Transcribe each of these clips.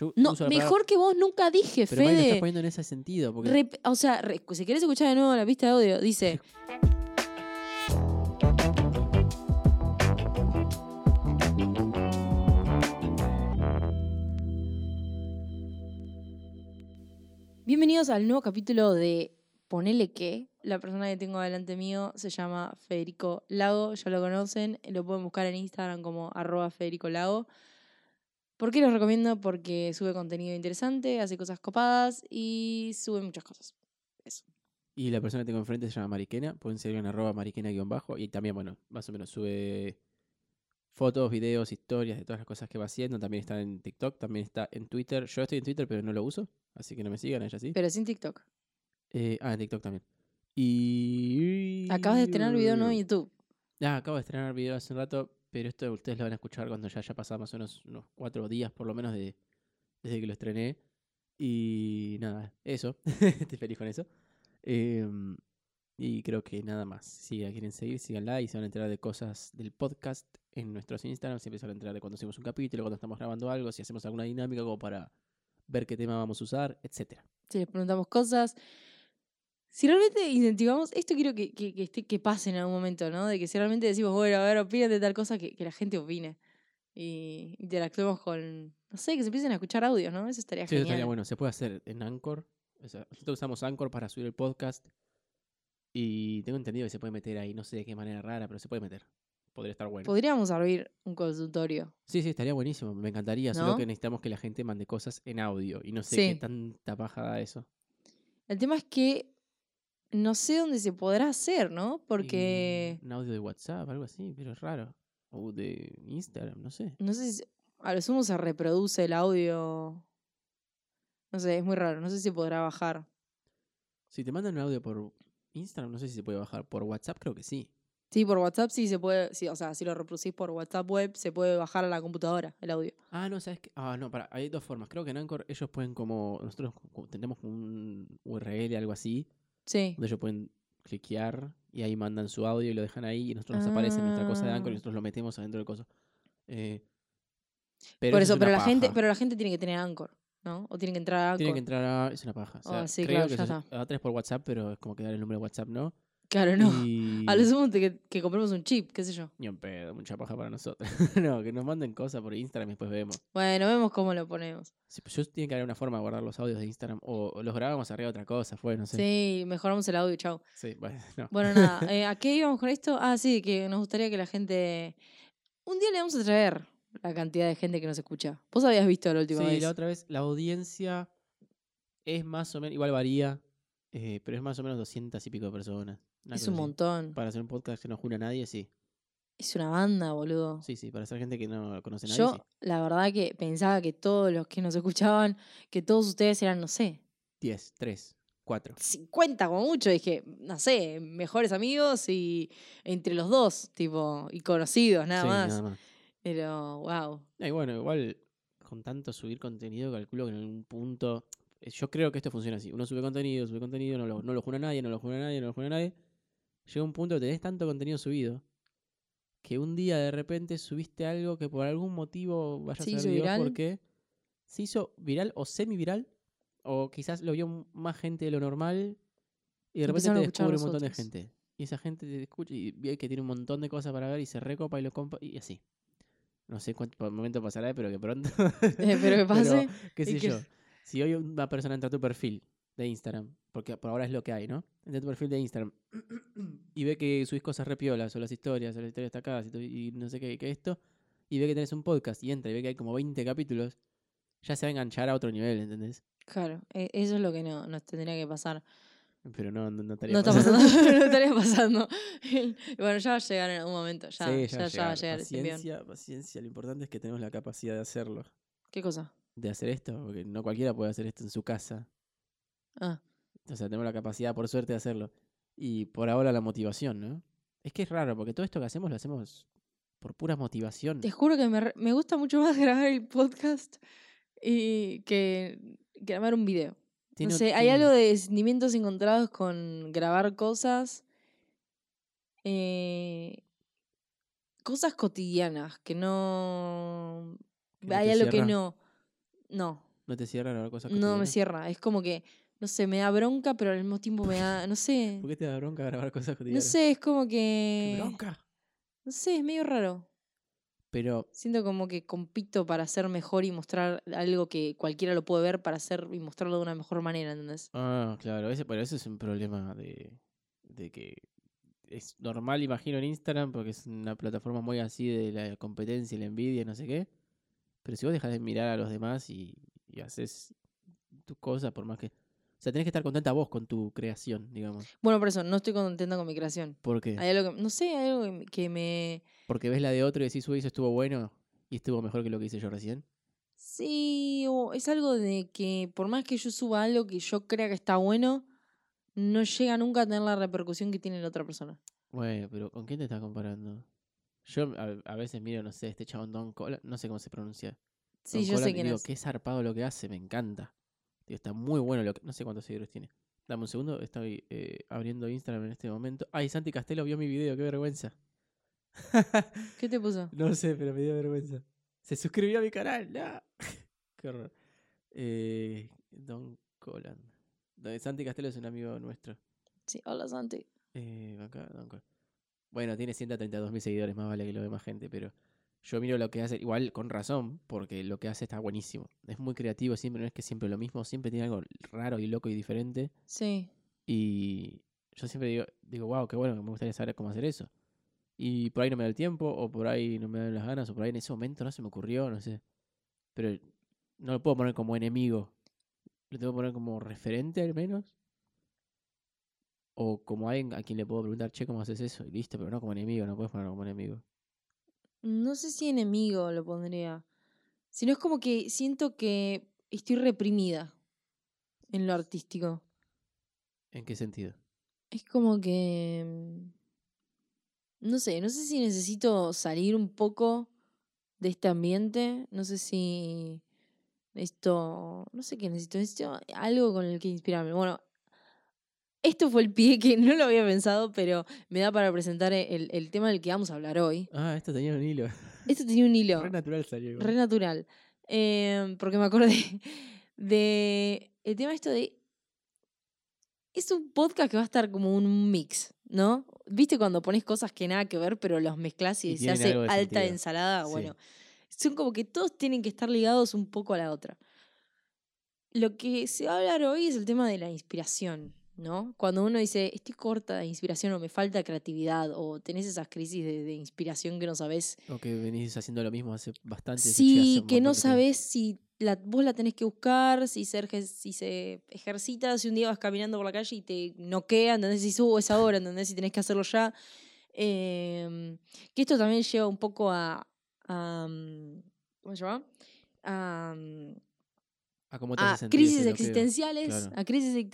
Yo No, palabra- mejor que vos nunca dije, Pero Mari, lo estás Fede. poniendo en ese sentido. Porque Rep- o sea, re- si querés escuchar de nuevo la pista de audio, dice. Bienvenidos al nuevo capítulo de Ponele que. La persona que tengo delante mío se llama Federico Lago, ya lo conocen, lo pueden buscar en Instagram como arroba Federico Lago. ¿Por qué los recomiendo? Porque sube contenido interesante, hace cosas copadas y sube muchas cosas. Eso. Y la persona que tengo enfrente se llama Mariquena. Pueden seguir en arroba mariquena-bajo. Y también, bueno, más o menos sube fotos, videos, historias de todas las cosas que va haciendo. También está en TikTok, también está en Twitter. Yo estoy en Twitter, pero no lo uso. Así que no me sigan, ella sí. Pero sin TikTok. Eh, ah, en TikTok también. Y. Acabas de estrenar video nuevo en YouTube. Ah, acabo de estrenar video hace un rato, pero esto ustedes lo van a escuchar cuando ya haya pasado más o menos unos cuatro días por lo menos de, desde que lo estrené. Y nada, eso. Estoy feliz con eso. Em, y creo que nada más. Si la quieren seguir, síganla y se van a enterar de cosas del podcast en nuestros Instagram. Siempre se van a enterar de cuando hacemos un capítulo, cuando estamos grabando algo, si hacemos alguna dinámica como para ver qué tema vamos a usar, etcétera. Si les preguntamos cosas. Si realmente incentivamos, esto quiero que, que, que, pase en algún momento, ¿no? De que si realmente decimos, bueno, a ver, opinen de tal cosa, que, que la gente opine. Y interactuemos con, no sé, que se empiecen a escuchar audios, ¿no? Eso estaría Sí, eso genial. estaría bueno. Se puede hacer en Anchor. O sea, nosotros usamos Anchor para subir el podcast. Y tengo entendido que se puede meter ahí, no sé de qué manera rara, pero se puede meter. Podría estar bueno. Podríamos abrir un consultorio. Sí, sí, estaría buenísimo. Me encantaría. Solo que necesitamos que la gente mande cosas en audio. Y no sé Sí. qué tanta paja da eso. El tema es que no sé dónde se podrá hacer, ¿no? Porque Un audio de WhatsApp, algo así, pero es raro. O de Instagram, no sé. no sé si a lo sumo se reproduce el audio. No sé, es muy raro. No sé si se podrá bajar. Si te mandan un audio por Instagram, no sé si se puede bajar. Por WhatsApp, creo que sí. Sí, por WhatsApp sí se puede, sí, o sea, si lo reproducís por WhatsApp web, se puede bajar a la computadora el audio. Ah, no, ¿sabes qué? Ah, no, para, hay dos formas. Creo que en Anchor ellos pueden como. Nosotros tenemos un URL, algo así. Sí. donde ellos pueden cliquear y ahí mandan su audio y lo dejan ahí y nosotros nos aparece nuestra cosa de Anchor y Ah. nosotros lo metemos adentro del coso. Eh, pero por eso eso, es pero la gente, pero la gente tiene que tener Anchor, ¿no? O tiene que entrar a Anchor. Tienen que entrar a... Es una paja. O sea, Ah, sí, creo claro, que ya está. a tres por WhatsApp, pero es como que dar el número de WhatsApp, ¿no? Claro, no. Y... A lo sumo que, que compremos un chip, qué sé yo. Ni un pedo, mucha paja para nosotros. no, que nos manden cosas por Instagram y después vemos. Bueno, vemos cómo lo ponemos. Sí, pues yo tiene que haber una forma de guardar los audios de Instagram o, los grabamos arriba de otra cosa, fue, no sé. Sí, mejoramos el audio, chau. Sí, bueno, no. Bueno, nada, eh, ¿a qué íbamos con esto? Ah, sí, que nos gustaría que la gente... Un día le vamos a traer la cantidad de gente que nos escucha. Vos habías visto la última Sí, vez. la otra vez, la audiencia es más o menos, igual varía, eh, pero es más o menos 200 y pico de personas. Es un montón. Para hacer un podcast que no jura a nadie, sí. Es una banda, boludo. Sí, sí, para ser gente que no conoce a nadie, Yo, sí. la verdad que pensaba que todos los que nos escuchaban, que todos ustedes eran, no sé, 10, 3, 4. 50 como mucho. Dije, no sé, mejores amigos y entre los dos, tipo, y conocidos, nada sí, más. nada más. Pero, wow. Y bueno, igual con tanto subir contenido, calculo que en algún punto. eh, Yo creo que esto funciona así. Uno sube contenido, sube contenido, no lo, no lo jura nadie, no lo jura nadie, no lo jura nadie. Llega un punto que tenés tanto contenido subido que un día de repente subiste algo que por algún motivo vaya a Dios viral. por qué. Se hizo viral o semi-viral. O quizás lo vio más gente de lo normal. Y de repente te descubre un montón de gente. Y esa gente te escucha y ve que tiene un montón de cosas para ver y se recopa y lo compra y así. No sé cuánto momento pasará, pero que pronto. Espero que pase. qué y sé que- yo. Si hoy una persona entra a tu perfil de Instagram, porque por ahora es lo que hay, ¿no? Entra a tu perfil de Instagram y ve que subís cosas repiolas, o las historias, o las historias destacadas y, y no sé qué, que esto, y ve que tenés un podcast y entra y ve que hay como 20 capítulos, ya se va a enganchar a otro nivel, ¿entendés? Claro, e- eso es lo que no, nos tendría que pasar. Pero no, no, no estaría No pasando. pasando, no estaría pasando. bueno, ya va a llegar en algún momento. Ya, Sí, ya, ya va a llegar envión. Paciencia, paciencia. Lo importante es que tenemos la capacidad de hacerlo. ¿Qué cosa? De hacer esto, porque no cualquiera puede hacer esto en su casa. Ah, O sea, tenemos la capacidad, por suerte, de hacerlo. Y por ahora la motivación, ¿no? Es que es raro, porque todo esto que hacemos lo hacemos por pura motivación. te juro que me, me gusta mucho más grabar el podcast y que grabar un video. Tiene- no sé, hay algo de sentimientos encontrados con grabar cosas. eh, cosas cotidianas que no. Que no hay algo que no. No. ¿No te cierra grabar cosas No me cotidianas? cierra. Es como que, no sé, me da bronca, pero al mismo tiempo me da, no sé. ¿Por qué te da bronca grabar cosas No cotidianas? sé, es como ¡Qué que. bronca! No sé, es medio raro. Pero, Siento como que compito para ser mejor y mostrar algo que cualquiera lo puede ver para hacer y mostrarlo de una mejor manera, ¿entendés? ah, claro, ese, pero eso es un problema de, de que es normal, imagino, en Instagram, porque es una plataforma muy así de la competencia y la envidia, y no sé qué. Pero si vos dejas de mirar a los demás y, y haces tus cosas, por más que. O sea, tenés que estar contenta vos con tu creación, digamos. Bueno, por eso, no estoy contenta con mi creación. ¿Por qué? Hay algo que, no sé, hay algo que me- que me... Porque ves la de otro y decís, uy, eso estuvo bueno y estuvo mejor que lo que hice yo recién. Sí, o es algo de que por más que yo suba algo que yo crea que está bueno, no llega nunca a tener la repercusión que tiene la otra persona. Bueno, pero ¿con quién te estás comparando? Yo a, a veces miro, no sé, este chabón Don Cola, no sé cómo se pronuncia. Sí, Don yo sé quién digo, es. qué zarpado lo que hace, me encanta. Está muy bueno lo que. No sé cuántos seguidores tiene. Dame un segundo, estoy eh, abriendo Instagram en este momento. Ay, Santi Castelo vio mi video, qué vergüenza. ¿Qué te puso? no sé, pero me dio vergüenza. Se suscribió a mi canal, no. qué horror. Eh, Don Colan. Santi Castelo es un amigo nuestro. Sí, hola Santi. Eh, acá, Don Colan. Bueno, tiene 132 mil seguidores, más vale que lo ve más gente, pero yo miro lo que hace, igual con razón, porque lo que hace está buenísimo. Es muy creativo, siempre no es que siempre lo mismo, siempre tiene algo raro y loco y diferente. Sí. Y yo siempre digo, digo, wow, qué bueno, me gustaría saber cómo hacer eso. Y por ahí no me da el tiempo, o por ahí no me dan las ganas, o por ahí en ese momento no se me ocurrió, no sé. Pero no lo puedo poner como enemigo. Lo tengo que poner como referente al menos. O como alguien a quien le puedo preguntar, che, ¿cómo haces eso? Y listo, pero no como enemigo, no puedes ponerlo como enemigo. No sé si enemigo lo pondría. Sino es como que siento que estoy reprimida en lo artístico. ¿En qué sentido? Es como que... mm, No sé, no sé si necesito salir un poco de este ambiente. No sé si esto... No sé qué necesito. Necesito algo con el que inspirarme. Bueno, esto fue el pie que no lo había pensado, pero me da para presentar el, el tema del que vamos a hablar hoy. Ah, esto tenía un hilo. Esto tenía un hilo. Re natural salió. igual. Re natural. Em, porque me acordé de el tema esto de... Es un podcast que va a estar como un mix, ¿no? ¿Viste cuando pones cosas que nada que ver, pero los mezclas y, Y se hace alta sentido. ensalada? Sí. Bueno, son como que todos tienen que estar ligados un poco a la otra. Lo que se va a hablar hoy es el tema de la inspiración, ¿no? Cuando uno dice, estoy corta de inspiración o me falta creatividad o tenés esas crisis de, de inspiración que no sabes O que venís haciendo lo mismo hace bastante. decís, "Che, Sí, que no montón que tengo". sabes si la, vos la tenés que buscar, si se, si se ejercita, si un día vas caminando por la calle y te noquea, ¿entendés? Si subo esa hora, ¿entendés? Si tenés que hacerlo ya. Em, que esto también lleva un poco a. a, mm, ¿Cómo se llama? A, mm, ¿A cómo te a crisis existenciales, Claro. a crisis,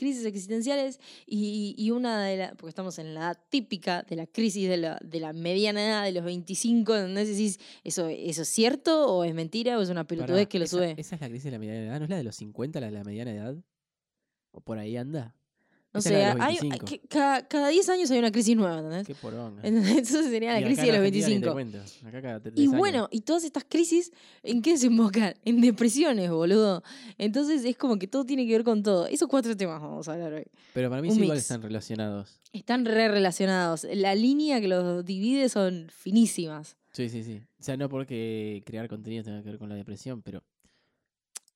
crisis existenciales y, y una de las, porque estamos en la edad típica de la crisis de la, de la mediana edad de los 25, donde decís, ¿eso, ¿eso es cierto o es mentira o es una pelotudez Pará, que lo esa, sube? ¿Esa es la crisis de la mediana edad? ¿No es la de los 50, la de la mediana edad? ¿O por ahí anda? Esa de los hay, 25. que- cada, cada 10 años hay una crisis nueva, ¿entendés? Qué poronga. Entonces, Entonces sería la Y crisis de los Argentina ni te 25. cuento, acá cada Y años. bueno, y todas estas crisis, ¿en qué desembocan? En depresiones, boludo. Entonces es como que todo tiene que ver con todo. Esos cuatro temas vamos a hablar hoy. Pero para mí un sí igual están relacionados. Están re relacionados. La línea que los divide son finísimas. Sí, sí, sí. O sea, no porque crear contenido tenga que ver con la depresión, pero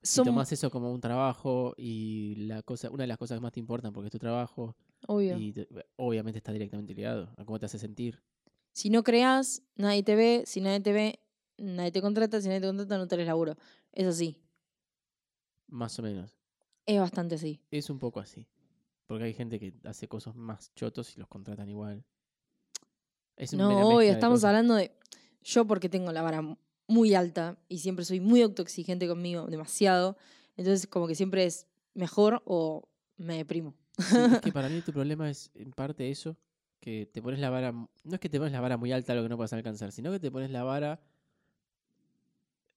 Son, tomás eso como un trabajo y la cosa, una de las cosas que más te importan porque es tu trabajo obvio. y te- obviamente está directamente ligado a cómo te hace sentir. Si no creas, nadie te ve. Si nadie te ve, nadie te contrata. Si nadie te contrata, no tenés laburo. Es así. Más o menos. Es bastante así. Es un poco así. Porque hay gente que hace cosas más chotos y los contratan igual. Es No, obvio, estamos hablando de. Yo, porque tengo la vara muy alta y siempre soy muy autoexigente conmigo, demasiado. Entonces, como que siempre es mejor o me deprimo. Sí, es que para mí tu problema es en parte eso, que te pones la vara, no es que te pones la vara muy alta a lo que no puedas alcanzar, sino que te pones la vara,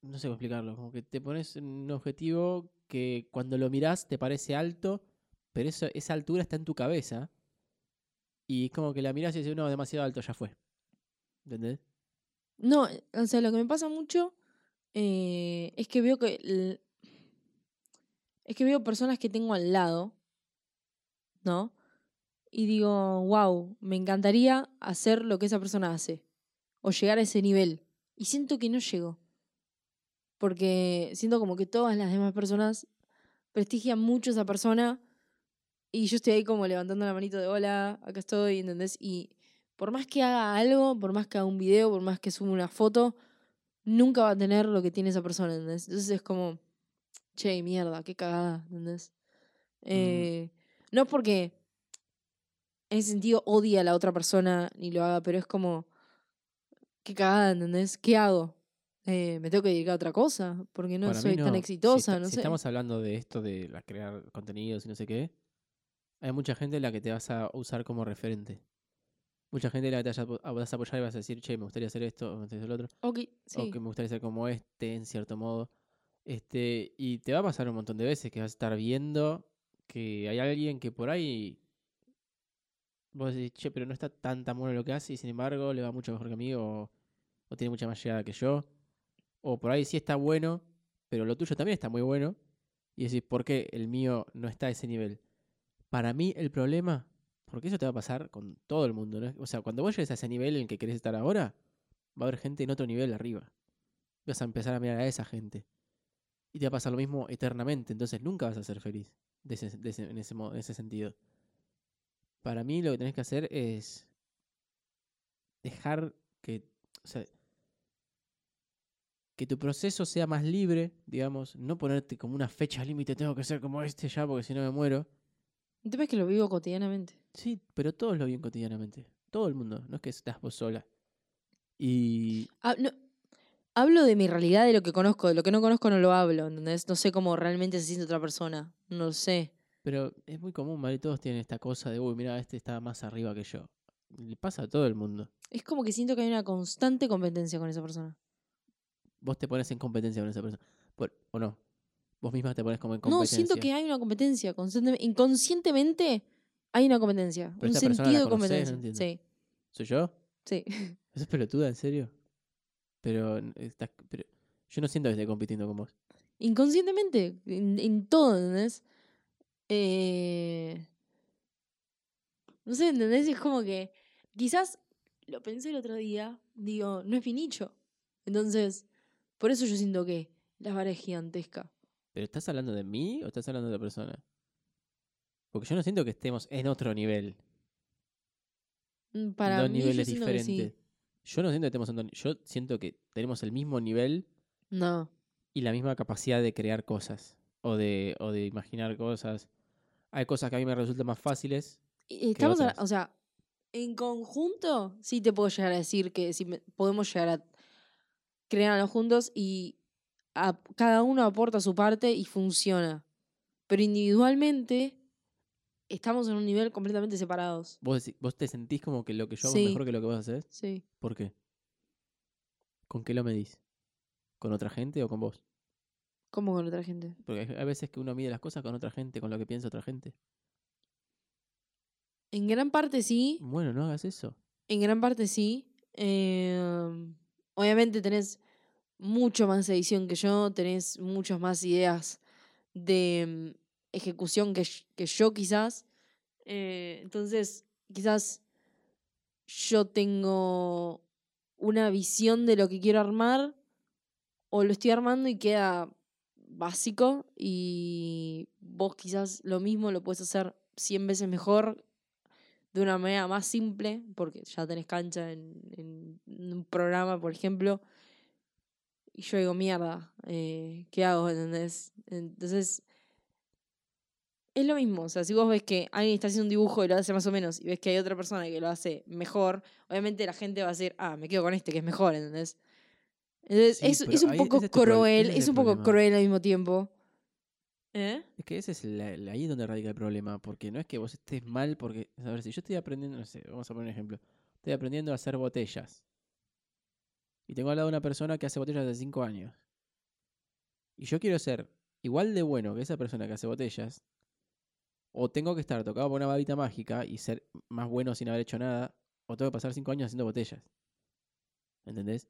no sé cómo explicarlo, como que te pones un objetivo que cuando lo mirás te parece alto, pero eso, esa altura está en tu cabeza y es como que la mirás y dices, no, demasiado alto, ya fue. ¿Entendés? No, o sea, lo que me pasa mucho eh, es que veo que. l- que veo personas que tengo al lado, ¿no? Y digo, wow, me encantaría hacer lo que esa persona hace. O llegar a ese nivel. Y siento que no llego. Porque siento como que todas las demás personas prestigian mucho a esa persona. Y yo estoy ahí como levantando la manito de hola, acá estoy, ¿entendés? Y por más que haga algo, por más que haga un video, por más que suba una foto, nunca va a tener lo que tiene esa persona, ¿entendés? Entonces es como, che, mierda, qué cagada, ¿entendés? Eh, No porque en ese sentido odie a la otra persona ni lo haga, pero es como, qué cagada, ¿entendés? ¿Qué hago? Eh, ¿Me tengo que dedicar a otra cosa? Porque no Para soy tan no. Si exitosa, esta- no si sé. estamos hablando de esto de la- crear contenidos y no sé qué, hay mucha gente en la que te vas a usar como referente. Mucha gente en la que te vas a apo- vas a apoyar y vas a decir, che, me gustaría hacer esto, o me gustaría hacer lo otro, Ok, o sí. que me gustaría ser como este, en cierto modo. Este, y te va a pasar un montón de veces que vas a estar viendo que hay alguien que por ahí vos decís, che, pero no está tan tan bueno lo que hace y sin embargo le va mucho mejor que a mí o, o tiene mucha más llegada que yo. O por ahí sí está bueno, pero lo tuyo también está muy bueno. Y decís, ¿por qué el mío no está a ese nivel? Para mí el problema, porque eso te va a pasar con todo el mundo, ¿no? O sea, cuando vos llegues a ese nivel en el que querés estar ahora, va a haber gente en otro nivel arriba. Vas a empezar a mirar a esa gente. Y te va a pasar lo mismo eternamente, entonces nunca vas a ser feliz en ese sentido. Para mí lo que tenés que hacer es dejar que, o sea, que tu proceso sea más libre, digamos, no ponerte como una fecha límite, tengo que ser como este ya porque si no me muero. El tema es que lo vivo cotidianamente. Sí, pero todos lo viven cotidianamente. Todo el mundo, no es que estás vos sola. Y Ah, no, hablo de mi realidad, de lo que conozco. De lo que no conozco no lo hablo, ¿entendés? No sé cómo realmente se siente otra persona. No lo sé. Pero es muy común, ¿vale? Todos tienen esta cosa de, uy, mira, este está más arriba que yo. Le pasa a todo el mundo. Es como que siento que hay una constante competencia con esa persona. Vos te pones en competencia con esa persona. Por- ¿O no? Vos misma te pones como en No, competencia. siento que hay una competencia. inconscientemente hay una competencia. Pero un esta persona sentido la de conocés, no competencia. entiendo. sí, ¿Soy yo? sí. ¿Eso es pelotuda, en serio? Pero, estás, pero yo no siento que esté compitiendo con vos. Inconscientemente, en, en todo, ¿entendés? Eh, No sé, ¿entendés? Es como que quizás lo pensé el otro día, digo, no es mi nicho. Entonces, por eso yo siento que la vara es gigantesca. ¿Pero estás hablando de mí o estás hablando de otra persona? Porque yo no siento que estemos en otro nivel. Mm, Para dos mí, yo niveles siento que sí. diferentes. Yo no siento que estemos en dos- Yo siento que tenemos el mismo nivel No. y la misma capacidad de crear cosas. O de, o de imaginar cosas. Hay cosas que a mí me resultan más fáciles. Estamos, a- o sea, en conjunto sí te puedo llegar a decir que me- podemos llegar a crearlo juntos y a- cada uno aporta su parte y funciona. Pero individualmente estamos en un nivel completamente separados. ¿Vos, decí- vos te sentís como que lo que yo hago Sí. es mejor que lo que vos haces? Sí. ¿Por qué? ¿Con qué lo medís? ¿Con otra gente o con vos? ¿Cómo con otra gente? Porque hay, hay veces que uno mide las cosas con otra gente, con lo que piensa otra gente. En gran parte sí. Bueno, no hagas eso. En gran parte sí. Eh, obviamente tenés mucho más edición que yo, tenés muchas más ideas de mm, ejecución que, que yo quizás. Eh, entonces, quizás yo tengo una visión de lo que quiero armar o lo estoy armando y queda básico y vos quizás lo mismo lo puedes hacer 100 veces mejor de una manera más simple, porque ya tenés cancha en, en un programa, por ejemplo, y yo digo, mierda, eh, ¿qué hago? ¿Entendés? Entonces, es lo mismo, o sea, si vos ves que alguien está haciendo un dibujo y lo hace más o menos, y ves que hay otra persona que lo hace mejor, obviamente la gente va a decir, ah, me quedo con este que es mejor, ¿entendés? Entonces, Sí, es, un ahí- poco es cruel, es es un poco problema. cruel al mismo tiempo. ¿Eh? Es que ese es la- la- ahí es donde radica el problema, porque no es que vos estés mal, porque, a ver, si yo estoy aprendiendo, no sé, vamos a poner un ejemplo, estoy aprendiendo a hacer botellas, y tengo al lado una persona que hace botellas hace 5 años, y yo quiero ser igual de bueno que esa persona que hace botellas, o tengo que estar tocado por una varita mágica y ser más bueno sin haber hecho nada, o tengo que pasar 5 años haciendo botellas. ¿Entendés?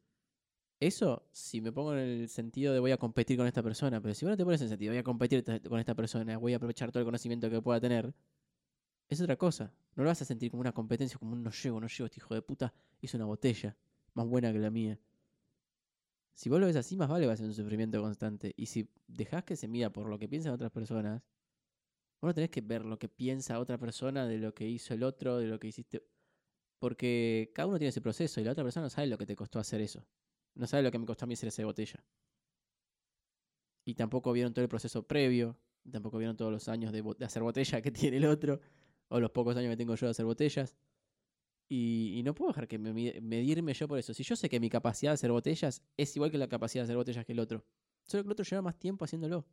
Eso, si me pongo en el sentido de voy a competir con esta persona, pero si vos no te pones en el sentido voy a competir con esta persona, voy a aprovechar todo el conocimiento que pueda tener, es otra cosa. No lo vas a sentir como una competencia, como un no llego, no llego, este hijo de puta hizo una botella más buena que la mía. Si vos lo ves así, más vale va a ser un sufrimiento constante. Y si dejás que se mida por lo que piensan otras personas, vos no tenés que ver lo que piensa otra persona de lo que hizo el otro, de lo que hiciste. Porque cada uno tiene ese proceso y la otra persona no sabe lo que te costó hacer eso. No sabe lo que me costó a mí hacer esa botella. Y tampoco vieron todo el proceso previo. Tampoco vieron todos los años de, hacer botella que tiene el otro. O los pocos años que tengo yo de hacer botellas. Y, y no puedo dejar que me, medirme yo por eso. Si yo sé que mi capacidad de hacer botellas es igual que la capacidad de hacer botellas que el otro. Solo que el otro lleva más tiempo haciéndolo.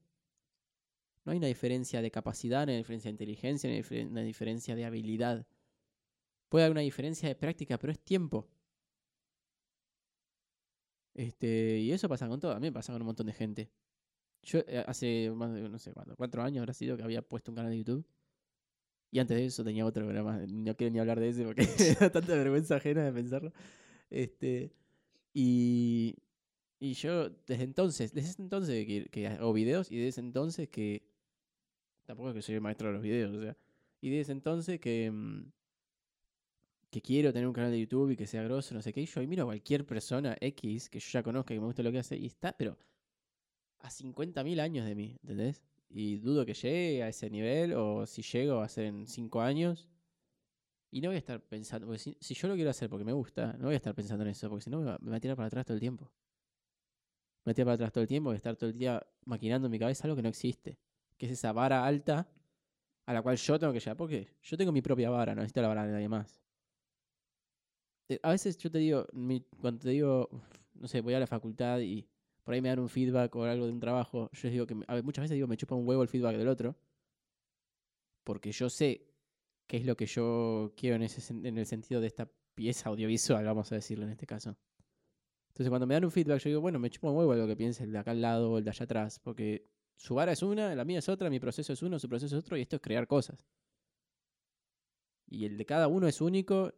No hay una diferencia de capacidad, ni una diferencia de inteligencia, ni difer- una diferencia de habilidad. Puede haber una diferencia de práctica, pero es tiempo. Este, y eso pasa con todo. A mí pasa con un montón de gente. Yo eh, hace no sé cuánto, cuatro años habrá sido que había puesto un canal de YouTube. Y antes de eso tenía otro programa. No quiero ni hablar de ese porque me da tanta vergüenza ajena de pensarlo. Este, y, y yo desde entonces, desde ese entonces que, que hago videos y desde ese entonces que... Tampoco es que soy el maestro de los videos, o sea. Y desde entonces que... mm, que quiero tener un canal de YouTube y que sea grosso, no sé qué. Y yo ahí miro a cualquier persona X que yo ya conozca que me gusta lo que hace y está, pero a 50.000 años de mí, ¿entendés? Y dudo que llegue a ese nivel o si llego va a ser en 5 años. Y no voy a estar pensando, porque si, yo lo quiero hacer porque me gusta, no voy a estar pensando en eso, porque si no me me va a tirar para atrás todo el tiempo. Me va a tirar para atrás todo el tiempo, voy a estar todo el día maquinando en mi cabeza algo que no existe. Que es esa vara alta a la cual yo tengo que llegar. Porque yo tengo mi propia vara, no necesito la vara de nadie más. A veces yo te digo, cuando te digo, no sé, voy a la facultad y por ahí me dan un feedback o algo de un trabajo, yo digo que a muchas veces digo me chupa un huevo el feedback del otro, porque yo sé qué es lo que yo quiero en, el sentido de esta pieza audiovisual, vamos a decirlo en este caso. Entonces cuando me dan un feedback, yo digo, bueno, me chupa un huevo lo que piense el de acá al lado o el de allá atrás, porque su vara es una, la mía es otra, mi proceso es uno, su proceso es otro, y esto es crear cosas. Y el de cada uno es único,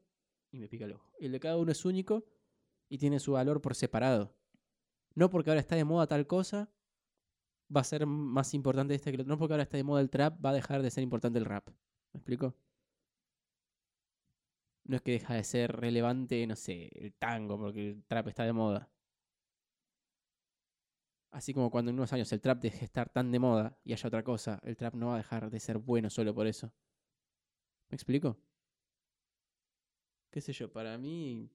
y me pica el ojo. El de cada uno es único y tiene su valor por separado. No porque ahora está de moda tal cosa, va a ser más importante este que el otro. No porque ahora está de moda el trap, va a dejar de ser importante el rap. ¿Me explico? No es que deja de ser relevante, no sé, el tango, porque el trap está de moda. Así como cuando en unos años el trap deje de estar tan de moda y haya otra cosa, el trap no va a dejar de ser bueno solo por eso. ¿Me explico? qué sé yo, para mí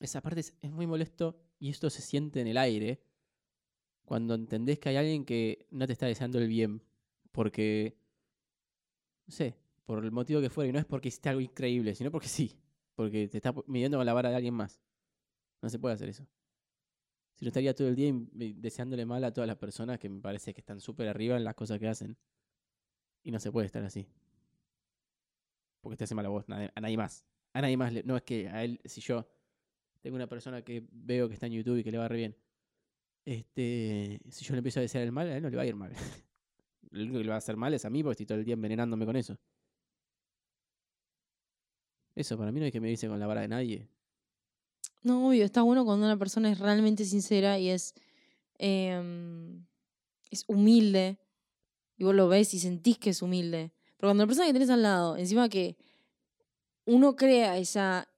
esa parte es, muy molesto y esto se siente en el aire cuando entendés que hay alguien que no te está deseando el bien porque, no sé, por el motivo que fuera, y no es porque hiciste algo increíble, sino porque sí, porque te está midiendo con la vara de alguien más. No se puede hacer eso. Si no estaría todo el día eh, deseándole mal a todas las personas que me parece que están súper arriba en las cosas que hacen. Y no se puede estar así. Porque te hace mal a vos, a nadie más. A nadie más. le- no es que a él, si yo tengo una persona que veo que está en YouTube y que le va re bien, este, si yo le empiezo a desear el mal, a él no le va a ir mal. Lo único que le va a hacer mal es a mí porque estoy todo el día envenenándome con eso. Eso, para mí no hay que medirse con la vara de nadie. No, obvio, está bueno cuando una persona es realmente sincera y es, em, es humilde. Y vos lo ves y sentís que es humilde. Pero cuando la persona que tenés al lado, encima que uno crea esa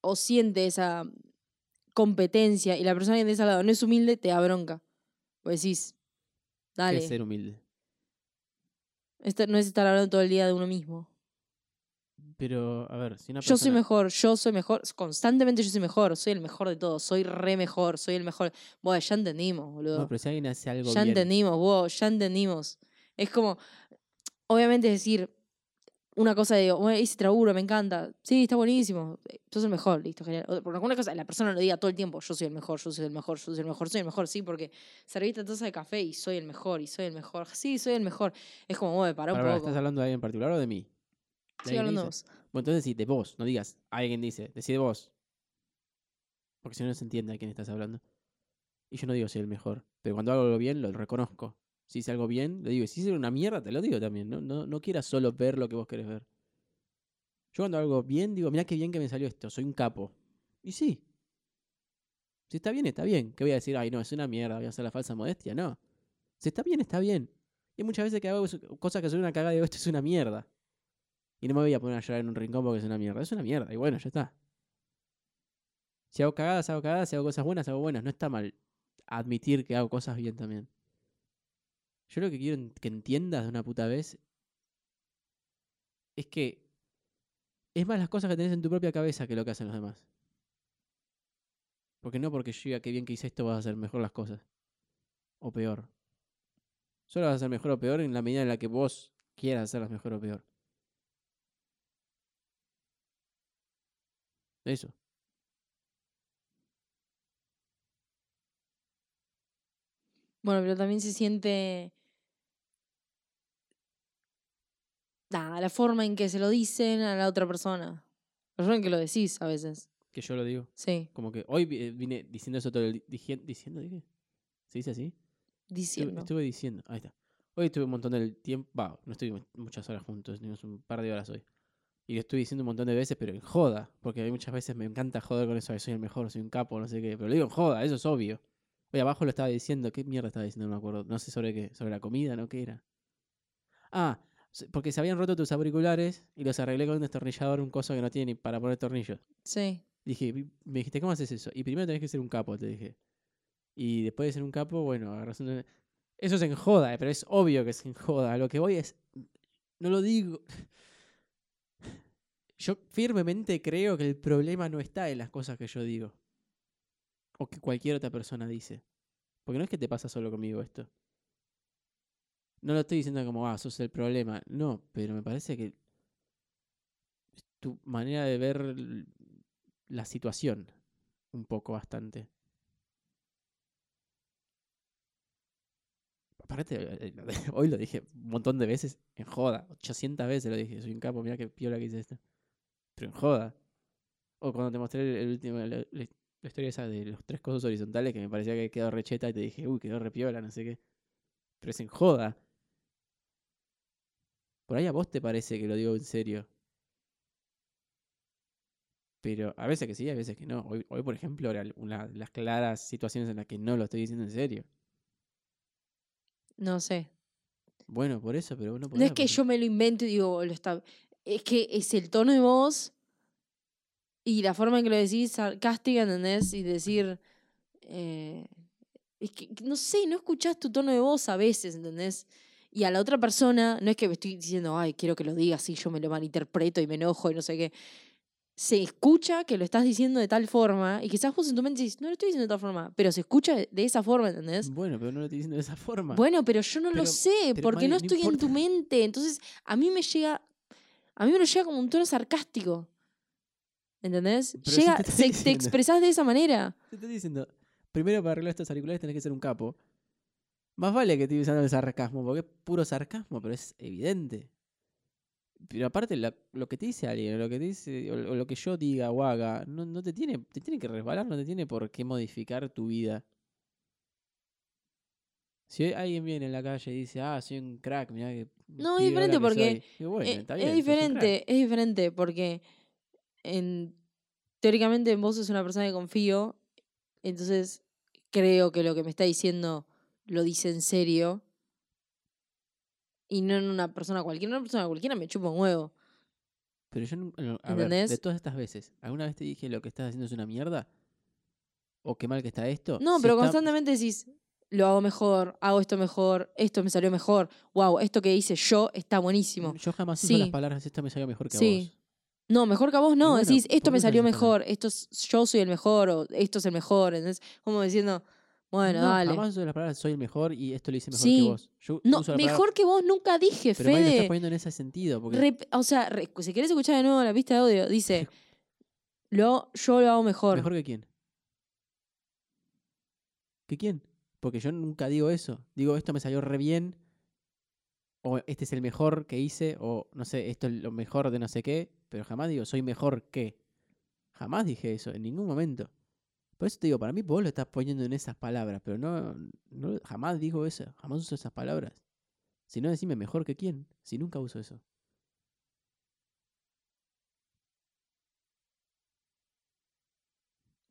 o siente esa competencia y la persona que tenés al lado no es humilde, te da bronca. Pues decís, ¿Qué dale, es ser humilde? esto no es estar hablando todo el día de uno mismo. Pero, a ver, si una Yo soy persona- mejor, yo soy mejor, constantemente yo soy mejor, soy el mejor de todos, soy re mejor, soy el mejor. Bueno, ya entendimos, boludo. No, pero si alguien hace algo ya bien. entendimos, vos, ya entendimos. Es como, obviamente es decir, una cosa de, bueno, ese traburo, me encanta. Sí, está buenísimo. Sos el mejor, listo, genial. O- Porque alguna cosa, la persona lo diga todo el tiempo, yo soy el mejor, yo soy el mejor, yo soy el mejor, soy el mejor, sí, porque serviste taza de café y soy el mejor, y soy el mejor. Sí, soy el mejor. Es como, bueno, para un poco. ¿Estás hablando de alguien en particular o de mí? ¿De Estoy alguien hablando de vos. Bueno, entonces sí, de vos, no digas, alguien dice, decide vos. Porque si no, no se entiende a quién estás hablando. Y yo no digo soy el mejor, pero cuando hago algo bien, lo reconozco. Si hice algo bien, lo digo. Y si hice una mierda, te lo digo también. No, no, no quieras solo ver lo que vos querés ver. Yo cuando hago algo bien, digo, mira qué bien que me salió esto, soy un capo. Y sí. Si está bien, está bien. ¿Qué voy a decir? Ay, no, es una mierda, voy a hacer la falsa modestia. No. Si está bien, está bien. Y muchas veces que hago cosas que son una cagada digo, esto es una mierda. Y no me voy a poner a llorar en un rincón porque es una mierda. Es una mierda. Y bueno, ya está. Si hago cagadas, hago cagadas. Si hago cosas buenas, hago buenas. No está mal admitir que hago cosas bien también. Yo lo que quiero que entiendas de una puta vez es que es más las cosas que tenés en tu propia cabeza que lo que hacen los demás. Porque no porque yo diga que bien que hice esto vas a hacer mejor las cosas. O peor. Solo vas a hacer mejor o peor en la medida en la que vos quieras hacerlas mejor o peor. Eso. Bueno, pero también se siente. Nada, la forma en que se lo dicen a la otra persona. La forma en que lo decís a veces. Que yo lo digo. Sí, Como que hoy vi- vine diciendo eso todo el dije- ¿Diciendo? ¿Dije? ¿Se dice así? Diciendo. estuve diciendo. Ahí está. Hoy estuve un montón del tiempo. Va, no estuve muchas horas juntos. Tenemos un par de horas hoy. Y lo estoy diciendo un montón de veces, pero en joda. Porque hay muchas veces me encanta joder con eso. Soy el mejor, soy un capo, no sé qué. Pero lo digo en joda, eso es obvio. Hoy abajo lo estaba diciendo. ¿Qué mierda estaba diciendo? No me acuerdo. No sé sobre qué. Sobre la comida, ¿no? ¿Qué era? Ah, porque se habían roto tus auriculares y los arreglé con un destornillador, un coso que no tiene ni para poner tornillos. Sí. Dije, me dijiste, ¿cómo haces eso? Y primero tenés que ser un capo, te dije. Y después de ser un capo, bueno, agarras un... Eso es en joda, eh, pero es obvio que es en joda. Lo que voy es... No lo digo... Yo firmemente creo que el problema no está en las cosas que yo digo. O que cualquier otra persona dice. Porque no es que te pasa solo conmigo esto. No lo estoy diciendo como, ah, sos el problema. No, pero me parece que tu manera de ver la situación un poco bastante. Aparte, eh, de- hoy lo dije un montón de veces en joda. 800 veces lo dije. Soy un capo, mira qué piola que hice esto. Pero en joda. O cuando te mostré el, último, la, historia esa de los tres cosos horizontales que me parecía que quedó recheta y te dije, uy, quedó repiola, no sé qué. Pero es en joda. Por ahí a vos te parece que lo digo en serio. Pero a veces que sí, a veces que no. Hoy, hoy por ejemplo, era una de las claras situaciones en las que no lo estoy diciendo en serio. No sé. Bueno, por eso, pero no No es que yo me lo invento y digo, lo está. Es que es el tono de voz y la forma en que lo decís sarcástica, ¿entendés? Y decir. eh, es que, no sé, no escuchás tu tono de voz a veces, ¿entendés? Y a la otra persona, no es que me estoy diciendo, ay, quiero que lo diga así, yo me lo malinterpreto y me enojo y no sé qué. Se escucha que lo estás diciendo de tal forma y quizás vos en tu mente dices, no lo estoy diciendo de tal forma, pero se escucha de esa forma, ¿entendés? Bueno, pero no lo estoy diciendo de esa forma. Bueno, pero yo no Pero- lo sé, porque no Mari, no estoy en tu mente. Entonces, a mí me llega. A mí me lo llega como un tono sarcástico. ¿Entendés? Pero si llega, te se- te expresás de esa manera. Te estoy diciendo, primero para arreglar estos auriculares tenés que ser un capo. Más vale que estoy usando el sarcasmo, porque es puro sarcasmo, pero es evidente. Pero aparte, la- lo que te dice alguien, o lo que te dice, o, o lo que yo diga o haga, no, no te tiene, te tiene que resbalar, no te tiene por qué modificar tu vida. Si alguien viene en la calle y dice, ah, soy un crack, mirá que. No, es diferente porque, soy". Y bueno, Eh, está es bien, crack. diferente, es diferente, porque en, teóricamente en vos sos una persona que confío, entonces creo que lo que me está diciendo lo dice en serio y no en una persona cualquiera. Una persona cualquiera me chupa un huevo. Pero yo, nun- no, a ver, ¿Entendés? de todas estas veces, ¿alguna vez te dije lo que estás haciendo es una mierda? ¿O qué mal que está esto? No, Si pero está- constantemente decís, lo hago mejor, hago esto mejor, esto me salió mejor, wow, esto que hice yo está buenísimo. Yo jamás uso las Sí. palabras esto me salió mejor que a Sí. vos. No, mejor que a vos no, bueno, decís, ¿por esto me salió mejor, esto es- yo soy el mejor, o esto es el mejor, ¿entendés? Como diciendo, bueno, no, dale. jamás uso las palabras soy el mejor y esto lo hice mejor Sí. que vos. Yo No, uso la palabra- mejor que vos nunca dije, pero Mari, lo estás Fede. poniendo en ese sentido. Porque Rep- o sea, si querés escuchar de nuevo la pista de audio, dice, lo, yo lo hago mejor. ¿Mejor que quién? ¿Que quién? Porque yo nunca digo eso. Digo, esto me salió re bien. O este es el mejor que hice. O no sé, esto es lo mejor de no sé qué. Pero jamás digo, soy mejor que. Jamás dije eso, en ningún momento. Por eso te digo, para mí vos lo estás poniendo en esas palabras. Pero no, no jamás digo eso. Jamás uso esas palabras. Si no, decime mejor que quién. Si nunca uso eso.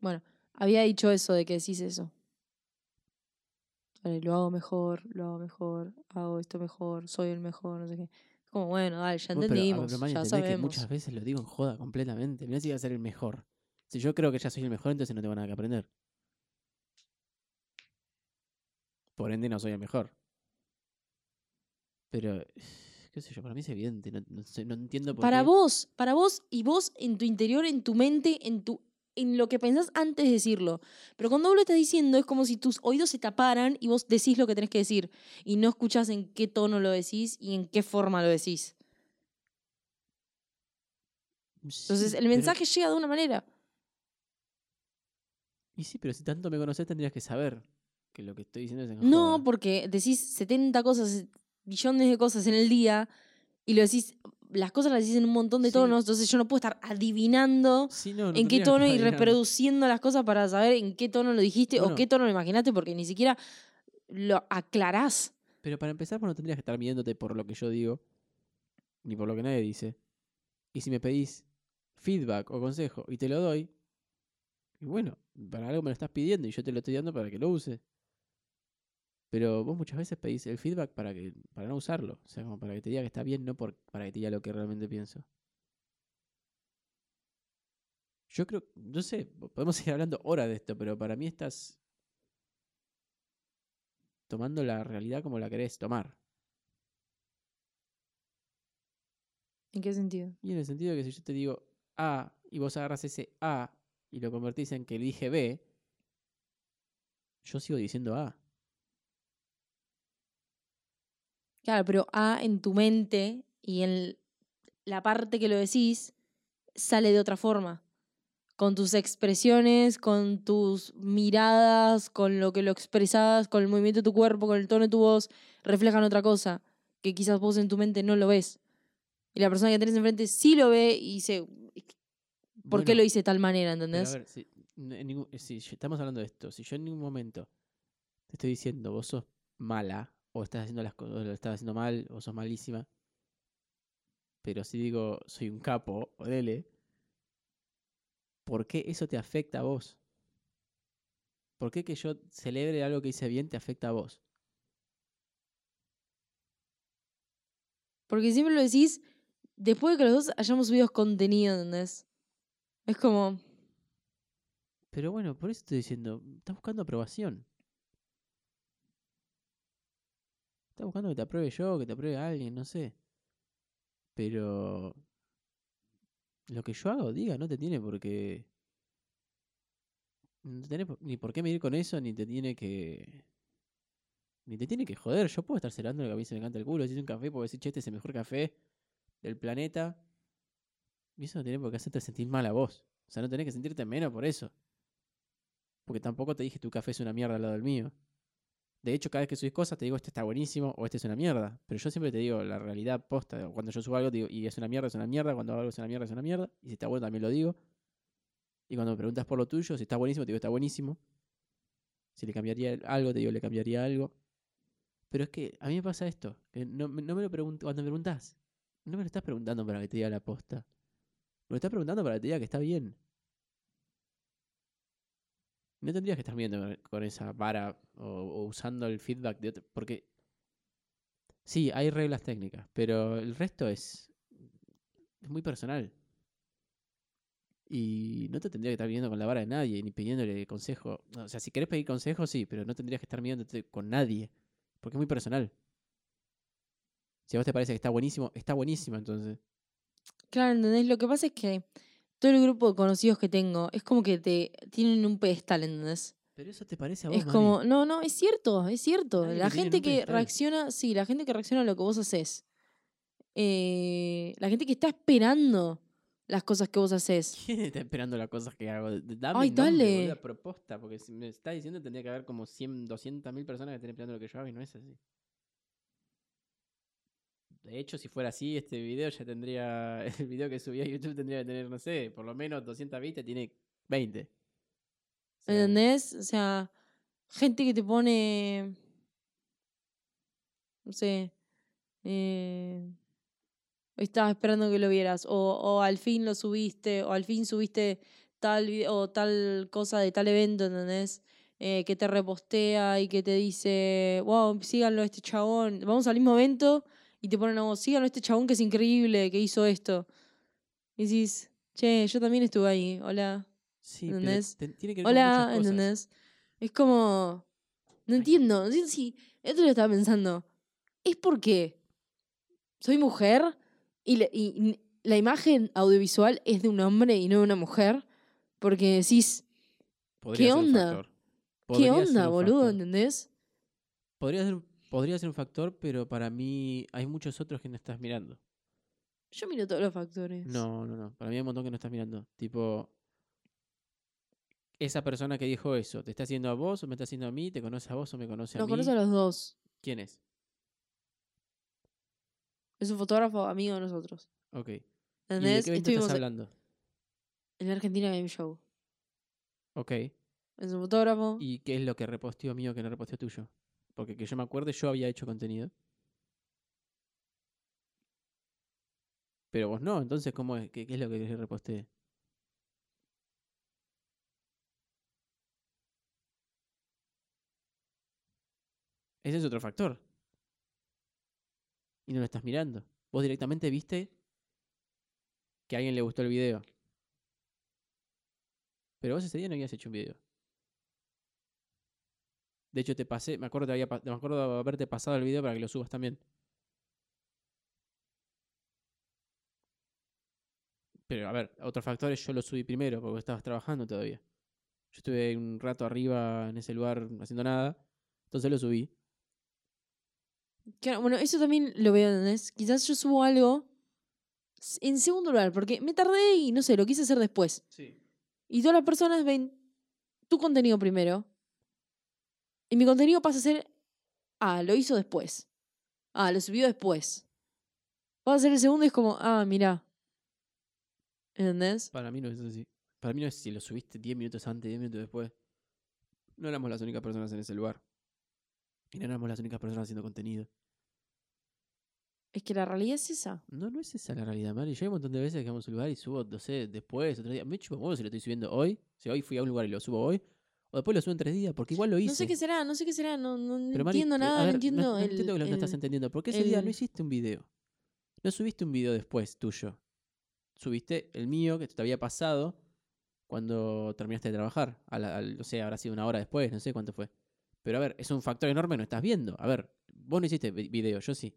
Bueno, había dicho eso de que decís eso. Lo hago mejor, lo hago mejor, hago esto mejor, soy el mejor, no sé qué. Como, bueno, dale, ya pero, entendimos, pero, ya entendés que sabemos. muchas veces lo digo en joda completamente. Mirá si iba a ser el mejor. Si yo creo que ya soy el mejor, entonces no tengo nada que aprender. Por ende, no soy el mejor. Pero, qué sé yo, para mí es evidente. No, no sé- no entiendo por Para qué. vos, para vos y vos en tu interior, en tu mente, en tu en lo que pensás antes de decirlo. Pero cuando vos lo estás diciendo es como si tus oídos se taparan y vos decís lo que tenés que decir y no escuchás en qué tono lo decís y en qué forma lo decís. Entonces Sí, el pero- mensaje llega de una manera. Y sí, pero si tanto me conoces, tendrías que saber que lo que estoy diciendo es en No, porque decís 70 cosas, billones de cosas en el día y lo decís, las cosas las decís en un montón de Sí. tonos, entonces yo no puedo estar adivinando Sí, no, no en qué tono y reproduciendo las cosas para saber en qué tono lo dijiste Bueno. o qué tono lo imaginaste, porque ni siquiera lo aclarás. Pero para empezar, vos no tendrías que estar midiéndote por lo que yo digo, ni por lo que nadie dice. Y si me pedís feedback o consejo y te lo doy, y bueno, para algo me lo estás pidiendo y yo te lo estoy dando para que lo uses. Pero vos muchas veces pedís el feedback para que para no usarlo, o sea, como para que te diga que está bien, no por, para que te diga lo que realmente pienso. Yo creo, no sé, po- podemos seguir hablando horas de esto, pero para mí estás tomando la realidad como la querés tomar. ¿En qué sentido? Y en el sentido de que si yo te digo A y vos agarras ese A y lo convertís en que dije B, yo sigo diciendo A. Claro, pero A en tu mente y en la parte que lo decís sale de otra forma. Con tus expresiones, con tus miradas, con lo que lo expresás, con el movimiento de tu cuerpo, con el tono de tu voz, reflejan otra cosa que quizás vos en tu mente no lo ves. Y la persona que tenés enfrente sí lo ve y dice, ¿por qué Bueno, lo hice de tal manera? ¿Entendés? a ver, si, en ningún- si estamos hablando de esto, si yo en ningún momento te estoy diciendo vos sos mala, o estás haciendo las cosas, lo estás haciendo mal, o sos malísima, pero si digo soy un capo, o dele, ¿por qué eso te afecta a vos? ¿Por qué que yo celebre algo que hice bien te afecta a vos? Porque siempre lo decís después de que los dos hayamos subido contenido, ¿entendés? Es como, Pero bueno, por eso estoy diciendo, estás buscando aprobación. Estás buscando que te apruebe yo, que te apruebe alguien, no sé. Pero lo que yo hago, diga, no te tiene por qué. No tenés ni por qué medir con eso, ni te tiene que. Ni te tiene que joder. Yo puedo estar cerrando lo que a se me encanta el culo. Si es un café, puedo decir, che, este es el mejor café del planeta. Y eso no tiene por qué hacerte sentir mal a vos. O sea, no tenés que sentirte menos por eso. Porque tampoco te dije tu café es una mierda al lado del mío. De hecho, cada vez que subís cosas te digo este está buenísimo o este es una mierda. Pero yo siempre te digo la realidad posta. Cuando yo subo algo digo, y es una mierda, es una mierda. Cuando hago algo es una mierda, es una mierda. Y si está bueno también lo digo. Y cuando me preguntas por lo tuyo, si está buenísimo, te digo está buenísimo. Si le cambiaría algo, te digo le cambiaría algo. Pero es que a mí me pasa esto. Que no, no me lo pregunto. Cuando me preguntás, no me lo estás preguntando para que te diga la posta. Me lo estás preguntando para que te diga que está bien. No tendrías que estar viendo con esa vara o, usando el feedback de otro. Porque sí, hay reglas técnicas, pero el resto es, es muy personal. Y no te tendría que estar viendo con la vara de nadie, ni pidiéndole consejo. O sea, si querés pedir consejo, sí, pero no tendrías que estar midiéndote con nadie. Porque es muy personal. Si a vos te parece que está buenísimo, está buenísimo entonces. claro, ¿entendés? Lo que pasa es que todo el grupo de conocidos que tengo es como que te tienen un pedestal, ¿entendés? Pero eso te parece a vos, Es Mari. como, no, no, es cierto, es cierto. Nadie La gente que pedestal. reacciona, sí, la gente que reacciona a lo que vos haces. Eh, la gente que está esperando las cosas que vos haces. ¿Quién está esperando las cosas que hago? Dame Ay, dale. propuesta, porque si me está diciendo tendría que haber como 100, 200 mil personas que estén esperando lo que yo hago y no es así. De hecho, si fuera así, este video ya tendría, el video que subí a YouTube tendría que tener, no sé, por lo menos 200 vistas, tiene 20. O sea, ¿Entendés? O sea, gente que te pone. No sé. Eh, estaba esperando que lo vieras. O, o al fin lo subiste. O al fin subiste tal, vide- o tal cosa de tal evento, ¿entendés? Eh, que te repostea y que te dice, wow, síganlo a este chabón. Vamos al mismo evento y te ponen a vos, síganlo a este chabón que es increíble, que hizo esto. Y decís, che, yo también estuve ahí, hola. Sí, ¿Entendés? te- tiene que ver con Hola, cosas. ¿entendés? Es como. No entiendo. Entiendo si. Esto lo estaba pensando. ¿Es porque soy mujer y la, y n- la imagen audiovisual es de un hombre y no de una mujer? Porque decís, Podría ¿qué onda? ¿qué onda, boludo? ¿Entendés? Podría ser, podría ser un factor, pero para mí hay muchos otros que no estás mirando. Yo miro todos los factores. No, no, no. Para mí hay un montón que no estás mirando. Tipo, esa persona que dijo eso, ¿te está haciendo a vos o me está haciendo a mí? ¿Te conoce a vos o me conoce a Los mí? conozco a los dos. ¿Quién es? Es un fotógrafo amigo de nosotros. Ok. ¿Y de qué evento Estuvimos estás hablando? en la Argentina Game Show. Ok. Es un fotógrafo. ¿Y qué es lo que reposteó mío que no reposteó tuyo? Porque que yo me acuerde, yo había hecho contenido. Pero vos no, entonces, ¿cómo es? ¿Qué, qué es lo que reposteé? Ese es otro factor. Y no lo estás mirando. Vos directamente viste que a alguien le gustó el video. Pero vos ese día no habías hecho un video. De hecho, te pasé, me acuerdo, te había, me acuerdo de haberte pasado el video para que lo subas también. Pero a ver, otros factores yo lo subí primero porque estabas trabajando todavía. Yo estuve un rato arriba en ese lugar haciendo nada. Entonces lo subí. Claro, bueno, eso también lo veo, ¿entendés? Quizás yo subo algo en segundo lugar, porque me tardé y no sé, lo quise hacer después. Sí. Y todas las personas ven tu contenido primero. Y mi contenido pasa a ser, ah, lo hizo después. Ah, lo subió después. Pasa a ser el segundo y es como, ah, mirá. ¿Entendés? Para mí no es así. Para mí no es si lo subiste 10 minutos antes, 10 minutos después. No éramos las únicas personas en ese lugar. Y no éramos las únicas personas haciendo contenido. Es que la realidad es esa. No, no es esa la realidad, Mari. Yo hay un montón de veces que vamos a un lugar y subo, no sé, después, otro día. Me chupo si lo estoy subiendo hoy. Si hoy fui a un lugar y lo subo hoy. O después lo subo en tres días, porque igual lo hice. No sé qué será, no sé qué será, no, no, no Pero, entiendo nada, no ver, entiendo no, el, entiendo que lo no estás entendiendo. Porque ese día no hiciste un video. No subiste un video después tuyo. Subiste el mío que te había pasado cuando terminaste de trabajar. A la- no sé, habrá sido una hora después, no sé cuánto fue. Pero a ver, es un factor enorme, no estás viendo. A ver, vos no hiciste vi- video, yo sí.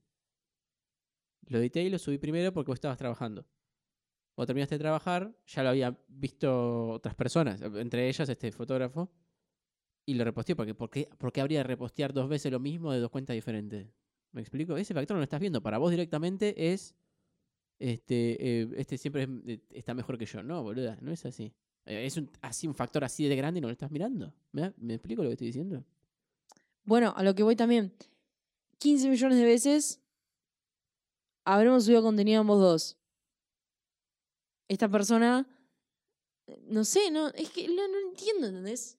Lo edité y lo subí primero porque vos estabas trabajando. Cuando terminaste de trabajar, ya lo había visto otras personas, entre ellas este fotógrafo, y lo reposteó. Porque, ¿por, qué, habría de repostear dos veces lo mismo de dos cuentas diferentes? ¿Me explico? Ese factor no lo estás viendo. Para vos directamente es. Este, eh, este siempre eh, está mejor que yo. No, boluda, no es así. Eh, Es un, así un factor así de grande y no lo estás mirando. ¿Me, ¿Me explico lo que estoy diciendo? Bueno, a lo que voy también. 15 millones de veces habremos subido contenido ambos dos. Esta persona, no sé, no, es que no, no entiendo, ¿entendés?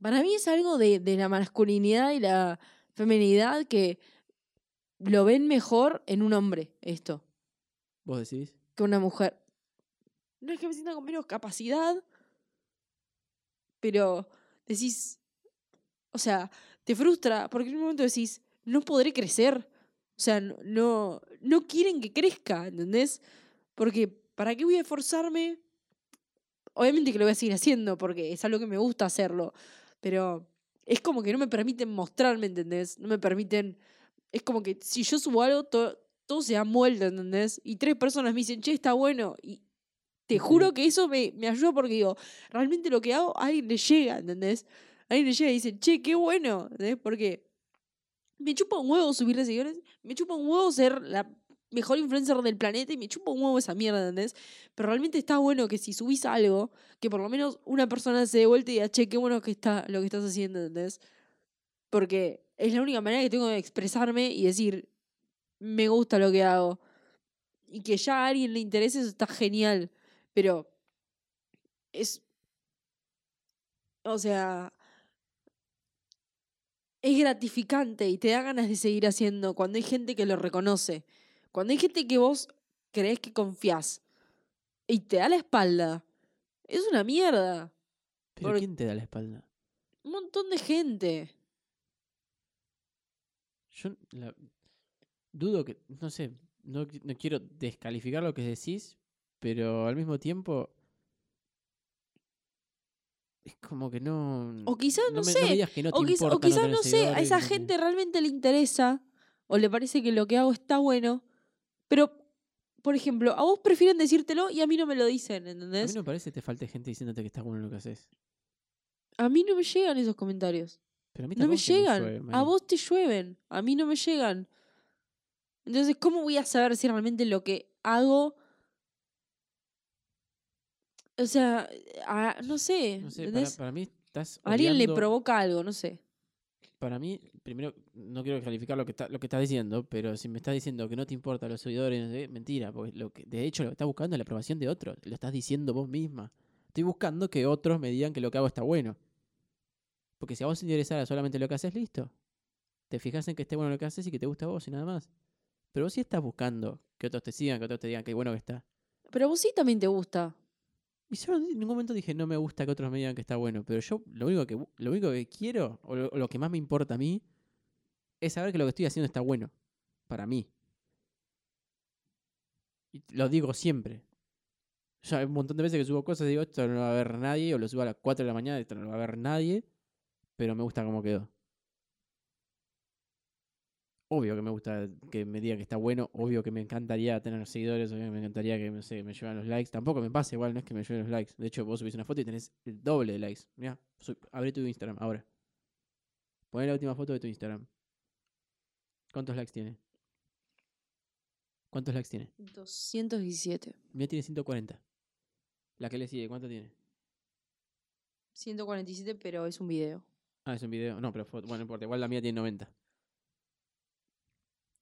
Para mí es algo de, de la masculinidad y la feminidad que lo ven mejor en un hombre, esto, ¿Vos decís? que una mujer. No es que me sienta con menos capacidad, pero decís, o sea, te frustra porque en un momento decís, no podré crecer. O sea, no, no, no quieren que crezca, ¿entendés? Porque, ¿para qué voy a esforzarme? Obviamente que lo voy a seguir haciendo porque es algo que me gusta hacerlo, pero es como que no me permiten mostrarme, ¿entendés? No me permiten... Es como que si yo subo algo, todo, todo se da vuelta, ¿entendés? Y tres personas me dicen, che, está bueno. Y te juro que eso me, me ayuda porque digo, realmente lo que hago a alguien le llega, ¿entendés? A alguien le llega y dice, che, qué bueno, ¿entendés? Porque me chupa un huevo subirle seguidores, me chupa un huevo ser la mejor influencer del planeta y me chupa un huevo esa mierda, ¿entendés? Pero realmente está bueno que si subís algo, que por lo menos una persona se dé vuelta y diga, che, qué bueno que está lo que estás haciendo, ¿entendés? Porque es la única manera que tengo de expresarme y decir, me gusta lo que hago. Y que ya a alguien le interese, eso está genial. Pero es. O sea. Es gratificante y te da ganas de seguir haciendo cuando hay gente que lo reconoce. Cuando hay gente que vos crees que confías y te da la espalda Es una mierda. ¿Pero quién te da la espalda? Un montón de gente. Yo la- dudo que, no sé, no, no quiero descalificar lo que decís, pero al mismo tiempo es como que no... O quizás, no, me, sé. me digas que no te o, quizás, no sé, a esa gente realmente le interesa o le parece que lo que hago está bueno. Pero, por ejemplo, a vos prefieren decírtelo y a mí no me lo dicen, A ¿entendés? mí no me parece que te falte gente diciéndote que está bueno lo que haces. A mí no me llegan esos comentarios. Pero a mí No me que me llegan. llueve, a vos te llueven. A mí no me llegan. Entonces, ¿cómo voy a saber si realmente lo que hago... O sea, a- no sé. No sé, para, para mí estás A alguien le provoca algo, no sé. Para mí, primero, no quiero calificar lo que está, lo que estás diciendo, pero si me estás diciendo que no te importan los seguidores, sé, mentira, porque lo que, de hecho lo que estás buscando es la aprobación de otros, lo estás diciendo vos misma. Estoy buscando que otros me digan que lo que hago está bueno. Porque si a vos te interesara solamente lo que haces, listo. Te fijas en que esté bueno lo que haces y que te gusta a vos y nada más. Pero vos sí estás buscando que otros te sigan, que otros te digan que bueno que está. Pero a vos sí también te gusta. Y yo en ningún momento dije no me gusta que otros me digan que está bueno, pero yo lo único que, lo único que quiero, o lo, que más me importa a mí, es saber que lo que estoy haciendo está bueno. Para mí. Y lo digo siempre. Ya hay un montón de veces que subo cosas y digo, esto no va a ver nadie, o lo subo a las 4 de la mañana, esto no va a ver nadie, pero me gusta cómo quedó. Obvio que me gusta que me digan que está bueno, obvio que me encantaría tener seguidores, obvio que me encantaría que no sé, me lleven los likes. Tampoco me pasa igual, no es que me lleven los likes. De hecho, vos subís una foto y tenés el doble de likes. Mira, abrí tu Instagram ahora. Poné la última foto de tu Instagram. ¿Cuántos likes tiene? ¿Cuántos likes tiene? 217. Mira, tiene 140. La que le sigue, ¿cuánto tiene? 147, pero es un video. Ah, es un video. No, pero foto. Bueno, no importa. Igual la mía tiene 90.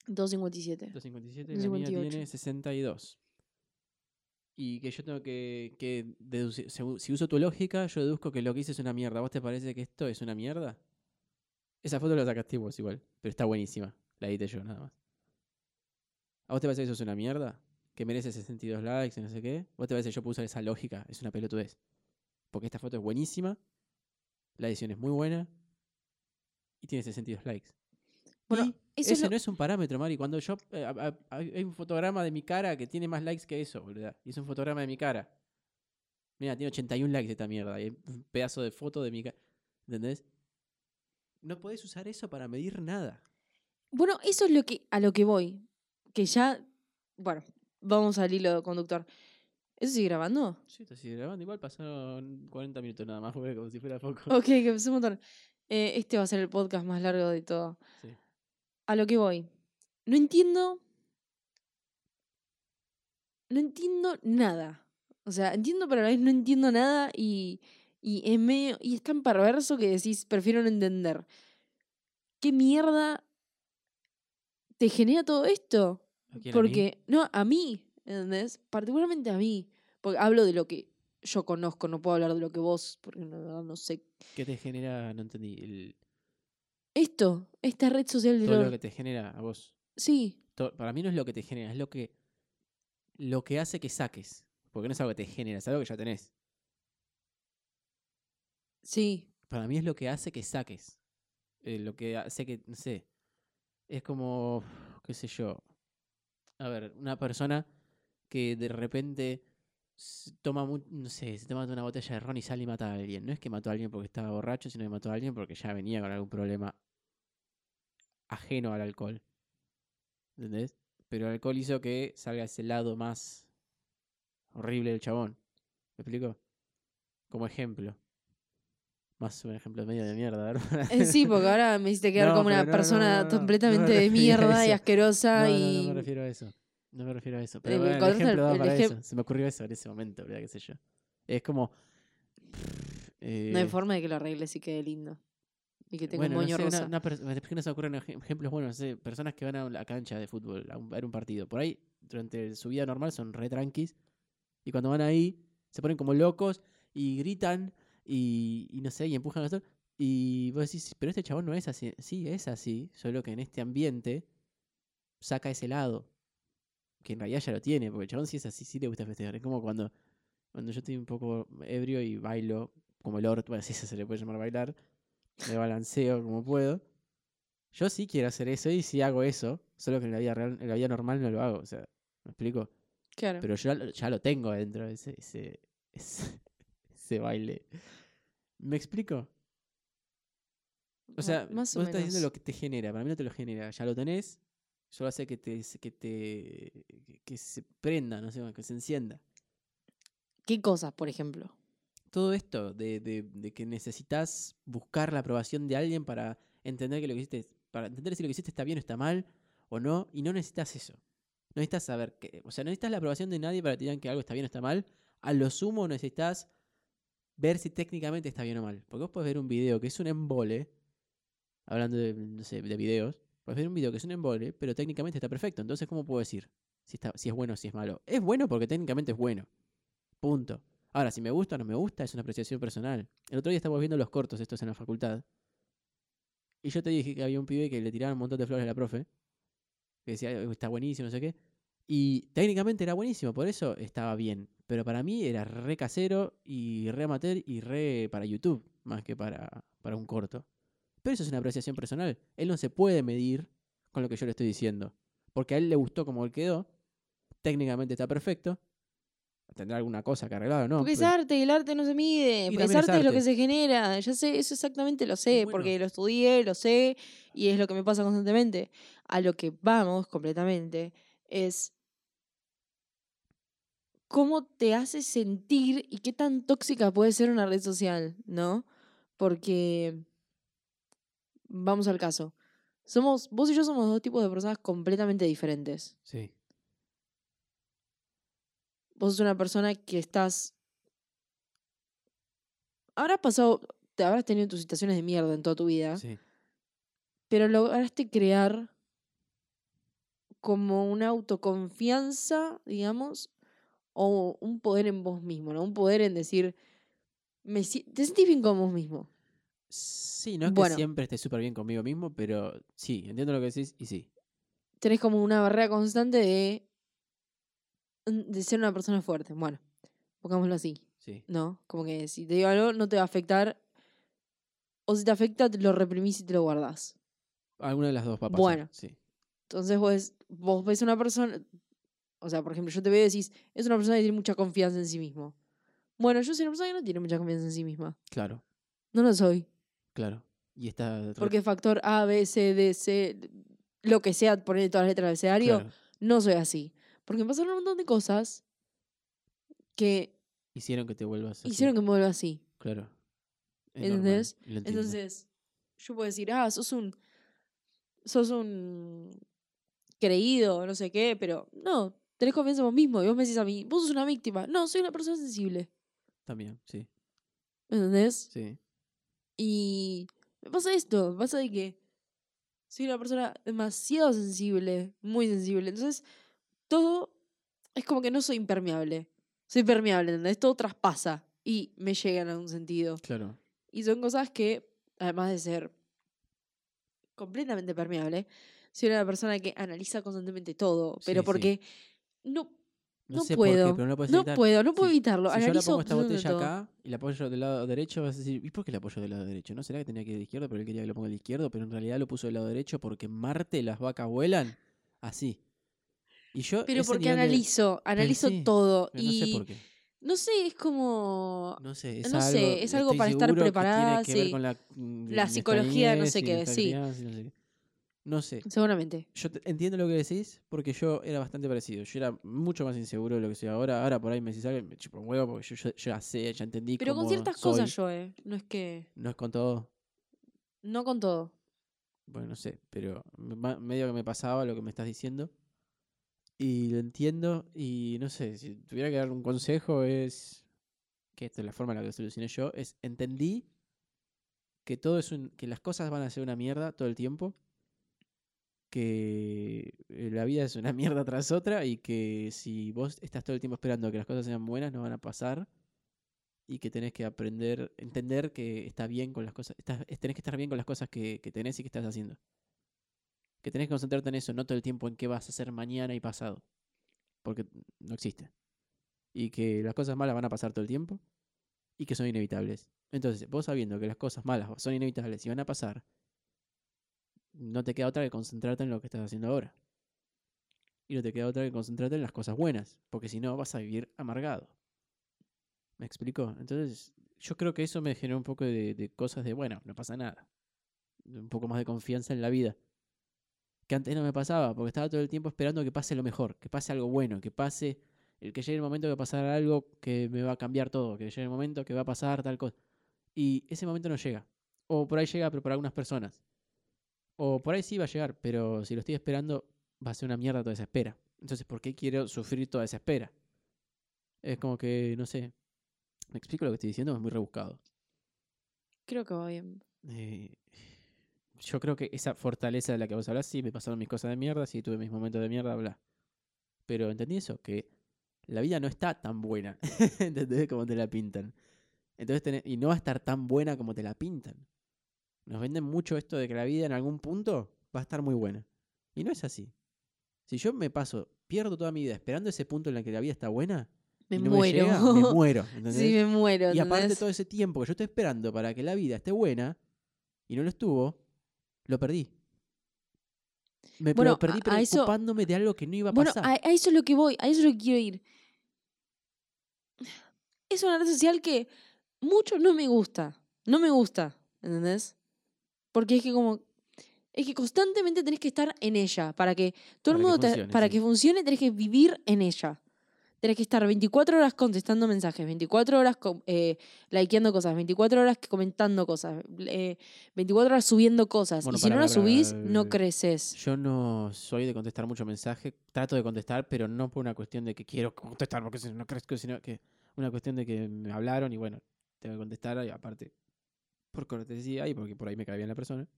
257. 257 y la mía 58. tiene 62. Y que yo tengo que, que deducir. Si uso tu lógica, yo deduzco que lo que hice es una mierda. ¿A vos te parece que esto es una mierda? Esa foto la sacaste vos igual, pero está buenísima. La edité yo nada más. ¿A vos te parece que eso es una mierda? ¿Que merece 62 likes y no sé qué? ¿Vos te parece que yo puedo usar esa lógica? Es una pelotudez. Porque esta foto es buenísima, la edición es muy buena y tiene 62 likes. Bueno, Y eso es ese lo- no es un parámetro, Mari. Cuando yo. eh, a- a- hay un fotograma de mi cara que tiene más likes que eso, boludo. Y es un fotograma de mi cara. Mira, tiene 81 likes esta mierda. Y un pedazo de foto de mi cara. ¿Entendés? No podés usar eso para medir nada. Bueno, eso es lo que, a lo que voy. Que ya. Bueno, vamos al hilo conductor. ¿Eso sigue grabando? Sí, esto sigue grabando. Igual pasaron 40 minutos nada más, como si fuera poco. Ok, que es un montón. Eh, este va a ser el podcast más largo de todo. Sí. A lo que voy. No entiendo. No entiendo nada. O sea, entiendo, pero a la vez no entiendo nada y, y es medio. Y es tan perverso que decís, prefiero no entender. ¿Qué mierda te genera todo esto? Porque, no, a mí, ¿entendés? Particularmente a mí. Porque hablo de lo que yo conozco, no puedo hablar de lo que vos, porque verdad no sé. ¿Qué te genera? No entendí. El- Esto, esta red social de todo lo que te genera a vos. Sí, To- para mí no es lo que te genera, es lo que. Lo que hace que saques. Porque no es algo que te genera, es algo que ya tenés. sí. Para mí es lo que hace que saques. Eh, lo que hace que, no sé, es como, qué sé yo. A ver, una persona que de repente toma, mu- no sé, se toma una botella de ron y sale y mata a alguien. No es que mató a alguien porque estaba borracho, sino que mató a alguien porque ya venía con algún problema ajeno al alcohol. ¿Entendés? Pero el alcohol hizo que salga ese lado más horrible del chabón. ¿Me explico? Como ejemplo. Más un ejemplo medio de mierda, ¿verdad? Eh, sí, porque ahora me hiciste quedar No, como una no, persona no, completamente me de mierda y no, y... no me refiero a eso. No me refiero a eso. Pero El- bueno, el cuando ejemplo el- daba el para ejem- eso. Se me ocurrió eso en ese momento, ¿verdad? ¿Qué sé yo? Es como. No hay eh, forma de que lo arregles y quede lindo. Y que tenga bueno, un no moño sé, rosa. pers- es que no se ocurren ejem- ejemplos buenos. No sé, personas que van a la cancha de fútbol a, un- a ver un partido. Por ahí, durante su vida normal, son re tranquis. Y cuando van ahí, se ponen como locos y gritan y, y no sé, y empujan a otros. Y vos decís, pero este chabón no es así. Sí, es así. Solo que en este ambiente saca ese lado. Que en realidad ya lo tiene. Porque el chabón sí es así, sí le gusta festejar. Es como cuando Cuando yo estoy un poco ebrio y bailo como el orto, bueno, si se le puede llamar bailar, me balanceo como puedo. Yo sí quiero hacer eso y sí hago eso, solo que en la vida real, en la vida normal no lo hago, o sea, ¿me explico? Claro. Pero yo ya lo- tengo adentro, ese, ese, ese, ese baile. ¿Me explico? O Ma- sea, más o vos estás diciendo menos. lo que te genera, para mí no te lo genera, ya lo tenés, solo hace que te, que te, que se prenda, no sé, que se encienda. ¿Qué cosas, por ejemplo? Todo esto de, de, que necesitas buscar la aprobación de alguien para entender que lo que hiciste, para entender si lo que hiciste está bien o está mal o no, y no necesitas eso. No necesitas saber que, o sea, no necesitas la aprobación de nadie para que te digan que algo está bien o está mal. A lo sumo necesitas ver si técnicamente está bien o mal. Porque vos podés ver un video que es un embole, hablando de, de videos, puedes ver un video que es un embole, pero técnicamente está perfecto. Entonces, ¿cómo puedo decir si, está, si es bueno o si es malo? Es bueno porque técnicamente es bueno. Punto. Ahora, si me gusta o no me gusta, es una apreciación personal. El otro día estábamos viendo los cortos estos en la facultad. Y yo te dije que había un pibe que le tiraron un montón de flores a la profe. Que decía, "Eh, está buenísimo, no sé qué. Y técnicamente era buenísimo, por eso estaba bien. Pero para mí era re casero y re amateur y re para YouTube, más que para, para un corto. Pero eso es una apreciación personal. Él no se puede medir con lo que yo le estoy diciendo. Porque a él le gustó como él quedó. Técnicamente está perfecto. Tendrá alguna cosa que arreglar o no. Porque es pero- arte y el arte no se mide. Porque es arte es lo que se genera. Ya sé, eso exactamente lo sé, bueno. porque lo estudié, lo sé, y es lo que me pasa constantemente. A lo que vamos completamente es cómo te hace sentir y qué tan tóxica puede ser una red social, ¿no? Porque, vamos al caso, somos, vos y yo somos dos tipos de personas completamente diferentes. Sí. Vos sos una persona que estás. Habrás pasado. Te habrás tenido tus situaciones de mierda en toda tu vida. Sí. Pero lograste crear como una autoconfianza, digamos, o un poder en vos mismo, ¿no? Un poder en decir. Me, te sentís bien con vos mismo. Sí, no es Bueno. que siempre esté súper bien conmigo mismo, pero sí, entiendo lo que decís y sí. Tenés como una barrera constante de. De ser una persona fuerte. Bueno, pongámoslo así. Sí. ¿no? Como que si te digo algo, no te va a afectar. O si te afecta, te lo reprimís y te lo guardás. Alguna de las dos pasar. Bueno. Sí. Entonces, vos, vos ves una persona. O sea, por ejemplo, yo te veo y decís, es una persona que tiene mucha confianza en sí mismo. Bueno, yo soy una persona que no tiene mucha confianza en sí misma. Claro, No lo soy. claro. Y está. Porque factor A, B, C, D, C, lo que sea, poner todas las letras del abecedario, claro, no soy así. Porque me pasaron un montón de cosas que Hicieron que te vuelvas así. hicieron que me vuelva así. Claro. Es normal, ¿Entendés? entiendo. Entonces, yo puedo decir, ah, sos un. sos un. creído, no sé qué, pero no, tenés confianza en vos mismo. Y vos me decís a mí, vos sos una víctima. No, soy una persona sensible. También, sí. ¿Entendés? Sí. Y me pasa esto, me pasa de que soy una persona demasiado sensible, muy sensible. Entonces, todo es como que no soy impermeable. Soy permeable, ¿entendés? Todo traspasa y me llega en algún sentido. Claro. Y son cosas que, además de ser completamente permeable, soy una persona que analiza constantemente todo. Pero Sí, sí. porque no, No, no sé por qué, puedo. pero no no puedo, no puedo evitarlo. Si yo le Analizo pongo esta botella todo. acá y la apoyo del lado derecho, vas a decir, ¿y por qué la apoyo del lado derecho? ¿No será que tenía que ir de izquierdo, pero él quería que lo ponga del izquierdo, pero en realidad lo puso del lado derecho porque en Marte las vacas vuelan? Así. Y yo. Pero porque de- analizo, analizo todo. pero no y sé por qué. no sé, es como No sé, es no algo, sé, es algo para estar seguro que preparada, Tiene que ver con la, mm, La nuestra psicología de no sé y qué, sí. y no sé qué. No sé. seguramente. Yo entiendo lo que decís porque yo era bastante parecido. Yo era mucho más inseguro de lo que soy ahora. Ahora por ahí me decís algo y me chupo un huevo porque yo, yo- yo ya sé, ya entendí Pero con ciertas soy. cosas yo, eh. No es que. No es con todo. No con todo. Bueno, no sé, pero medio que me pasaba lo que me estás diciendo. Y lo entiendo y no sé, si tuviera que dar un consejo es que esta es la forma en la que lo solucioné yo, es entendí que todo es un, que las cosas van a ser una mierda todo el tiempo, que eh, la vida es una mierda tras otra y que si vos estás todo el tiempo esperando que las cosas sean buenas no van a pasar y que tenés que aprender, entender que está bien con las cosas, estás, tenés que estar bien con las cosas que tenés y que estás haciendo. Que tenés que concentrarte en eso, no todo el tiempo en qué vas a hacer mañana y pasado. Porque no existe. y que las cosas malas van a pasar todo el tiempo y que son inevitables. Entonces, vos sabiendo que las cosas malas son inevitables y van a pasar, no te queda otra que concentrarte en lo que estás haciendo ahora. Y no te queda otra que concentrarte en las cosas buenas, porque si no vas a vivir amargado. ¿Me explico? Entonces, yo creo que eso me generó un poco de, de cosas de, bueno, no pasa nada. Un poco más de confianza en la vida. Que antes no me pasaba, porque estaba todo el tiempo esperando que pase lo mejor, que pase algo bueno, que pase el que llegue el momento que va a pasar algo que me va a cambiar todo, que llegue el momento que va a pasar tal cosa. Y ese momento no llega. O por ahí llega, pero para algunas personas. O por ahí sí va a llegar, pero si lo estoy esperando, va a ser una mierda toda esa espera. Entonces, ¿por qué quiero sufrir toda esa espera? Es como que, no sé. ¿Me explico lo que estoy diciendo? Es muy rebuscado. Creo que va bien. Eh, yo creo que esa fortaleza de la que vos hablas, sí, me pasaron mis cosas de mierda, sí, tuve mis momentos de mierda, bla. Pero entendí eso, que la vida no está tan buena, ¿entendés? Como te la pintan. Entonces, tenés- y no va a estar tan buena como te la pintan. Nos venden mucho esto de que la vida en algún punto va a estar muy buena. Y no es así. Si yo me paso, pierdo toda mi vida esperando ese punto en el que la vida está buena, Me no muero. me llega, me muero. ¿entendés? sí, me muero. Y aparte todo ese tiempo que yo estoy esperando para que la vida esté buena y no lo estuvo, lo perdí. Me Bueno, lo perdí a- a eso- preocupándome de algo que no iba a Bueno, pasar. a, a eso es lo que voy, a eso es lo que quiero ir. Es una red social que mucho no me gusta. No me gusta, ¿entendés? Porque es que como. Es que constantemente tenés que estar en ella. Para que todo Para el que mundo. te- para sí. que funcione, tenés que vivir en ella. Tenés que estar 24 horas contestando mensajes, 24 horas eh, likeando cosas, 24 horas comentando cosas, eh, 24 horas subiendo cosas. Bueno, y si para, no las subís, para, no eh, creces. Yo no soy de contestar mucho mensaje, trato de contestar, pero no por una cuestión de que quiero contestar, porque si no crezco, sino que una cuestión de que me hablaron y bueno, tengo que contestar y aparte por cortesía y porque por ahí me cae bien la persona.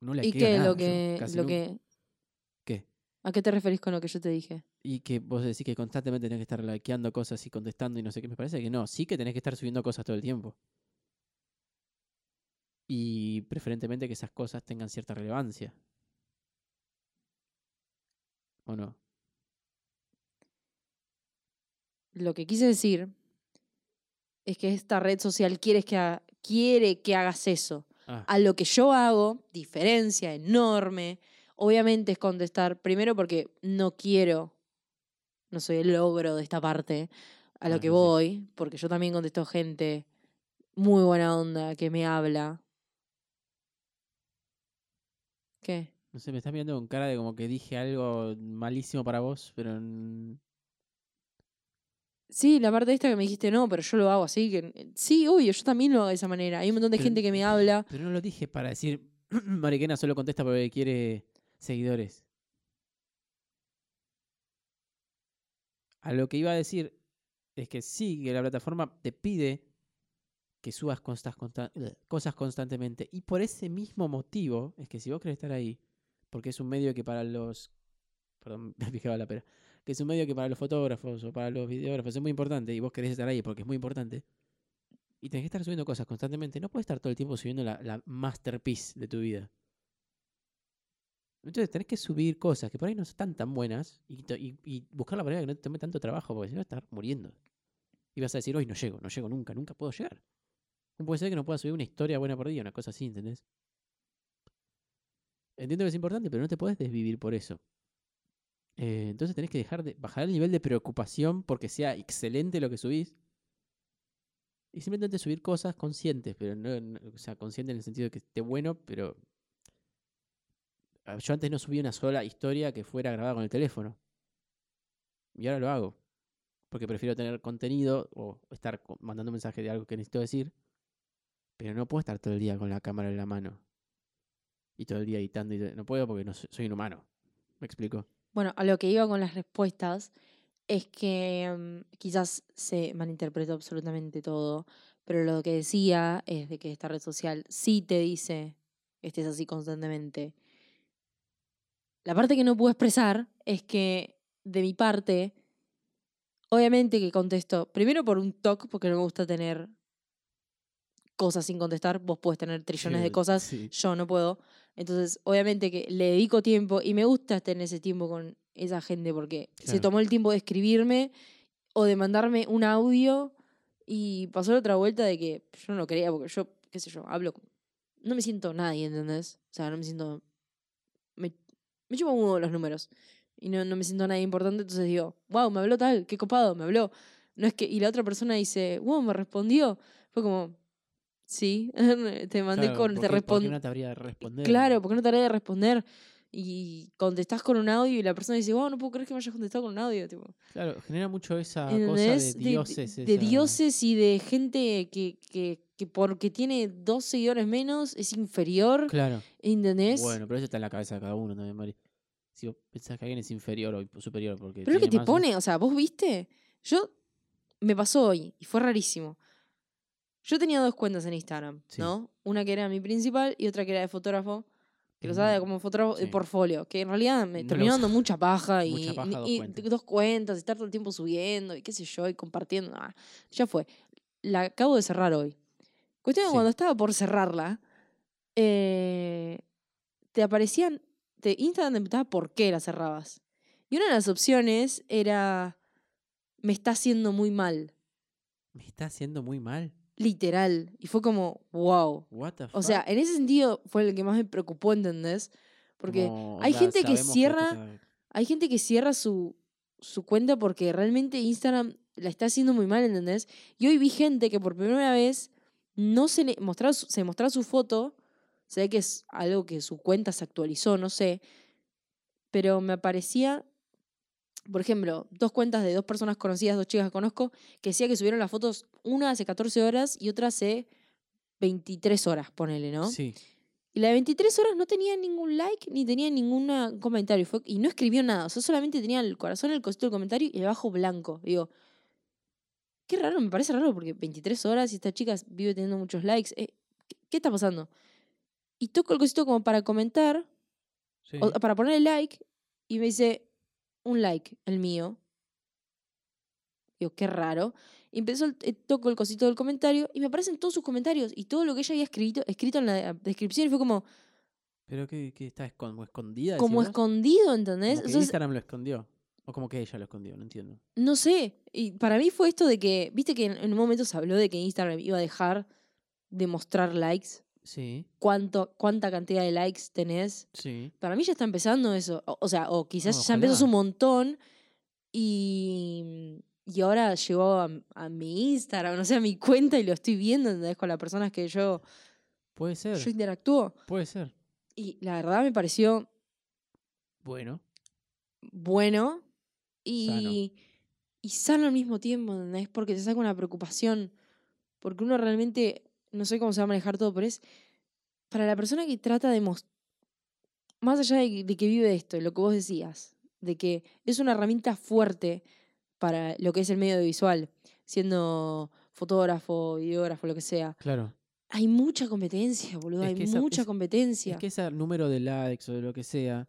No le ¿Y qué lo que, lo nunca. que. ¿Qué? ¿A qué te referís con lo que yo te dije? Y que vos decís que constantemente tenés que estar likeando cosas y contestando y no sé qué. Me parece que no. Sí que tenés que estar subiendo cosas todo el tiempo. Y preferentemente que esas cosas tengan cierta relevancia. ¿O no? Lo que quise decir es que esta red social quiere que, ha- quiere que hagas eso. Ah, A lo que yo hago, diferencia enorme. Obviamente es contestar, primero porque no quiero, no soy el logro de esta parte, a lo que sí. voy, porque yo también contesto gente muy buena onda que me habla. ¿Qué? no sé, me estás mirando con cara de como que dije algo malísimo para vos, pero... Sí, la parte esta que me dijiste no, pero yo lo hago así. que Sí, obvio, yo también lo hago de esa manera. Hay un montón de Pero- gente que me habla. Pero no lo dije para decir, Mariquena solo contesta porque quiere seguidores. A lo que iba a decir es que sí, que la plataforma te pide que subas bleh, cosas constantemente. Y por ese mismo motivo, es que si vos querés estar ahí, porque es un medio que para los... Perdón, me picaba la pera. Que es un medio que para los fotógrafos o para los videógrafos es muy importante y vos querés estar ahí porque es muy importante. Y tenés que estar subiendo cosas constantemente. No puedes estar todo el tiempo subiendo la masterpiece de tu vida. Entonces tenés que subir cosas que por ahí no están tan buenas y, buscar la manera que no te tome tanto trabajo, porque si no estar muriendo. Y vas a decir, hoy no llego, no llego nunca, nunca puedo llegar. No puede ser que no pueda subir una historia buena por día, una cosa así, ¿entendés? Entiendo que es importante, pero no te podés desvivir por eso. Eh, entonces tenés que dejar de bajar el nivel de preocupación porque sea excelente lo que subís. Y simplemente subir cosas conscientes, pero no, no- o sea, consciente en el sentido de que esté bueno, pero yo antes no subía una sola historia que fuera grabada con el teléfono. Y ahora lo hago. Porque prefiero tener contenido o estar mandando mensajes de algo que necesito decir. Pero no puedo estar todo el día con la cámara en la mano. Y todo el día editando. Y no puedo porque no soy, soy un humano. ¿Me explico? Bueno, a lo que iba con las respuestas es que mm, quizás se malinterpretó absolutamente todo, pero lo que decía es de que esta red social sí te dice estés así constantemente. La parte que no puedo expresar es que de mi parte, obviamente que contesto, primero por un toque, porque no me gusta tener cosas sin contestar, vos puedes tener trillones de cosas, sí. yo no puedo. Entonces, obviamente que le dedico tiempo y me gusta tener ese tiempo con esa gente porque se tomó el tiempo de escribirme o de mandarme un audio y pasó la otra vuelta de que yo no lo quería porque yo, qué sé yo, hablo. No me siento nadie, ¿entendés? O sea, no me siento. Me, chupan uno los números. Y no, no me siento nadie importante, entonces digo, wow, me habló tal, qué copado, me habló. No es que. Y la otra persona dice, wow, me respondió. Fue como, sí, te mandé Claro, con. ¿por Te qué- por qué respondí. no te habría de responder? Claro, porque no te haré de responder. Y contestás con un audio y la persona dice, wow, no puedo creer que me hayas contestado con un audio. Tipo. Claro, genera mucho esa cosa de dioses. De, de esa- dioses y de gente que, que, que porque tiene dos seguidores menos es inferior. Claro. ¿Entendés? Bueno, pero eso está en la cabeza de cada uno también, Mari. Si vos pensás que alguien es inferior o superior porque Pero es lo que te más, pone, o sea, vos viste. Yo me pasó hoy y fue rarísimo. Yo tenía dos cuentas en Instagram, Sí. ¿no? Una que era mi principal y otra que era de fotógrafo, que lo Mm, usaba como fotógrafo de portfolio, que en realidad me No terminó dando mucha paja y, Mucha paja, dos y cuentas. dos cuentas, estar todo el tiempo subiendo y qué sé yo, y compartiendo. ah, ya fue. La acabo de cerrar hoy. Cuestión que Sí. cuando estaba por cerrarla, eh, te aparecían, te, Instagram te preguntaba por qué la cerrabas. Y una de las opciones era, me está haciendo muy mal, Me está haciendo muy mal. literal. Y fue como, wow. What the fuck? O sea, en ese sentido fue el que más me preocupó, ¿entendés? Porque hay onda, gente que cierra- hay gente que cierra su, su cuenta porque realmente Instagram la está haciendo muy mal, ¿entendés? Y hoy vi gente que por primera vez no se mostraba su, se mostraba su foto, se ve que es algo que su cuenta se actualizó, no sé, pero me aparecía, por ejemplo, dos cuentas de dos personas conocidas, dos chicas que conozco, que decía que subieron las fotos una hace 14 horas y otra hace 23 horas, ponele, ¿no? Sí. Y la de 23 horas no tenía ningún like ni tenía ningún comentario. Fue, y no escribió nada. O sea, solamente tenía el corazón, el cosito del comentario y abajo blanco. Digo, qué raro, me parece raro porque 23 horas y esta chica vive teniendo muchos likes. eh, ¿qué, qué está pasando? Y toco el cosito como para comentar, sí. o para poner el like, y me dice, un like, el mío. Digo, qué raro. Y empezó, el- eh, toco el cosito del comentario y me aparecen todos sus comentarios y todo lo que ella había escrito, escrito en la descripción y fue como, Pero que, que está escondida. como escondido, ¿entendés? Como que Entonces, Instagram lo escondió. O como que ella lo escondió, no entiendo. no sé. Y para mí fue esto de que, viste que en, en un momento se habló de que Instagram iba a dejar de mostrar likes, Sí, cuánto, cuánta cantidad de likes tenés. sí. Para mí ya está empezando eso. O, o sea, o quizás ya empezó un montón y, y ahora llegó a, a mi Instagram, no sé, a mi cuenta y lo estoy viendo, ¿entendés? Con las personas que yo, Puede ser. yo interactúo. Puede ser. Y la verdad me pareció Bueno. bueno y, y sano al mismo tiempo, ¿entendés? Porque te saca una preocupación. Porque uno realmente, no sé cómo se va a manejar todo, pero es para la persona que trata de mostrar, más allá de, de que vive esto, lo que vos decías, de que es una herramienta fuerte para lo que es el medio audiovisual, siendo fotógrafo, videógrafo, lo que sea. Claro. Hay mucha competencia, boludo, Es hay esa- mucha es- competencia. Es que ese número de likes o de lo que sea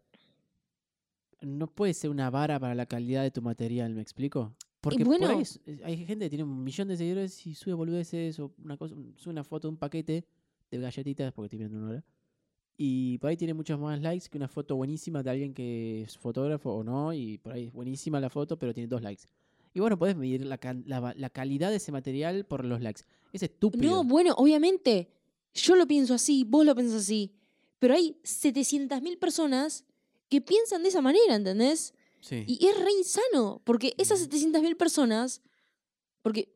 no puede ser una vara para la calidad de tu material, ¿me explico? Porque por ahí bueno- es- hay gente que tiene un millón de seguidores y sube boludeces o una cosa, sube una foto de un paquete de galletitas, porque estoy viendo una hora. Y por ahí tiene muchos más likes que una foto buenísima de alguien que es fotógrafo o no, y por ahí es buenísima la foto, pero tiene dos likes. Y bueno, podés medir la, la la calidad de ese material por los likes. Es estúpido. No, bueno, obviamente, yo lo pienso así, vos lo pensás así, pero hay 700.000 personas que piensan de esa manera, ¿entendés? sí. Y es re insano, porque esas Mm. 700.000 personas, porque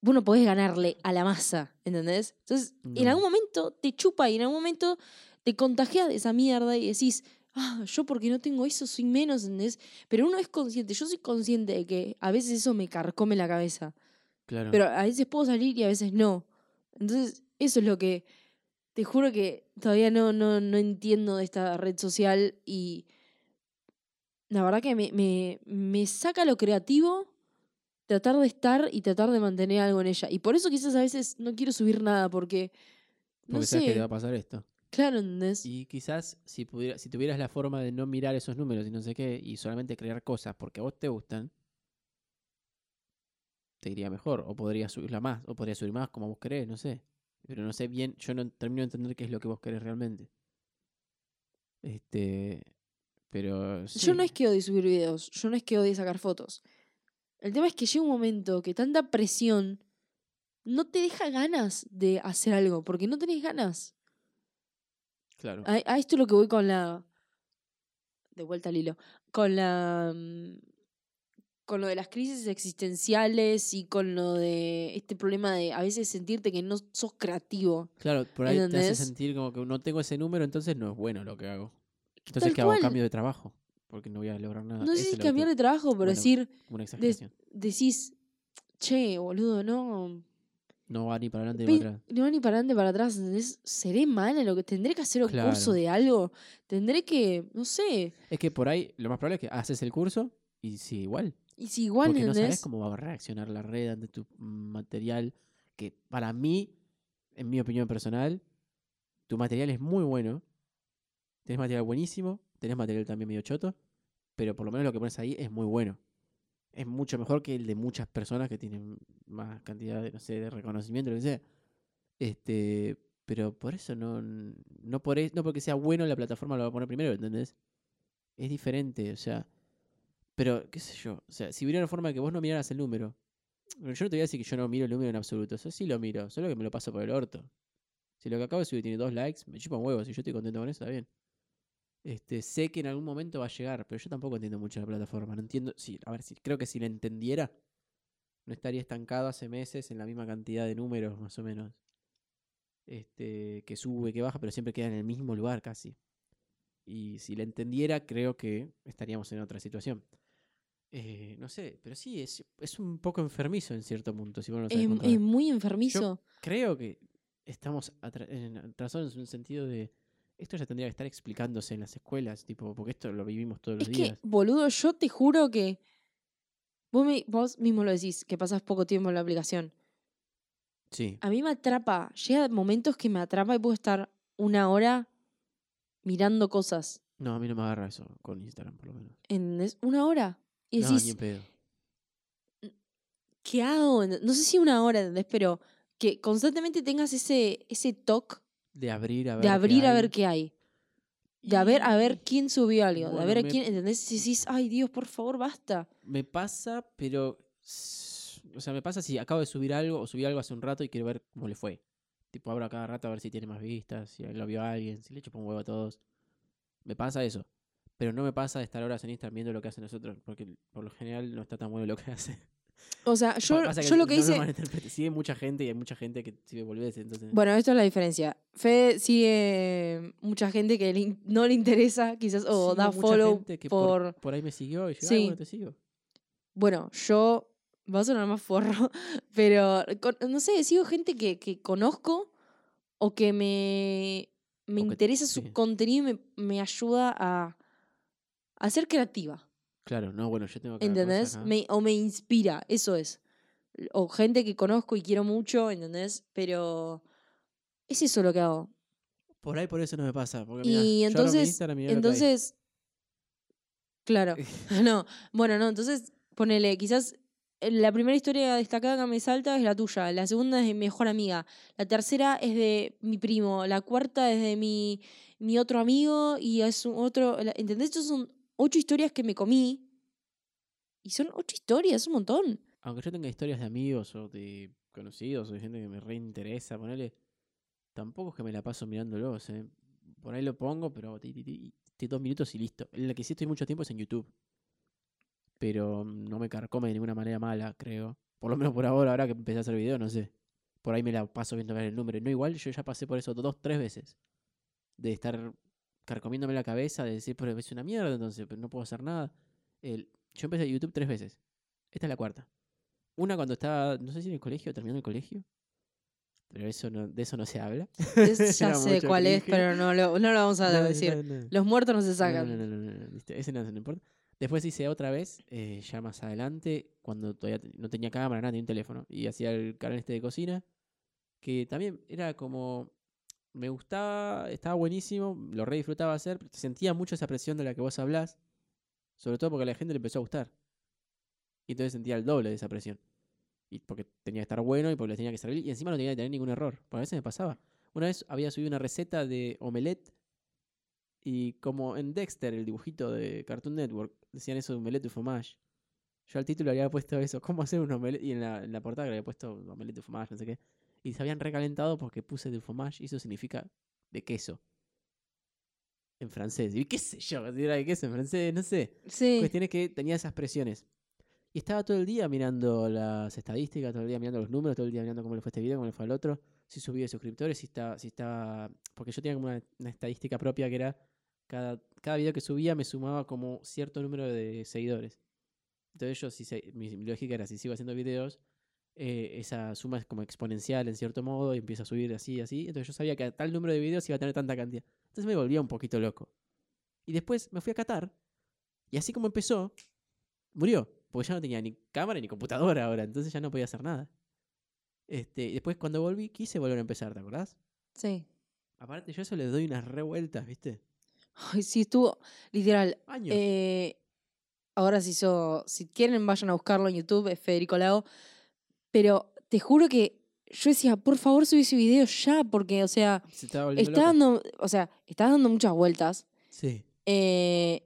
vos no podés ganarle a la masa, ¿entendés? Entonces, en algún momento te chupa y en algún momento te contagias de esa mierda y decís, ah, yo porque no tengo eso soy menos, ¿entendés? Pero uno es consciente, yo soy consciente de que a veces eso me carcome la cabeza. claro. Pero a veces puedo salir y a veces no. Entonces, eso es lo que te juro que todavía no, no, no entiendo de esta red social y la verdad que me, me, me saca lo creativo tratar de estar y tratar de mantener algo en ella. Y por eso quizás a veces no quiero subir nada porque, no porque sabes que te va sé, a pasar esto. claro, ¿entendés? Y quizás si, pudiera, si tuvieras la forma de no mirar esos números y no sé qué, y solamente crear cosas porque a vos te gustan, te iría mejor. O podrías subirla más, o podrías subir más como vos querés, no sé. Pero no sé bien, yo no termino de entender qué es lo que vos querés realmente. Este. Pero. Yo no es que odie subir videos, yo no es que odie sacar fotos. El tema es que llega un momento que tanta presión no te deja ganas de hacer algo, porque no tenés ganas. Claro. A, a esto es lo que voy con la. De vuelta al hilo. Con la. Con lo de las crisis existenciales y con lo de este problema de a veces sentirte que no sos creativo. Claro, por ahí te hace sentir como que no tengo ese número, entonces no es bueno lo que hago. Entonces, Tal ¿qué hago? Cambio de trabajo. Porque no voy a lograr nada. No sé si cambiar de trabajo, pero bueno, decir, una exageración. decís, che, boludo, no. No va ni para adelante ni para atrás. No va ni para adelante ni para atrás, ¿entendés? Seré mala, lo que tendré que hacer un curso de algo. Tendré que, no sé. Es que por ahí lo más probable es que haces el curso y sí, igual. Y si igual, porque no sabes cómo va a reaccionar la red ante tu material. Que para mí, en mi opinión personal, tu material es muy bueno. Tenés material buenísimo, tenés material también medio choto, pero por lo menos lo que pones ahí es muy bueno. Es mucho mejor que el de muchas personas que tienen más cantidad de, no sé, de reconocimiento, lo que sea. Este, pero por eso no, no, por, e- no porque sea bueno la plataforma lo va a poner primero, ¿entendés? Es diferente, o sea. Pero, qué sé yo, o sea, si hubiera una forma de que vos no miraras el número. Yo no te voy a decir que yo no miro el número en absoluto. Eso sí lo miro, solo que me lo paso por el orto. Si lo que acabo de subir tiene dos likes, me chupa un huevo. Si yo estoy contento con eso, está bien. Este, sé que en algún momento va a llegar, pero yo tampoco entiendo mucho la plataforma. No entiendo. Sí, a ver, si, creo que si la entendiera, no estaría estancado hace meses en la misma cantidad de números, más o menos. Este, que sube, que baja, pero siempre queda en el mismo lugar casi. Y si la entendiera, creo que estaríamos en otra situación. Eh, no sé, pero sí, es, es un poco enfermizo en cierto punto, si vos no sabés Es, muy enfermizo. Creo que estamos atra- en- atrasados en un sentido de. Esto ya tendría que estar explicándose en las escuelas, tipo, porque esto lo vivimos todos los que, días. boludo, yo te juro que. Vos, me- vos mismo lo decís, que pasas poco tiempo en la aplicación. Sí. A mí me atrapa. Llega momentos que me atrapa y puedo estar una hora mirando cosas. No, a mí no me agarra eso con Instagram, por lo menos. ¿Entendés? Una hora. Y No, ni pedo. ¿qué hago? No sé si una hora, ¿entendés? Pero que constantemente tengas ese, ese toque De abrir a ver. de qué abrir a hay. ver qué hay. De a ver, a ver Y quién subió algo. de a ver a me- quién, ¿entendés? Si decís, ay Dios, por favor, basta. Me pasa, pero. O sea, me pasa si acabo de subir algo o subí algo hace un rato y quiero ver cómo le fue. Tipo, abro a cada rato a ver si tiene más vistas, si lo vio alguien, si le chupo un huevo a todos. Me pasa eso. Pero no me pasa de estar horas en Instagram viendo lo que hacen nosotros, porque por lo general no está tan bueno lo que hace. O sea, yo, yo lo que no hice. Sigue mucha gente y hay mucha gente que sigue volviendo. Entonces, Bueno, esto es la diferencia. Fede sigue mucha gente que le no le interesa, quizás, o da follow por... por, ahí me siguió y yo, Sí. bueno, te sigo. Bueno, yo. Va a sonar más forro, pero con- no sé, sigo gente que, que conozco o que me, me O que- interesa su sí. contenido y me, me ayuda a, a ser creativa. Claro, no, bueno, yo tengo cosa ¿Entendés? Me- o me inspira, eso es. O gente que conozco y quiero mucho, ¿entendés? Pero es eso lo que hago. Por ahí por eso no me pasa. Porque, mirá, Y yo abro mi entonces, y que entonces, claro, no, bueno, no, entonces ponele, quizás eh, la primera historia destacada que me salta es la tuya, la segunda es de mi mejor amiga, la tercera es de mi primo, la cuarta es de mi, mi otro amigo y es un otro, ¿entendés? Estos son ocho historias que me comí y son ocho historias, un montón. Aunque yo tenga historias de amigos o de conocidos o de gente que me reinteresa, ponele. Tampoco es que me la paso mirándolos, eh. Por ahí lo pongo, pero dos minutos y listo. En la que sí estoy mucho tiempo es en YouTube. Pero no me carcome de ninguna manera mala, creo. Por lo menos por ahora, ahora que empecé a hacer video, no sé. Por ahí me la paso viendo ver el número. No, igual yo ya pasé por eso dos, tres veces. De estar carcomiéndome la cabeza, de decir, pero es una mierda, entonces, pero no puedo hacer nada. El, yo empecé YouTube tres veces. Esta es la cuarta. Una cuando estaba, no sé si en el colegio, terminando el colegio. Pero eso no, de eso no se habla. Es- ya sé cuál es, pero no lo, no lo vamos a No, decir. no. Los muertos no se sacan. No, no, no, Ese no, importa. Después hice otra vez, eh, ya más adelante, cuando todavía no tenía cámara, nada, tenía un teléfono. Y hacía el canal este de cocina, que también era como. Me gustaba, estaba buenísimo, lo re disfrutaba hacer, pero sentía mucho esa presión de la que vos hablás, sobre todo porque a la gente le empezó a gustar. Y entonces sentía el doble de esa presión. Y porque tenía que estar bueno y porque le tenía que servir. Y encima no tenía que tener ningún error. Porque a veces me pasaba. Una vez había subido una receta de omelette. Y como en Dexter, el dibujito de Cartoon Network, decían eso de omelette de fromage. Yo al título había puesto eso, ¿cómo hacer un omelette? Y en la, en la portada le había puesto omelette de fromage, no sé qué. Y se habían recalentado porque puse de fromage y eso significa de queso. En francés. Y qué sé yo, era de queso en francés, no sé. Sí. Cuestión es que tenía esas presiones. Y estaba todo el día mirando las estadísticas, todo el día mirando los números, todo el día mirando cómo le fue este video, cómo le fue al otro, si subía de suscriptores, si estaba, si estaba. Porque yo tenía como una, una estadística propia que era cada, cada video que subía me sumaba como cierto número de seguidores. Entonces yo, si se- mi, mi lógica era, si sigo haciendo videos, eh, esa suma es como exponencial en cierto modo y empieza a subir así, así. Entonces yo sabía que a tal número de videos iba a tener tanta cantidad. Entonces me volvía un poquito loco. Y después me fui a Qatar y así como empezó, murió. Porque ya no tenía ni cámara ni computadora ahora, entonces ya no podía hacer nada. Este, y después cuando volví quise volver a empezar, ¿te acordás? Sí. Aparte yo eso le doy unas revueltas, ¿viste? Ay, sí, estuvo. Literal. Años. eh, ahora se hizo. Si quieren, vayan a buscarlo en YouTube, es Federico Lago. Pero te juro que yo decía, por favor, subí ese video ya, porque, o sea, Se está dando. O sea, estás dando muchas vueltas. Sí. eh,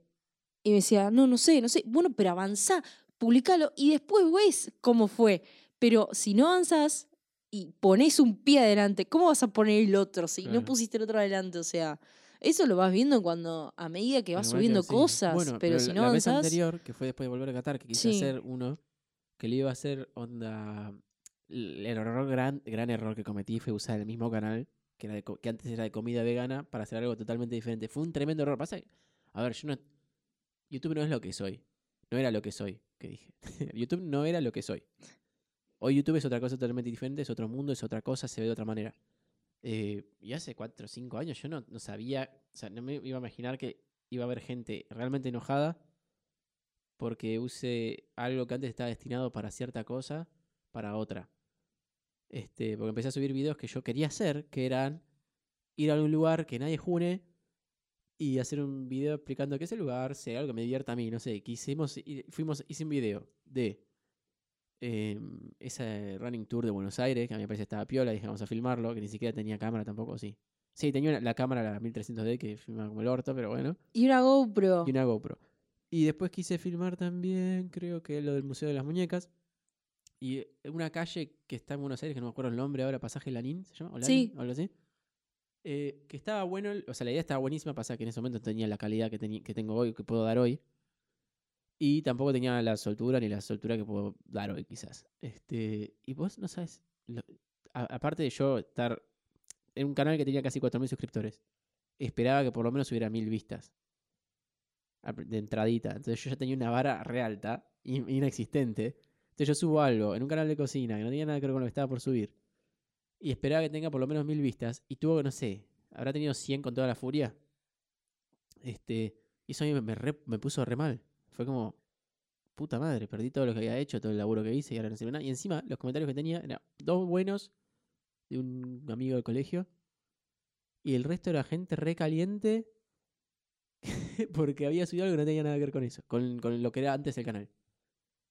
y me decía, no, no sé, no sé. Bueno, pero avanzá, publicalo y después ves cómo fue. Pero si no avanzás y pones un pie adelante, ¿cómo vas a poner el otro si Claro. no pusiste el otro adelante? O sea, eso lo vas viendo cuando, a medida que vas Bueno, subiendo sí. cosas. Bueno, pero, si no la vez anterior, que fue después de volver a Qatar, que quise Sí. hacer uno, que le iba a hacer onda. El error gran, gran error que cometí fue usar el mismo canal que, era de que antes era de comida vegana para hacer algo totalmente diferente. Fue un tremendo error. Pasa, a ver, yo no. YouTube no es lo que soy. No era lo que soy, que dije. YouTube no era lo que soy. Hoy YouTube es otra cosa totalmente diferente, es otro mundo, es otra cosa, se ve de otra manera. Eh, y hace 4 o 5 años yo no, no sabía, o sea, no me iba a imaginar que iba a haber gente realmente enojada porque use algo que antes estaba destinado para cierta cosa, para otra. Este, porque empecé a subir videos que yo quería hacer, que eran ir a algún lugar que nadie june y hacer un video explicando qué es el lugar, sea algo que me divierta a mí, no sé, que hicimos, fuimos, hice un video de em, ese running tour de Buenos Aires, que a mí me parece que estaba piola, dije vamos a filmarlo, que ni siquiera tenía cámara tampoco, sí. Sí, tenía una- la cámara, la 1300D, que filmaba como el orto, pero bueno Y una GoPro. y una GoPro. Y después quise filmar también, creo que lo del Museo de las Muñecas. Y eh, una calle que está en Buenos Aires, que no me acuerdo el nombre ahora, Pasaje Lanín, ¿se llama? ¿O Sí. ¿O algo así? Eh, que estaba bueno, o sea, la idea estaba buenísima, pasa que en ese momento tenía la calidad que, que tengo hoy, que puedo dar hoy. Y tampoco tenía la soltura ni la soltura que puedo dar hoy, quizás. Este, y vos no sabes, lo- a- aparte de yo estar en un canal que tenía casi 4.000 suscriptores, esperaba que por lo menos hubiera 1.000 vistas de entradita. Entonces yo ya tenía una vara re alta, in- inexistente. Entonces yo subo algo en un canal de cocina que no tenía nada que ver con lo que estaba por subir. Y esperaba que tenga por lo menos mil vistas. Y tuvo, no sé, habrá tenido 100 con toda la furia. Este, y eso a mí me puso re mal. Fue como, puta madre, perdí todo lo que había hecho, todo el laburo que hice y ahora no sirve nada. Y encima, los comentarios que tenía eran dos buenos de un amigo del colegio. Y el resto era gente re caliente porque había subido algo que no tenía nada que ver con eso, con, con lo que era antes el canal.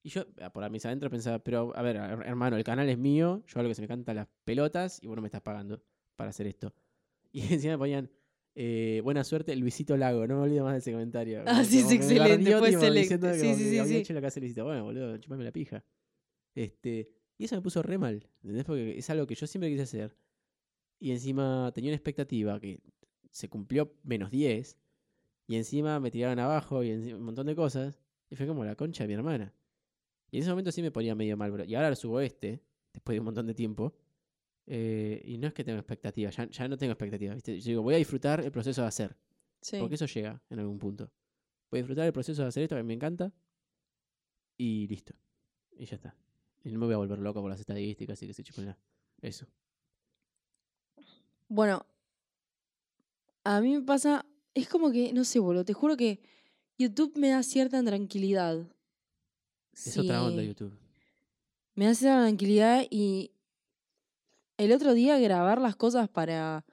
Y yo, ah, por mis adentro, pensaba, pero a ver, her- hermano, el canal es mío, yo hago lo que se me canta las pelotas y vos no me estás pagando para hacer esto. Y encima me ponían, eh, buena suerte, Luisito Lago, no me olvido más de ese comentario. Ah, sí, me excelente, fue Sí, sí, sí, había sí. hecho lo que hace Luisito. Bueno, boludo, chupame la pija. Este, y eso me puso re mal, ¿entendés? Porque es algo que yo siempre quise hacer. Y encima tenía una expectativa que se cumplió menos 10. Y encima me tiraron abajo y encima un montón de cosas. Y fue como la concha de mi hermana. Y en ese momento sí me ponía medio mal, bro. Y ahora subo este, después de un montón de tiempo. eh, y no es que tengo expectativas, ya, ya no tengo expectativas, ¿viste? Yo digo, voy a disfrutar el proceso de hacer. Sí. Porque eso llega en algún punto. Voy a disfrutar el proceso de hacer esto que me encanta. Y listo. Y ya está. Y no me voy a volver loco por las estadísticas y que se chupen Eso. Bueno, a mí me pasa, es como que, no sé, boludo, te juro que YouTube me da cierta tranquilidad. Es otra onda Sí, YouTube. Me da cierta tranquilidad y el otro día grabar las cosas para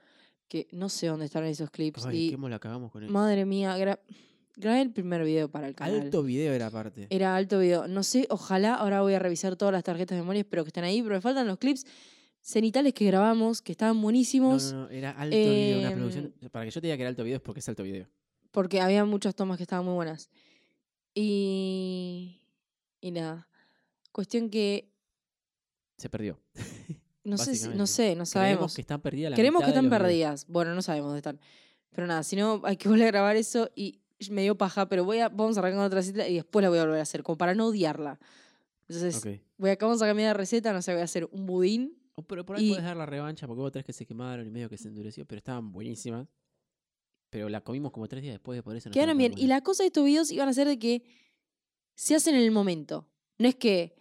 que no sé dónde están esos clips Ay, y qué la cagamos con eso. madre mía, gra- grabé el primer video para el canal. Alto video era aparte. Era alto video. No sé, ojalá ahora voy a revisar todas las tarjetas de memoria, espero que estén ahí, pero me faltan los clips cenitales que grabamos, que estaban No, buenísimos, no, no, era alto video, una Em, producción. Para que yo te diga que era alto video es porque es alto video. porque había muchas tomas que estaban muy buenas. Y, Y nada. Cuestión que Se perdió. no sé, no sé, no Creemos sabemos. que están perdidas la Creemos que están videos. perdidas. Bueno, no sabemos dónde están. Pero nada, si no, hay que volver a grabar eso y me dio paja, pero voy a, vamos a arrancar con otra receta y después la voy a volver a hacer, como para no odiarla. Entonces, Ok. voy a, vamos a cambiar de receta, no sé, voy a hacer un budín. Pero por ahí Y- puedes dar la revancha porque hubo tres que se quemaron y medio que se endureció, pero estaban buenísimas. Pero la comimos como tres días después, por eso no Quedaron bien. Y la cosa de estos videos iban a ser de que se hacen en el momento. No es que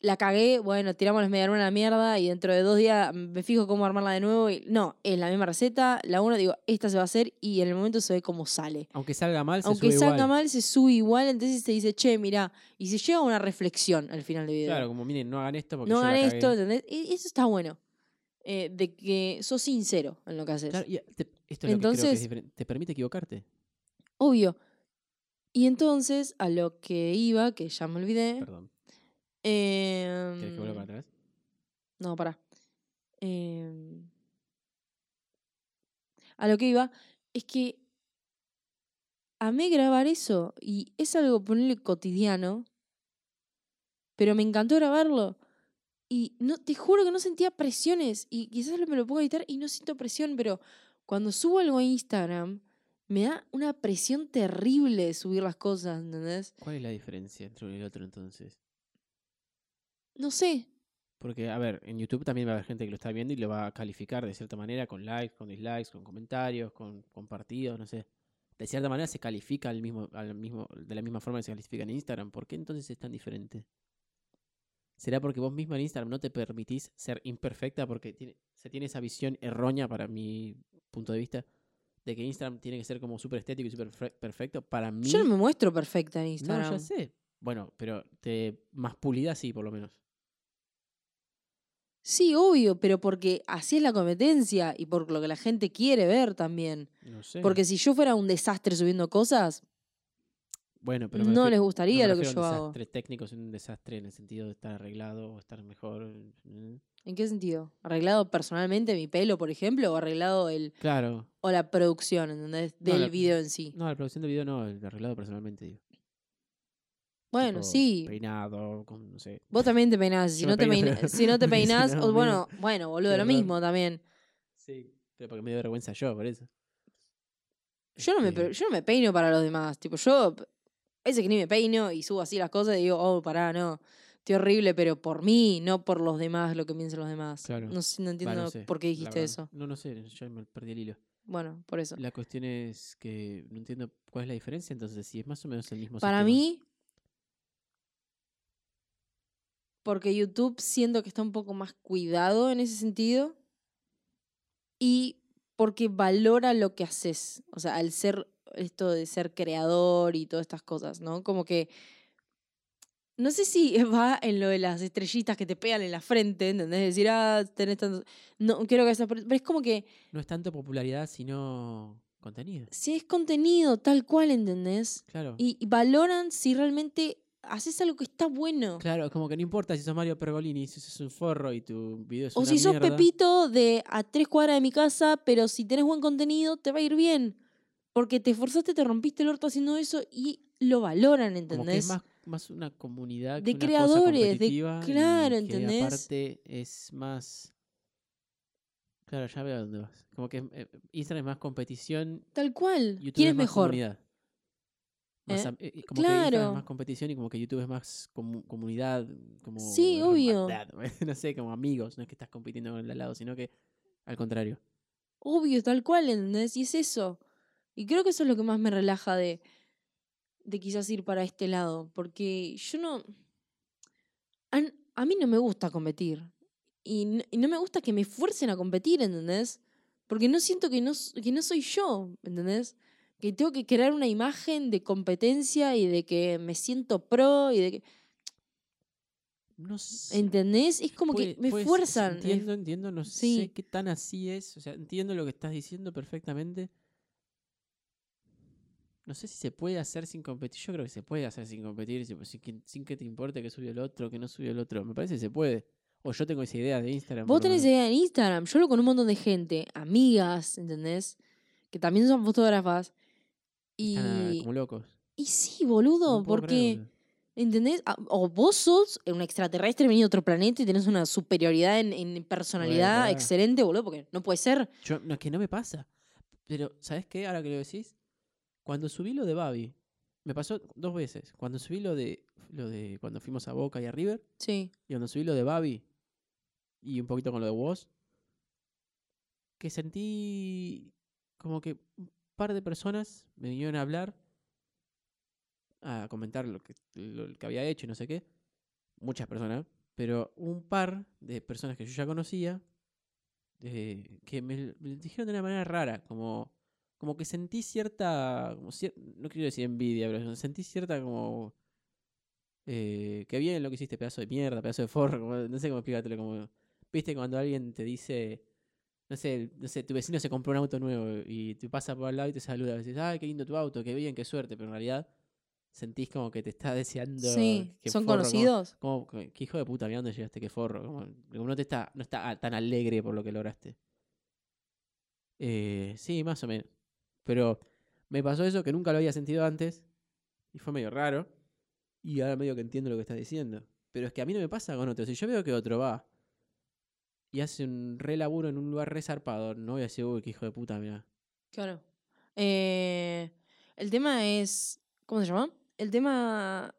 la cagué, bueno, tiramos las medialunas a la mierda y dentro de dos días me fijo cómo armarla de nuevo. Y, no, es la misma receta. La uno digo, esta se va a hacer y en el momento se ve cómo sale. Aunque salga mal, se Aunque sube salga igual. mal, se sube igual. Entonces se dice, che, mira, y se llega a una reflexión al final del video. Claro, como miren, no hagan esto porque no yo la hagan cagué. esto, ¿entendés? Y eso está bueno. Eh, de que sos sincero en lo que haces. Claro, y te- esto es lo que creo que es Entonces- diferente. Te permite equivocarte. Obvio. Y entonces, a lo que iba, que ya me olvidé. Perdón. ¿Querés que vuelva para em, atrás? No, pará. Em, a lo que iba es que amé grabar eso y es algo ponerle cotidiano, pero me encantó grabarlo. Y no, te juro que no sentía presiones y quizás me lo puedo editar y no siento presión, pero cuando subo algo a Instagram me da una presión terrible subir las cosas, ¿entendés? ¿Cuál es la diferencia entre uno y el otro entonces? No sé, Porque, a ver, en YouTube también va a haber gente que lo está viendo y lo va a calificar de cierta manera, con likes, con dislikes, con comentarios, con compartidos, no sé. De cierta manera se califica al mismo, al mismo, de la misma forma que se califica en Instagram. ¿Por qué entonces es tan diferente? ¿Será porque vos misma en Instagram no te permitís ser imperfecta? Porque tiene, se tiene esa visión errónea para mi punto de vista de que Instagram tiene que ser como súper estético y súper fe- perfecto. Para mí... yo no me muestro perfecta en No, Instagram. ya sé. Bueno, pero te, más pulida sí, por lo menos. Sí, obvio, pero porque así es la competencia y por lo que la gente quiere ver también. No sé. Porque si yo fuera un desastre subiendo cosas, Bueno, pero no refiero- les gustaría lo que yo a un hago. desastre técnico, sino un desastre en el sentido de estar arreglado o estar mejor. ¿En qué sentido? ¿Arreglado personalmente mi pelo, por ejemplo? ¿O arreglado el Claro. o la producción, ¿entendés? Del la- video en sí. No, la producción de video no, el arreglado personalmente, digo. Bueno, Tipo, sí. Peinado, con, no sé. Vos también te peinás. Si no, te peino, peina- pero- si no te peinás, no, o bueno, bueno, boludo, lo mismo también. Sí. Pero porque me dio vergüenza yo, por eso. Yo no, me, Este, yo no me peino para los demás. Tipo, yo, ese que ni me peino y subo así las cosas y digo, oh, pará, no. Estoy horrible, pero por mí, no por los demás, lo que piensan los demás. Claro. No, no entiendo sé, por qué dijiste eso. No, no sé, yo me perdí el hilo. Bueno, por eso. La cuestión es que no entiendo cuál es la diferencia, entonces, si es más o menos el mismo Para sistema. mí, porque YouTube siento que está un poco más cuidado en ese sentido y porque valora lo que haces. O sea, al ser esto de ser creador y todas estas cosas, ¿no? Como que no sé si va en lo de las estrellitas que te pegan en la frente, ¿entendés? Decir, ah, tenés tanto... No, quiero que esa... Pero es como que No es tanto popularidad, sino contenido. si es contenido tal cual, ¿entendés? Claro. Y, y valoran si realmente haces algo que está bueno. Claro, como que no importa si sos Mario Pergolini, si sos un forro y tu video es O una si sos mierda. Pepito de a tres cuadras de mi casa, pero si tenés buen contenido, te va a ir bien. Porque te esforzaste, te rompiste el orto haciendo eso y lo valoran, Como que ¿entendés? es más, más una comunidad De que una cosa creadores, de- competitiva y claro, que ¿entendés? aparte es más... Claro, ya veo a dónde vas. Como que eh, Instagram es más competición, Tal cual. YouTube ¿Quién es mejor? comunidad. Más ¿Eh? eh, como que Instagram es Claro. más competición y como que YouTube es más comu- comunidad, como Sí, obvio. no sé, como amigos, no es que estás compitiendo con el al lado, sino que al contrario. Obvio, tal cual, ¿entendés? Y es eso. Y creo que eso es lo que más me relaja de, de quizás ir para este lado. Porque yo no. A, a mí no me gusta competir. Y no, me gusta que me fuercen a competir, ¿entendés? Porque no siento que no, que no soy yo, ¿entendés? Que tengo que crear una imagen de competencia y de que me siento pro y de que. No sé. ¿Entendés? Es como Puede- que me puede ser, fuerzan. Entiendo, entiendo, no sí. sé qué tan así es. O sea, entiendo lo que estás diciendo perfectamente. No sé si se puede hacer sin competir. Yo creo que se puede hacer sin competir, sin, sin que- sin que te importe que subió el otro, que no subió el otro. Me parece que se puede. O yo tengo esa idea de Instagram. Vos lo tenés menos. idea en Instagram. Yo hablo con un montón de gente, amigas, ¿entendés? Que también son fotógrafas. Y, Están ah, como locos. y sí, boludo, No porque. ¿Entendés? Ah, O vos sos un extraterrestre venido de otro planeta y tenés una superioridad en, en personalidad excelente, boludo, porque no puede ser. Yo, no, es que no me pasa. Pero, ¿sabes qué? Ahora que lo decís, cuando subí lo de Babi, me pasó dos veces. Cuando subí lo de, lo de cuando fuimos a Boca y a River, Sí. y cuando subí lo de Babi, y un poquito con lo de Woz, que sentí como que par de personas me vinieron a hablar, a comentar lo que, había hecho y no sé qué. Muchas personas, pero un par de personas que yo ya conocía, eh, que me, dijeron de una manera rara, como, como que sentí cierta, no quiero decir envidia, pero sentí cierta como... Eh, que bien lo que hiciste, pedazo de mierda, pedazo de forro, no sé cómo explicártelo, como... Viste cuando alguien te dice, no sé, no sé, tu vecino se compró un auto nuevo y te pasa por al lado y te saluda, y dices, ay, qué lindo tu auto, qué bien, qué suerte, pero en realidad sentís como que te está deseando... Sí. ¿Son forro, conocidos? como, qué hijo de puta, mira dónde llegaste, qué forro. Como, como no te está, no está tan alegre por lo que lograste. Eh, sí, más o menos. Pero me pasó eso que nunca lo había sentido antes. Y fue medio raro. Y ahora medio que entiendo lo que estás diciendo. Pero es que a mí no me pasa con otro. Si yo veo que otro va y hace un re laburo en un lugar re zarpado, no voy a decir, uy, qué hijo de puta, mira. Claro. Eh, el tema es. ¿Cómo se llama? El tema.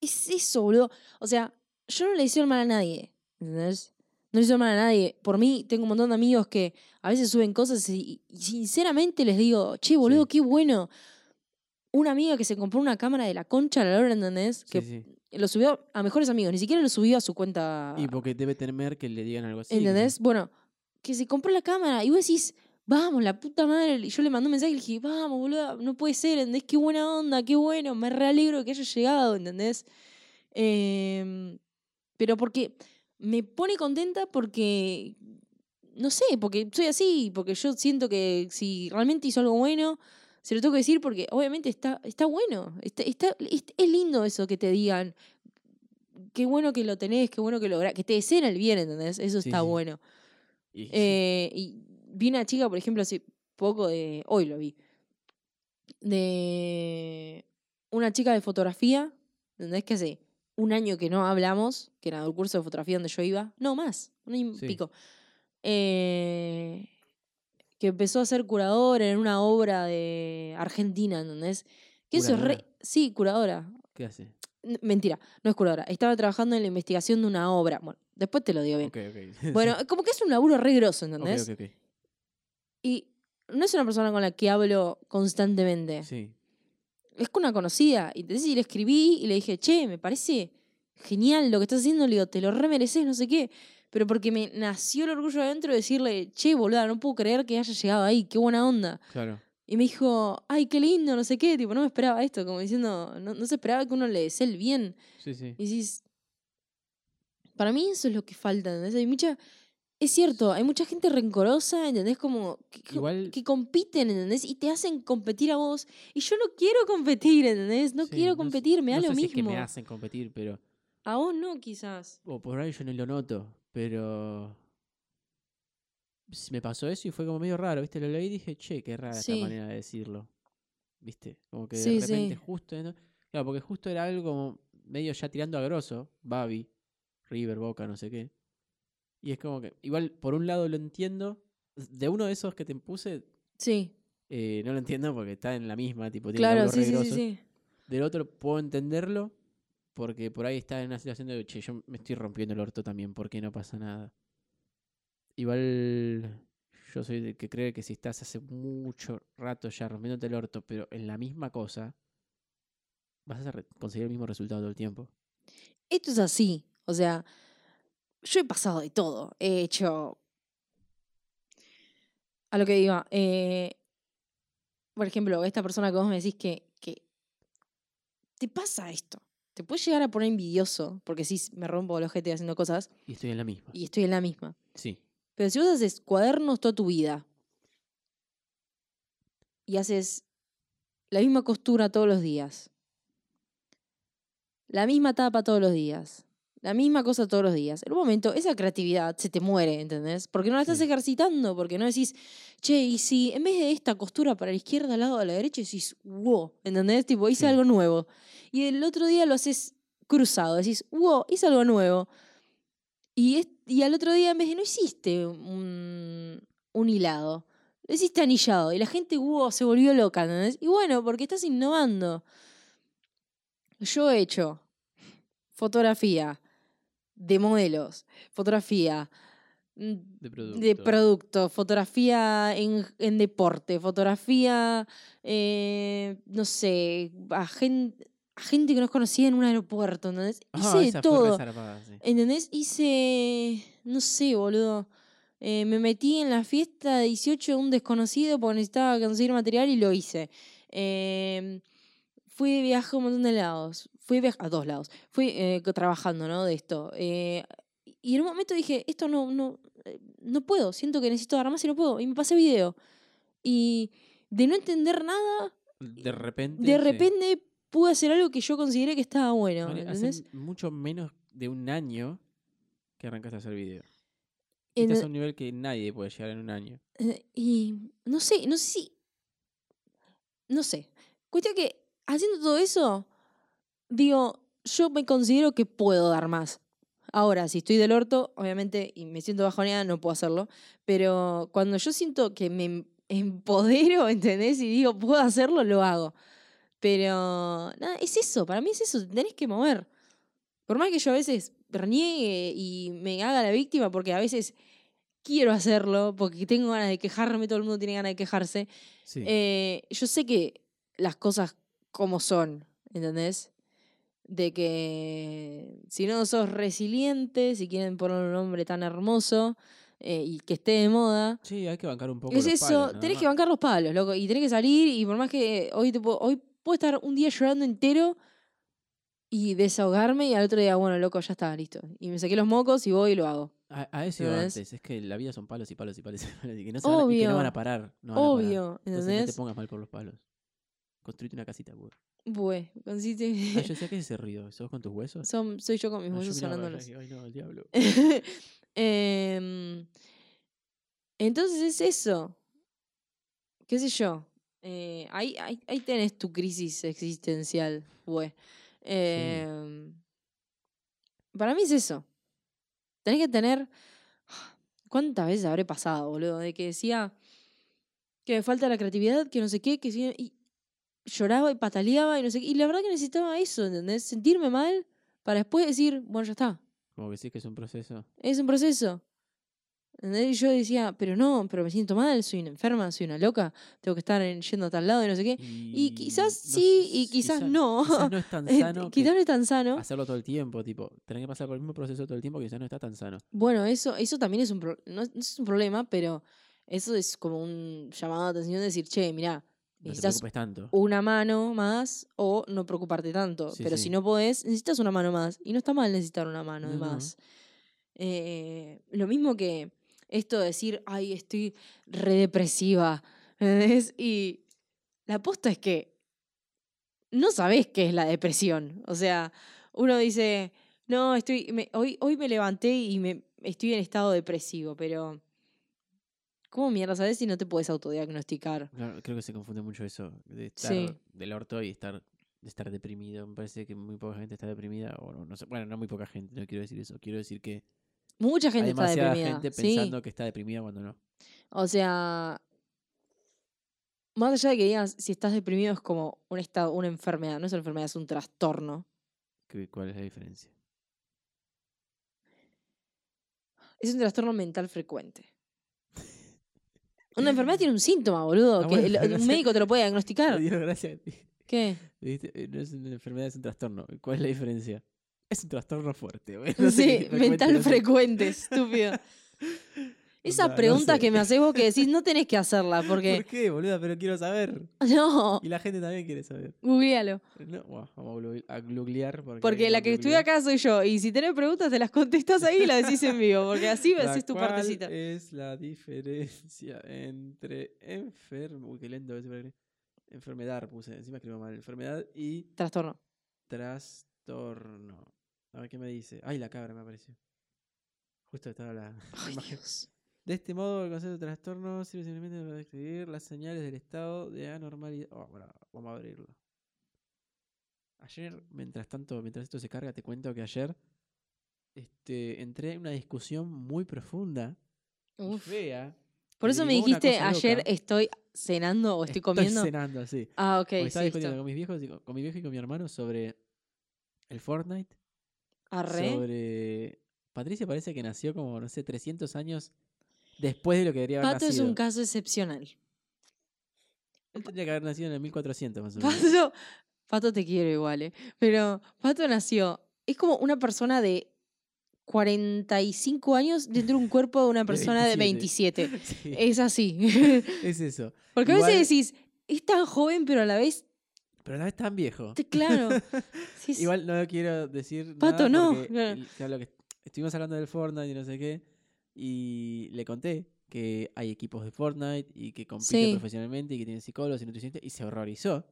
Es eso, boludo. O sea, yo no le el mal a nadie. ¿Entendés? No le el mal a nadie. Por mí, tengo un montón de amigos que a veces suben cosas y, y sinceramente les digo, che, boludo, Sí. qué bueno. Una amiga que se compró una cámara de la concha la hora, ¿entendés? Que sí. lo subió a mejores amigos, ni siquiera lo subió a su cuenta. Y porque debe temer que le digan algo así. ¿Entendés? Bueno, que se compró la cámara y vos decís, vamos, la puta madre. Y yo le mandé un mensaje y le dije, vamos, boludo, no puede ser, ¿entendés? Qué buena onda, qué bueno, me realegro de que haya llegado, ¿entendés? Em, pero porque me pone contenta porque, no sé, porque soy así, porque yo siento que si realmente hizo algo bueno, se lo tengo que decir porque obviamente está, está bueno, está, está- es, lindo eso que te digan. Qué bueno que lo tenés, qué bueno que lo que te deseen el bien, ¿entendés? Eso Sí, está sí. bueno. Y- Eh, y vi una chica, por ejemplo, hace poco de. Hoy lo vi. De una chica de fotografía. ¿Entendés? Que hace un año que no hablamos, que era el curso de fotografía donde yo iba. No, más, un año pico. Eh, que empezó a ser curadora en una obra de Argentina, ¿entendés? Que eso es re. Sí, curadora. ¿Qué hace? N- Mentira, no es curadora. Estaba trabajando en la investigación de una obra. Bueno, después te lo digo bien. Ok, ok. Bueno, como que es un laburo re grosso, ¿entendés? ok, ok. Y no es una persona con la que hablo constantemente. Sí. Es con una conocida. Y le escribí y le dije, che, me parece genial lo que estás haciendo. Le digo, te lo remereces, no sé qué. Pero porque me nació el orgullo adentro de decirle, che, boluda, no puedo creer que haya llegado ahí, qué buena onda. Claro. Y me dijo, ay, qué lindo, no sé qué. Tipo, no me esperaba esto. Como diciendo, no, no se esperaba que uno le desee el bien. Sí, sí. Y decís, para mí eso es lo que falta, ¿entendés? Hay mucha, es cierto, hay mucha gente rencorosa, ¿entendés? Como que, Igual- que compiten, ¿entendés? Y te hacen competir a vos. Y yo no quiero competir, ¿entendés? No Sí, quiero competir, me da no lo sé si mismo. es que me hacen competir, pero. A vos no, quizás. O por ahí yo no lo noto, pero. Me pasó eso y fue como medio raro, ¿viste? Lo leí y dije, che, qué rara Sí. esta manera de decirlo. ¿Viste? Como que Sí, de repente sí. justo. ¿no? Claro, porque justo era algo como medio ya tirando a grosso. Babi, River, Boca, no sé qué. Y es como que. Igual, por un lado lo entiendo. De uno de esos que te puse, Sí, eh, no lo entiendo porque está en la misma, tipo, tiene claro, laburo sí, grosso. sí. Del otro puedo entenderlo porque por ahí está en una situación de, che, yo me estoy rompiendo el orto también, ¿por qué no pasa nada? Igual yo soy de que cree que si estás hace mucho rato ya rompiéndote el orto, pero en la misma cosa, vas a conseguir el mismo resultado todo el tiempo. Esto es así. O sea, yo he pasado de todo. He hecho. A lo que diga. eh, por ejemplo, esta persona que vos me decís que, que te pasa esto. Te puedes llegar a poner envidioso, porque sí, me rompo el ojete haciendo cosas Y estoy en la misma. y estoy en la misma. Sí, Pero si vos haces cuadernos toda tu vida y haces la misma costura todos los días, la misma tapa todos los días, la misma cosa todos los días. En un momento, esa creatividad se te muere, ¿entendés? Porque no la estás Sí. ejercitando, porque no decís, che, y si en vez de esta costura para la izquierda al lado de la derecha, decís, wow, ¿entendés? Tipo, hice Sí. algo nuevo. Y el otro día lo haces cruzado, decís, wow, hice algo nuevo. Y, es- y al otro día, en vez de no hiciste un, un hilado, lo hiciste anillado. Y la gente, wow, se volvió loca, ¿entendés? Y bueno, porque estás innovando. Yo he hecho fotografía de modelos, fotografía mm, De producto. de producto, fotografía en, en deporte, fotografía, eh, no sé, a gente, a gente que nos conocía en un aeropuerto, ¿entendés? Hice Ah, de todo. zarpada, sí. ¿Entendés? Hice, no sé, boludo. Eh, me metí en la fiesta de 18 de un desconocido porque necesitaba conseguir material y lo hice. Eh, fui de viaje a un montón de lados. Fui a dos lados. Fui eh, trabajando, ¿no? De esto. Eh, y en un momento dije, esto no, no, eh, no puedo. Siento que necesito dar más y no puedo. Y me pasé video. Y de no entender nada, De repente. de sí. repente pude hacer algo que yo consideré que estaba bueno. Vale. Hace mucho menos de un año que arrancaste a hacer video. Estás a un nivel que nadie puede llegar en un año. Eh, Y no sé, no sé si. No sé. Cuestión que haciendo todo eso, digo, yo me considero que puedo dar más. Ahora, si estoy del orto, obviamente, y me siento bajoneada, no puedo hacerlo. Pero cuando yo siento que me em- empodero, ¿entendés? Y digo, puedo hacerlo, lo hago. Pero, nada, es eso, para mí es eso, te tenés que mover. Por más que yo a veces reniegue y me haga la víctima, porque a veces quiero hacerlo, porque tengo ganas de quejarme, todo el mundo tiene ganas de quejarse. Sí. Eh, yo sé que las cosas como son, ¿entendés? De que si no sos resiliente, si quieren poner un nombre tan hermoso eh, y que esté de moda, sí, hay que bancar un poco. es los eso, palos, tenés que bancar los palos, loco, y tenés que salir y por más que hoy, te puedo, hoy puedo estar un día llorando entero y desahogarme y al otro día, bueno, loco, ya está, listo. Y me saqué los mocos y voy y lo hago. A, a eso iba ¿Entendés? antes. Es que la vida son palos y palos y palos y palos. Y que no, se van a, y que no van a parar. no van a parar. Obvio, Entonces no te ¿entendés? pongas mal por los palos. Construite una casita, güey. Bue, consiste. Ah, yo decía, ¿qué es ese ruido? ¿Sos con tus huesos? Son, soy yo con mis Ah, huesos sonándolos. Ay, no, el diablo. Em, entonces es eso. ¿Qué sé yo? Eh, ahí, ahí, ahí tenés tu crisis existencial, güey. Em, Para mí es eso. Tenés que tener. ¿Cuántas veces habré pasado, boludo? De que decía que me falta la creatividad, que no sé qué, que sí, y lloraba y pataleaba y no sé qué. Y la verdad que necesitaba eso, ¿entendés? Sentirme mal para después decir, bueno, ya está. Como que sí que es un proceso. Es un proceso. ¿Entendés? Y yo decía, pero no, pero me siento mal, soy una enferma, soy una loca, tengo que estar en- yendo a tal lado y no sé qué. Y quizás no sí, y quizás no. Quizás no es tan Eh, sano quizás no es tan sano. hacerlo todo el tiempo. Tipo, tener que pasar por el mismo proceso todo el tiempo quizás no está tan sano. Bueno, eso, eso también es un, pro- no, no es un problema, pero eso es como un llamado de atención de decir, che, mirá, necesitas tanto. una mano más o no preocuparte tanto. Sí, pero sí. si no podés, necesitas una mano más. Y no está mal necesitar una mano de No, más. Eh, lo mismo que esto de decir, ay, estoy redepresiva. ¿entendés? Y la aposta es que no sabés qué es la depresión. O sea, uno dice, no, estoy, me- hoy, hoy me levanté y me, estoy en estado depresivo, pero ¿cómo mierda sabes si no te puedes autodiagnosticar? Claro, creo que se confunde mucho eso de estar Sí. del orto y estar de estar deprimido. Me parece que muy poca gente está deprimida. O no, no sé. Bueno, no muy poca gente, no quiero decir eso. Quiero decir que Mucha hay gente está demasiada deprimida. gente sí. pensando que está deprimida cuando no. O sea, más allá de que digas si estás deprimido es como un estado, una enfermedad, no es una enfermedad, es un trastorno. ¿Qué- ¿Cuál es la diferencia? Es un trastorno mental frecuente. Una enfermedad tiene un síntoma, boludo, Ah, que bueno, el- pero un médico te lo puede diagnosticar. dieron gracia. ¿Qué? Dijiste, eh, No es una enfermedad, es un trastorno. ¿Cuál es la diferencia? Es un trastorno fuerte. güey. No Sí, qué mental frecuente, estúpido. Esa no pregunta sé. que me haces vos que decís no tenés que hacerla porque... ¿Por qué, boluda? Pero quiero saber. No, Y la gente también quiere saber. googlealo. No, buah, vamos a googlear. Porque, Porque la que googlear. acá soy yo. Y si tenés preguntas, te las contestas ahí y las decís en vivo. Porque así La haces tu partecita. es la diferencia entre enfermo... Uy, qué lento. Enfermedad puse. Encima escribo mal. Enfermedad y Trastorno. trastorno. A ver qué me dice. Ay, la cabra me apareció. Justo estaba la Ay, imagen. Dios. De este modo, el concepto de trastorno sirve simplemente para describir las señales del estado de anormalidad. Oh, bueno, vamos a abrirlo. Ayer, mientras tanto, mientras esto se carga, te cuento que ayer este, entré en una discusión muy profunda y Uf. fea. Por eso me dijiste ayer loca. estoy cenando o estoy comiendo. cenando, sí. Ah, ok, Porque sí, estaba discutiendo con mis viejos, y con, con mi viejo y con mi hermano sobre el Fortnite. Arre. Sobre. Patricia parece que nació como, no sé, 300 años después de lo que debería haber Pato es nacido. un caso excepcional. Él tendría que haber nacido en el 1400 más o menos. Pato, Pato te quiero igual, ¿eh? Pero Pato nació, es como una persona de 45 años dentro de un cuerpo de una persona de 27. Sí, Es así. es eso. Porque a veces decís, es tan joven, pero a la vez, Pero a la vez tan viejo. claro. sí, sí. Igual no quiero decir. Pato, nada no, porque claro. el- claro, lo que estuvimos hablando del Fortnite y no sé qué. Y le conté que hay equipos de Fortnite y que compiten Sí. profesionalmente y que tienen psicólogos y nutricionistas. Y se horrorizó.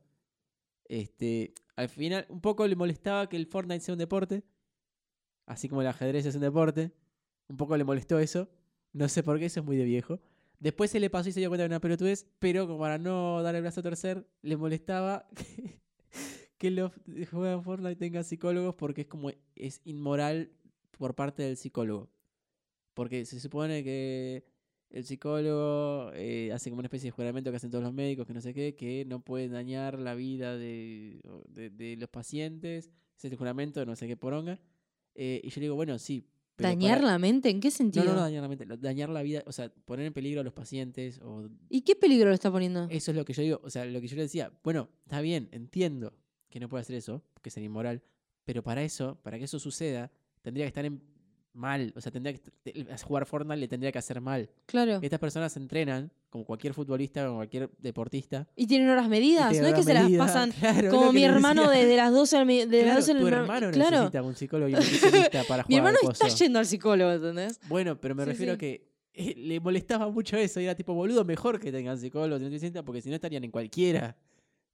Este, al final, un poco le molestaba que el Fortnite sea un deporte. Así como el ajedrez es un deporte. Un poco le molestó eso. No sé por qué, eso es muy de viejo. Después se le pasó y se dio cuenta de una pelotudez, pero como para no dar el brazo a torcer, le molestaba que, que los que juegan Fortnite tengan psicólogos porque es como es inmoral por parte del psicólogo. Porque se supone que el psicólogo eh, hace como una especie de juramento que hacen todos los médicos, que no sé qué, que no puede dañar la vida de, de, de los pacientes, ese juramento, no sé qué poronga. Eh, y yo le digo, bueno, sí. pero ¿Dañar para- la mente? ¿En qué no, sentido? no, no dañar la mente, dañar la vida, o sea, poner en peligro a los pacientes o ¿Y qué peligro lo está poniendo? eso es lo que yo digo, o sea, lo que yo le decía, bueno, está bien, entiendo que no puede hacer eso, que sería inmoral, pero para eso, para que eso suceda, tendría que estar en mal, o sea, tendría que te- jugar Fortnite le tendría que hacer mal. Claro. Estas personas se entrenan como cualquier futbolista, como cualquier deportista. ¿Y tienen horas medidas? tienen No es que se las pasan claro, como mi hermano desde las 12 al me- de las Claro, 12 en tu el- hermano claro. necesita un psicólogo y un para jugar Mi hermano al está yendo al psicólogo, ¿entendés? Bueno, pero me Sí, refiero sí. a que eh, le molestaba mucho eso. Y era tipo, boludo, mejor que tengan psicólogos porque si no estarían en cualquiera.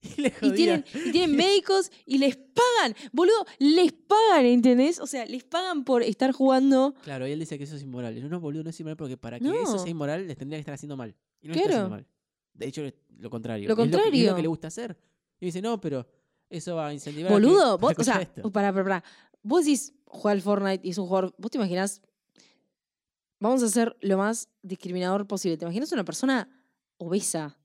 Y Y tienen, y tienen médicos y les pagan, boludo, les pagan, ¿entendés? O sea, les pagan por estar jugando. Claro, y él dice que eso es inmoral. Yo, no, boludo, no es inmoral porque para que eso No. sea inmoral les tendría que estar haciendo mal. Y no le está Claro. haciendo mal. De hecho, lo contrario. Lo Y es que- y es lo contrario. que le gusta hacer. Y dice, no, pero eso va a incentivar. a que- Boludo, vos, o sea, esto. para, para, para. Vos decís, juega al Fortnite y es un jugador. ¿Vos te imaginás? Vamos a hacer lo más discriminador posible. ¿Te imaginas una persona obesa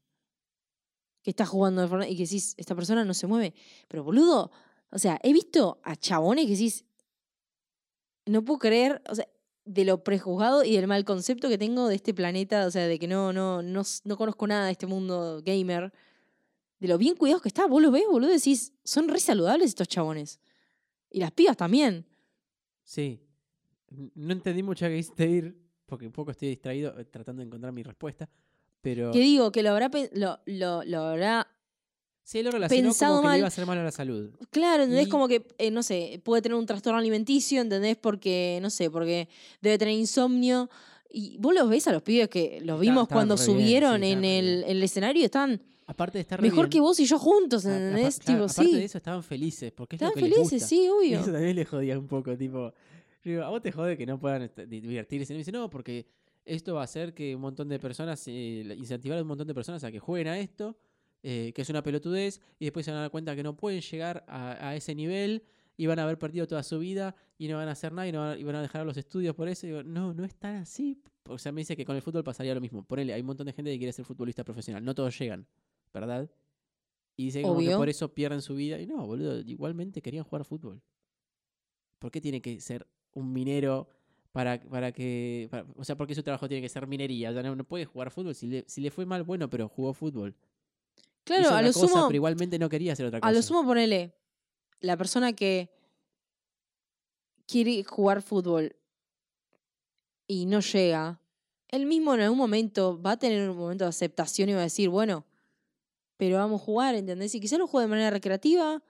que está jugando al Fortnite y que decís, esta persona no se mueve? Pero boludo, o sea, he visto a chabones que decís, no puedo creer, o sea, de lo prejuzgado y del mal concepto que tengo de este planeta, o sea, de que no, no, no, no conozco nada de este mundo gamer, de lo bien cuidados que está, vos lo ves, boludo, decís, son re saludables estos chabones. Y las pibas también. Sí. No entendí mucho a qué hiciste ir, porque un poco estoy distraído eh, tratando de encontrar mi respuesta. Pero Que digo, que lo habrá, lo, lo, lo habrá sí, lo relacionó pensado como que mal. le iba a hacer mal a la salud. Claro, ¿entendés? Y- Como que, eh, no sé, puede tener un trastorno alimenticio, ¿entendés? Porque, no sé, porque debe tener insomnio. Y vos los ves a los pibes que los vimos estaban cuando re bien, sí, subieron estaban en, el, bien. en el escenario, están Aparte de estar mejor bien, que vos y yo juntos, a- ¿entendés? claro, tipo, aparte sí. de eso estaban felices, porque es Están lo que les felices, gusta. sí, Y obvio. eso también le jodía un poco, tipo, digo, a vos te jode que no puedan est- di- divertirse. Y me dice, no, porque esto va a hacer que un montón de personas, eh, incentivar a un montón de personas a que jueguen a esto, eh, que es una pelotudez, y después se van a dar cuenta que no pueden llegar a, a ese nivel y van a haber perdido toda su vida y no van a hacer nada y, no van, a- y van a dejar los estudios por eso. Y digo, no, no es tan así. O sea, me dice que con el fútbol pasaría lo mismo. Ponele, hay un montón de gente que quiere ser futbolista profesional. No todos llegan, ¿verdad? Y dice como que por eso pierden su vida. Y no, boludo, igualmente querían jugar fútbol. ¿Por qué tiene que ser un minero para, para que... para- o sea, ¿por qué su trabajo tiene que ser minería? O sea, no, no puede jugar fútbol. Si le, si le fue mal, bueno, pero jugó fútbol. Claro, Hizo a lo cosa, sumo, Pero igualmente no quería hacer otra cosa. a lo sumo ponele, la persona que quiere jugar fútbol y no llega, él mismo en algún momento va a tener un momento de aceptación y va a decir, bueno, pero vamos a jugar, ¿entendés? Y quizás lo juegue de manera recreativa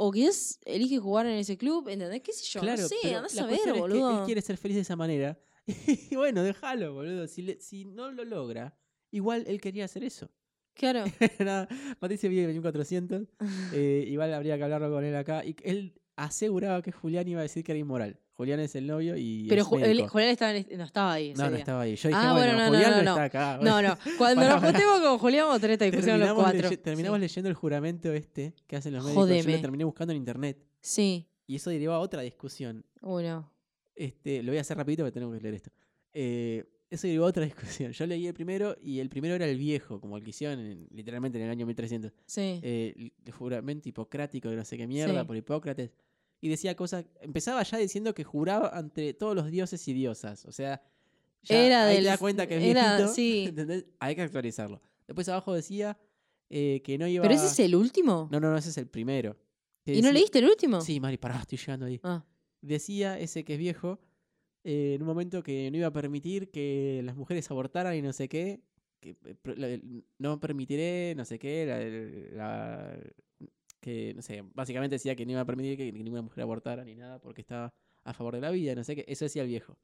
o quizás elige jugar en ese club, ¿entendés? ¿Qué sé yo? Claro, no sé, andás a ver, cuestión es que boludo. él quiere ser feliz de esa manera. Y bueno, déjalo, boludo. Si, le- si no lo logra, igual él quería hacer eso. Claro. Nada, Patricia vive en 1400. eh, igual habría que hablarlo con él acá. Y él aseguraba que Julián iba a decir que era inmoral. Julián es el novio y. Pero es Ju- el-. Julián estaba en- no estaba ahí. ese No, no día. estaba ahí. Yo dije, Ah, bueno, bueno, no, Julián no, no, no, está acá. No, no. Cuando Pará, nos pará. juntemos con Julián vamos a tener esta discusión los Terminamos, cuatro. leye- terminamos Sí. leyendo el juramento este que hacen los médicos. Yo Jódeme. lo terminé buscando en internet. Sí. Y eso derivó a otra discusión. Uno. Este, lo voy a hacer rapidito porque tenemos que leer esto. Eh, eso derivó a otra discusión. Yo leí el primero y el primero era el viejo, como el que hicieron en- literalmente en el año 1300. Sí. eh, el- el juramento hipocrático de no sé qué mierda Sí. por Hipócrates. Y decía cosas. Empezaba ya diciendo que juraba ante todos los dioses y diosas. O sea, ya Era ahí del- te das cuenta que es era- viejito. sí. ¿entendés? Hay que actualizarlo. Después abajo decía eh, que no iba. ¿Pero ese es el último? No, no, no, ese es el primero. ¿Y no leíste el último? Sí, Mari, pará, estoy llegando ahí. Ah, Decía ese que es viejo. eh, en un momento que no iba a permitir que las mujeres abortaran y no sé qué. Que, eh, no permitiré, no sé qué. la- la- que, no sé, básicamente decía que no iba a permitir que ninguna mujer abortara ni nada porque estaba a favor de la vida, no sé qué. Eso decía el viejo.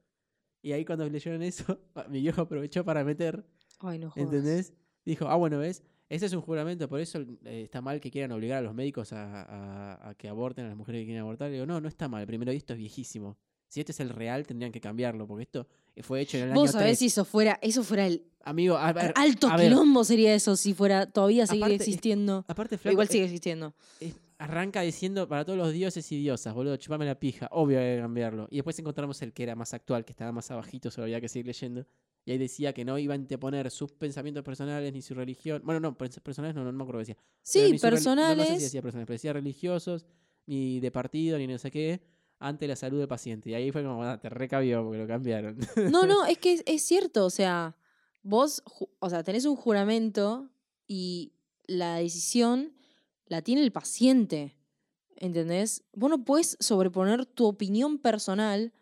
Y ahí cuando leyeron eso, mi viejo aprovechó para meter, Ay, no jodas. ¿entendés? Dijo, ah, bueno, ¿ves? Ese es un juramento, por eso eh, está mal que quieran obligar a los médicos a, a- a que aborten a las mujeres que quieren abortar. Le digo, no, no está mal. Primero, esto es viejísimo. Si este es el real, tendrían que cambiarlo, porque esto fue hecho en el año Vos sabés 3. si eso fuera, eso fuera el Amigo, a ver, alto a ver, quilombo sería eso si fuera todavía seguir Aparte, es- existiendo. aparte, flaco, igual es- sigue existiendo. es- arranca diciendo para todos los dioses y diosas, boludo, chupame la pija. Obvio hay que cambiarlo. Y después encontramos el que era más actual, que estaba más abajito, solo había que seguir leyendo. Y ahí decía que no iba a anteponer sus pensamientos personales ni su religión. Bueno, no, pers- personales no, no, no me acuerdo qué decía. Sí, reli- no- personales. No, sé si decía personales, pero decía religiosos, ni de partido, ni no sé qué, ante la salud del paciente. Y ahí fue como, ah, te recabió porque lo cambiaron. No, no, es que es, es cierto, o sea, vos, o sea, tenés un juramento y la decisión la tiene el paciente, ¿entendés? Vos no puedes sobreponer tu opinión personal,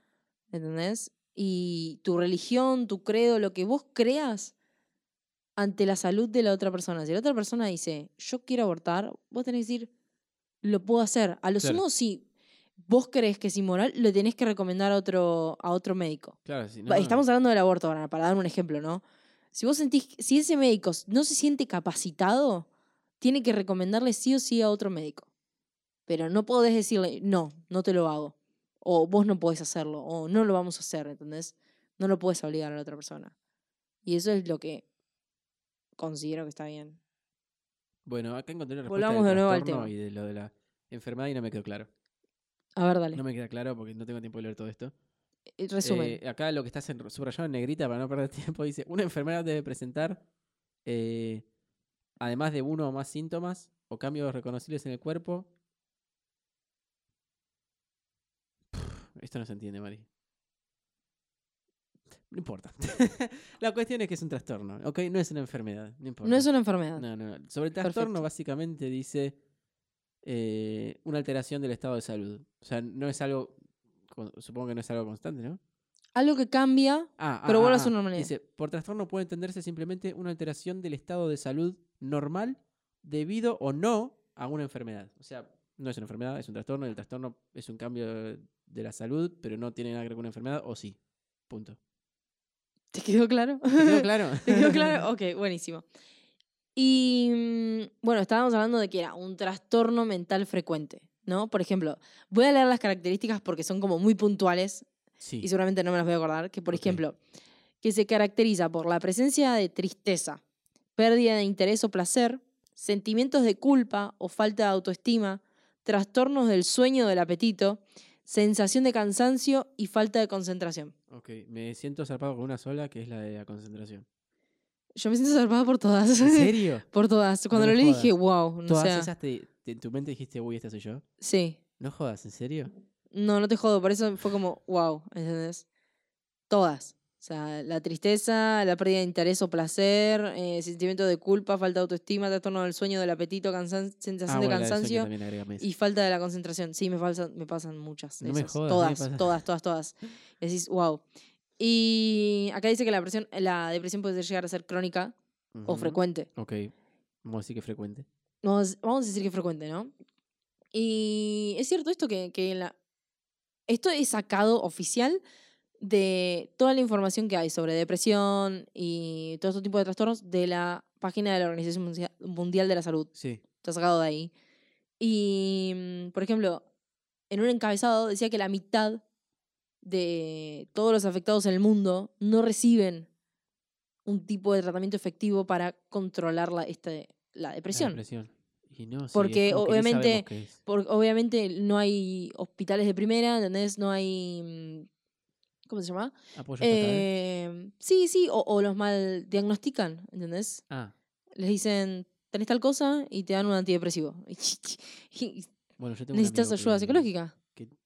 ¿entendés? Y tu religión, tu credo, lo que vos creas ante la salud de la otra persona. Si la otra persona dice, yo quiero abortar, vos tenés que decir, lo puedo hacer. A lo Claro. sumo, si vos crees que es inmoral, lo tenés que recomendar a otro, a otro médico. claro, sí, Va, Estamos hablando del aborto ahora, para dar un ejemplo, ¿no? Si vos sentís, si ese médico no se siente capacitado, tiene que recomendarle sí o sí a otro médico. Pero no podés decirle, no, no te lo hago. O vos no podés hacerlo, o no lo vamos a hacer, ¿entendés? No lo puedes obligar a la otra persona. Y eso es lo que considero que está bien. Bueno, acá encontré la respuesta Volvamos del de nuevo al tema. y de lo de la enfermedad y no me quedó claro. A ver, dale. No me queda claro porque no tengo tiempo de leer todo esto. Eh, Resumen. Eh, acá lo que está subrayado en negrita para no perder tiempo dice, una enfermedad debe presentar, eh, además de uno o más síntomas o cambios reconocibles en el cuerpo. Esto no se entiende, Mari. No importa. la cuestión es que es un trastorno, ¿ok? No es una enfermedad, no importa. no es una enfermedad. No, no. Sobre el trastorno Perfecto. básicamente dice eh, una alteración del estado de salud. O sea, no es algo, supongo que no es algo constante, ¿no? Algo que cambia, Ah, Pero ah, vuelve a ah, su ah. normalidad. Dice, por trastorno puede entenderse simplemente una alteración del estado de salud normal debido o no a una enfermedad. O sea, no es una enfermedad, es un trastorno. y El trastorno es un cambio de de la salud, pero no tiene nada que ver con una enfermedad, o sí. Punto. ¿te quedó claro? ¿Te quedó claro? ¿Te quedó claro? Ok, buenísimo. Y mm, bueno, estábamos hablando de que era un trastorno mental frecuente, ¿no? Por ejemplo, voy a leer las características porque son como muy puntuales Sí. y seguramente no me las voy a acordar, que por ejemplo, que se caracteriza por la presencia de tristeza, pérdida de interés o placer, sentimientos de culpa o falta de autoestima, trastornos del sueño o del apetito, sensación de cansancio y falta de concentración. Ok, me siento zarpado con una sola, que es la de la concentración. Yo me siento salvada por todas. ¿En serio? por todas. Cuando me lo leí jodas. dije, wow. O Todas sea, esas te, te- en tu mente dijiste, uy, esta soy yo. Sí. No jodas, ¿en serio? No, no te jodo. Por eso fue como, wow. ¿Entendés? Todas. O sea, la tristeza, la pérdida de interés o placer, eh, sentimiento de culpa, falta de autoestima, trastorno del sueño, del apetito, cansan sensación Ah, de bueno, cansancio y falta de la concentración. Sí, me, falsan, me pasan muchas. No me esas. jodas, me todas, pasa. todas, todas, todas. Y decís, wow. Y acá dice que la, presión, la depresión puede llegar a ser crónica o Ujú. frecuente. Ok, vamos a decir que frecuente. Vamos, vamos a decir que frecuente, ¿no? Y es cierto esto que, que la, esto es sacado oficial de toda la información que hay sobre depresión y todo este tipo de trastornos de la página de la Organización Mundia- Mundial de la Salud. Sí. Está sacado de ahí. Y, mm, por ejemplo, en un encabezado decía que la mitad de todos los afectados en el mundo no reciben un tipo de tratamiento efectivo para controlar la, este, la La depresión. depresión. Y no, sí, es Porque obviamente- obviamente no hay hospitales de primera, ¿entendés? No hay... mm, ¿Cómo se llama? Apoyo. Eh, sí, sí, o, o los mal diagnostican, ¿entendés? Ah, Les dicen, tenés tal cosa y te dan un antidepresivo. Bueno, yo tengo ¿Necesitas ayuda que- psicológica?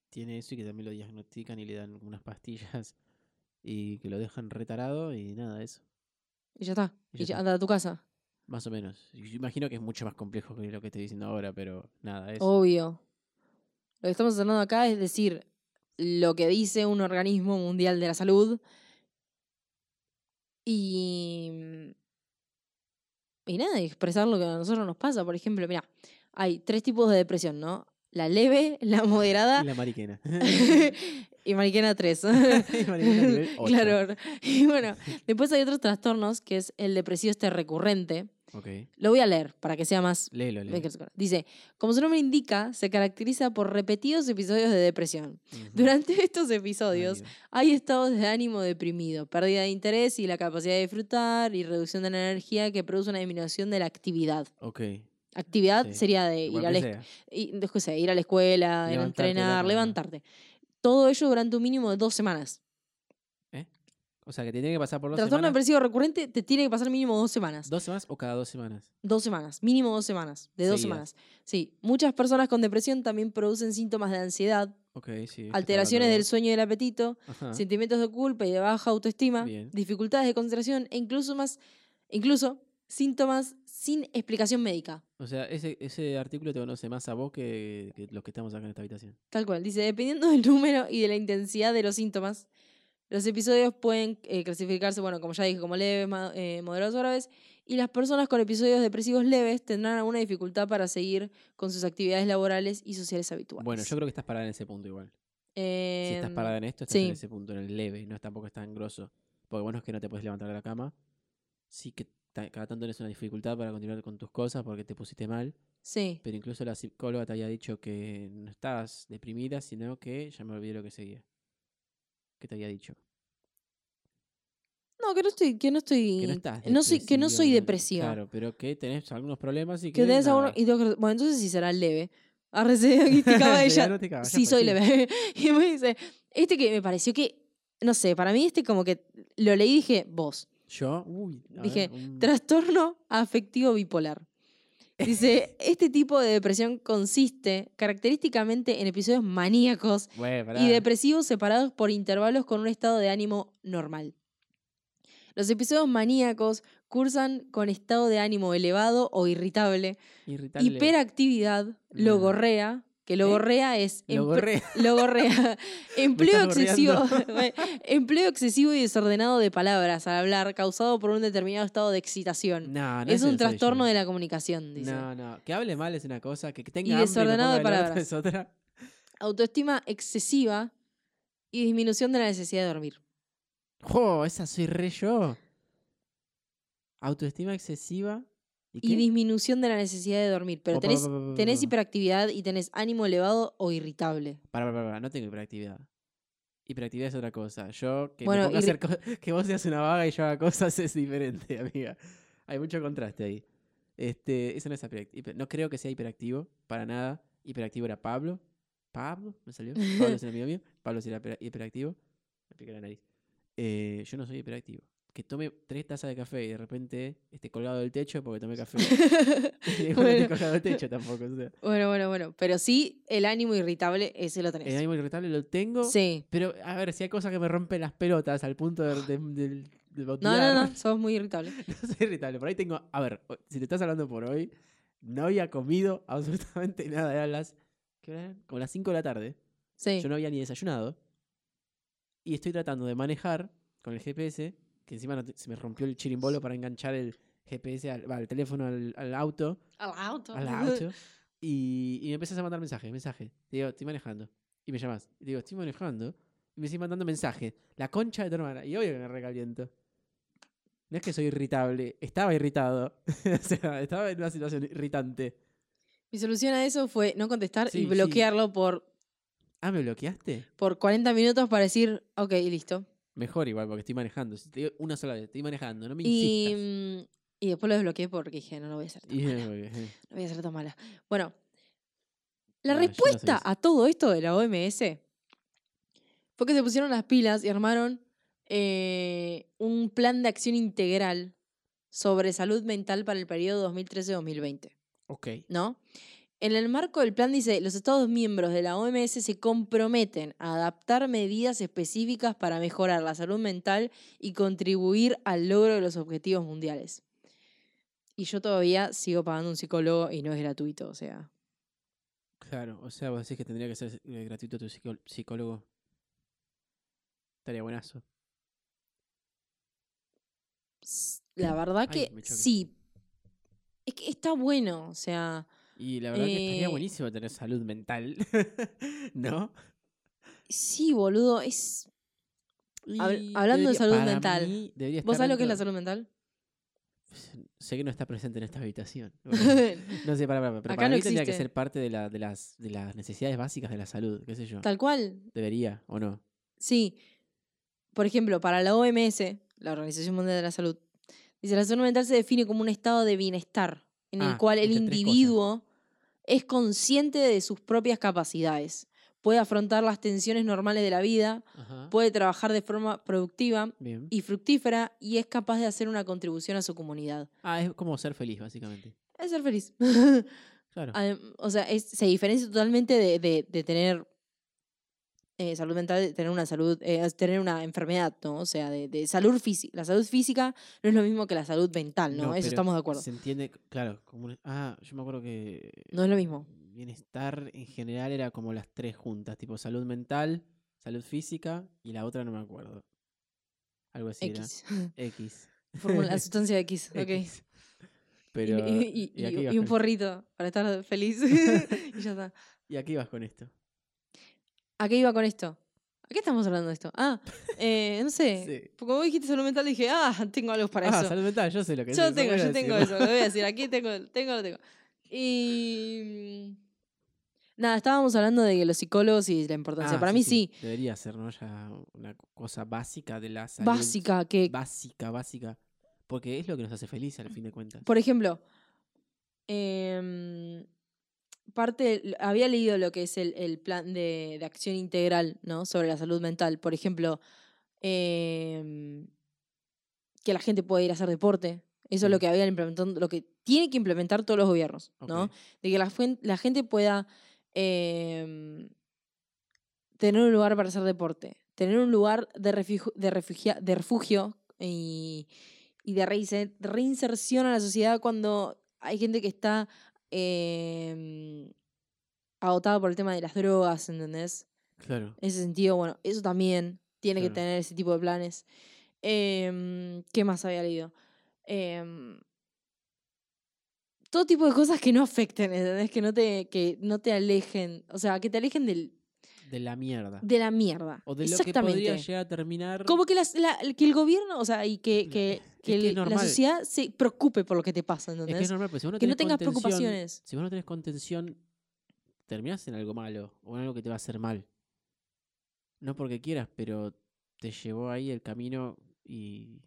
Tiene eso y que también lo diagnostican y le dan unas pastillas y que lo dejan retarado y nada, eso. Y ya está. Y Y, ya anda a tu casa. Más o menos. Yo imagino que es mucho más complejo que lo que estoy diciendo ahora, pero nada, eso. Obvio. Lo que estamos hablando acá es decir lo que dice un organismo mundial de la salud. Y. Y nada, y expresar lo que a nosotros nos pasa. Por ejemplo, mira, hay tres tipos de depresión, ¿no? La leve, la moderada Y la mariquena. y mariquena 3. Y mariquena nivel claro. Y bueno, después hay otros trastornos, que es el depresivo este recurrente. ok. Lo voy a leer para que sea más Léelo, léelo. Dice, como su nombre indica, se caracteriza por repetidos episodios de depresión. Durante estos episodios Dios. hay estados de ánimo deprimido, pérdida de interés y la capacidad de disfrutar y reducción de la energía que produce una disminución de la actividad. Ok. Actividad Sí. sería de ir a, la, sea. y- no sé, ir a la escuela, ir a entrenar, levantarte. Todo ello durante un mínimo de dos semanas. O sea, que te tiene que pasar por dos Trastorno semanas. depresivo recurrente te tiene que pasar mínimo dos semanas. ¿Dos semanas o cada dos semanas? Dos semanas, mínimo dos semanas, de dos Seguidas. semanas. Sí, muchas personas con depresión también producen síntomas de ansiedad, sí. alteraciones del de sueño y del apetito. Ajá. sentimientos de culpa y de baja autoestima, Bien. dificultades de concentración e incluso más, incluso síntomas sin explicación médica. O sea, ese, ese artículo te conoce más a vos que, que los que estamos acá en esta habitación. Tal cual. Dice, dependiendo del número y de la intensidad de los síntomas, los episodios pueden eh, clasificarse, bueno, como ya dije, como leves, eh, moderados o graves, y las personas con episodios depresivos leves tendrán alguna dificultad para seguir con sus actividades laborales y sociales habituales. Bueno, yo creo que estás parada en ese punto igual. si estás Em, parada en esto, estás en ese punto, en el leve, no es tampoco es tan grosso. Porque bueno es que no te puedes levantar de la cama. Sí que cada tanto tienes una dificultad para continuar con tus cosas porque te pusiste mal. Sí. Pero incluso la psicóloga te había dicho que no estabas deprimida, sino que ya me olvidé lo que seguía. ¿Qué te había dicho? No, que no estoy, que no estoy. Que no estás no soy, que no soy depresiva. Claro, pero que tenés algunos problemas y que. Que tenés nada. alguno- y tengo que- Bueno, entonces sí será leve. Se ella. Sí, fue, soy sí. leve. Y me dice, este que me pareció que, no sé, para mí este como que lo leí y dije, vos, Yo, uy, Dije, ver, un- trastorno afectivo bipolar. Dice, este tipo de depresión consiste característicamente en episodios maníacos y depresivos separados por intervalos con un estado de ánimo normal. Los episodios maníacos cursan con estado de ánimo elevado o irritable, Irritable. hiperactividad, logorrea, que logorrea es emple- Logorrea. logorrea, empleo excesivo. Bueno, empleo excesivo y desordenado de palabras al hablar causado por un determinado estado de excitación. No, no es un trastorno de la comunicación, dice. No, no. Que hable mal es una cosa, que, tenga Y hambre desordenado de palabras. es otra. Autoestima excesiva y disminución de la necesidad de dormir. ¡Jo! Esa soy re yo. Autoestima excesiva. ¿Y, disminución de la necesidad de dormir. Pero pa, tenés, pa, pa, pa, tenés hiperactividad y tenés ánimo elevado o irritable. Para, para, para, no tengo hiperactividad. Hiperactividad es otra cosa. Yo, que, me Bueno, irri- hacer co- que vos seas una vaga y yo haga cosas es diferente, amiga. Hay mucho contraste ahí. Este, eso no es hiperactivo. No creo que sea hiperactivo, para nada. Hiperactivo era Pablo. Pablo, me salió. Pablo es un amigo mío. Pablo era hiper- hiperactivo. Me pica la nariz. Eh, yo no soy hiperactivo. Que tome tres tazas de café y de repente esté colgado del techo porque tomé café. esté bueno, colgado del techo tampoco. o sea. bueno, bueno, bueno. Pero sí, el ánimo irritable, ese lo tenés. El ánimo irritable lo tengo. Sí. Pero, a ver, si hay cosas que me rompen las pelotas al punto de, de, de- No, no, no, sos muy irritable. no soy irritable. Por ahí tengo. A ver, si te estás hablando por hoy, no había comido absolutamente nada. Eran las. ¿Qué hora eran? Como las 5 de la tarde. Sí. Yo no había ni desayunado. Y estoy tratando de manejar con el GPS, que encima no te- se me rompió el chirimbolo para enganchar el GPS al, teléfono al, al auto. Al auto. Al auto. Y, y me empiezas a mandar mensajes, mensajes. Digo, estoy manejando. Y me llamas. Y digo, estoy manejando. Y me sigues mandando mensajes. La concha de tu hermana. Y obvio que me recaliento. No es que soy irritable. Estaba irritado. o sea, estaba en una situación irritante. Mi solución a eso fue no contestar Sí, y sí. bloquearlo por Ah, ¿me bloqueaste? por 40 minutos para decir, ok, listo. Mejor igual, porque estoy manejando. Si te digo una sola vez, estoy manejando, no me Y, insistas. mm, y después lo desbloqueé porque dije, no, no voy a ser tan Y- mala. No voy a ser tan mala. Bueno, la No, no respuesta a todo esto de la OMS fue que se pusieron las pilas y armaron eh, un plan de acción integral sobre salud mental para el periodo 2013-2020. ok. ¿no? En el marco del plan dice, los Estados miembros de la OMS se comprometen a adaptar medidas específicas para mejorar la salud mental y contribuir al logro de los objetivos mundiales. Y yo todavía sigo pagando un psicólogo y no es gratuito, o sea. Claro, o sea, vos decís que tendría que ser eh, gratuito tu psicólogo. Estaría buenazo. La verdad que sí. Es que está bueno, o sea, Y la verdad que estaría Eh, buenísimo tener salud mental. ¿No? sí, boludo, es... Hablando de salud para mental, mí ¿Vos sabés lo que es la salud mental? Sé que no está presente en esta habitación. No sé, para, para, pero Acá para no mí tendría que ser parte de, la, de, las, de las necesidades básicas de la salud, qué sé yo. Tal cual, Debería, ¿o no? Sí. Por ejemplo, para la OMS, la Organización Mundial de la Salud, dice la salud mental se define como un estado de bienestar en el Ah, cual el individuo es consciente de sus propias capacidades, puede afrontar las tensiones normales de la vida, Ajá. puede trabajar de forma productiva Bien. y fructífera y es capaz de hacer una contribución a su comunidad. Ah, es como ser feliz, básicamente. Es ser feliz. Claro. O sea, es- se diferencia totalmente de, de- de tener eh, salud mental, de tener una salud, eh, tener una enfermedad, ¿no? O sea, de, de salud física. La salud física no es lo mismo que la salud mental, ¿no? Eso estamos de acuerdo. Se entiende, claro. Como un- ah, yo me acuerdo que. No es lo mismo. Bienestar en general era como las tres juntas, tipo salud mental, salud física y la otra no me acuerdo. Algo así X. era. X. Fórmula, la sustancia X, ok. X. Pero, y, y- ¿y a qué y- ibas y un porrito para estar feliz. y ya está. ¿Y a qué ibas con esto? ¿A qué iba con esto? ¿A qué estamos hablando de esto? Ah, eh, no sé. Sí. Porque vos dijiste salud mental dije, ah, tengo algo para ah, eso. salud mental, yo sé lo que es Yo tengo, yo tengo eso, lo voy a decir. Aquí tengo, tengo, lo tengo. Y. mm, Nada, estábamos hablando de los psicólogos y la importancia. Ah, Para mí sí, Debería ser, ¿no? Ya una cosa básica de la salud. básica, que, Básica, básica. Porque es lo que nos hace feliz al fin de cuentas. por ejemplo, em, parte, había leído lo que es el, el plan de, de acción integral, ¿no? Sobre la salud mental. Por ejemplo, em, que la gente pueda ir a hacer deporte. Eso es lo Sí. que habían implementado, lo que tiene que implementar todos los gobiernos, ¿no? De que la, la gente pueda em, tener un lugar para hacer deporte, tener un lugar de refugio, de refugia- de refugio y, y de reinse- reinserción a la sociedad cuando hay gente que está em, agotada por el tema de las drogas, ¿entendés? Claro. En ese sentido, bueno, eso también tiene que tener ese tipo de planes. Em, ¿Qué más había leído? Em, todo tipo de cosas que no afecten, ¿entendés? Que no te, que no te alejen, o sea, que te alejen del, De la mierda. de la mierda. o de lo que podría llegar a terminar. Como que, las- la- que el gobierno, o sea, y que, La- que, la sociedad se preocupe por lo que te pasa, Es que ¿entendés? es normal, porque si vos no que no tengas preocupaciones. Si vos no tenés contención, terminás en algo malo. O en algo que te va a hacer mal. No porque quieras, pero te llevó ahí el camino y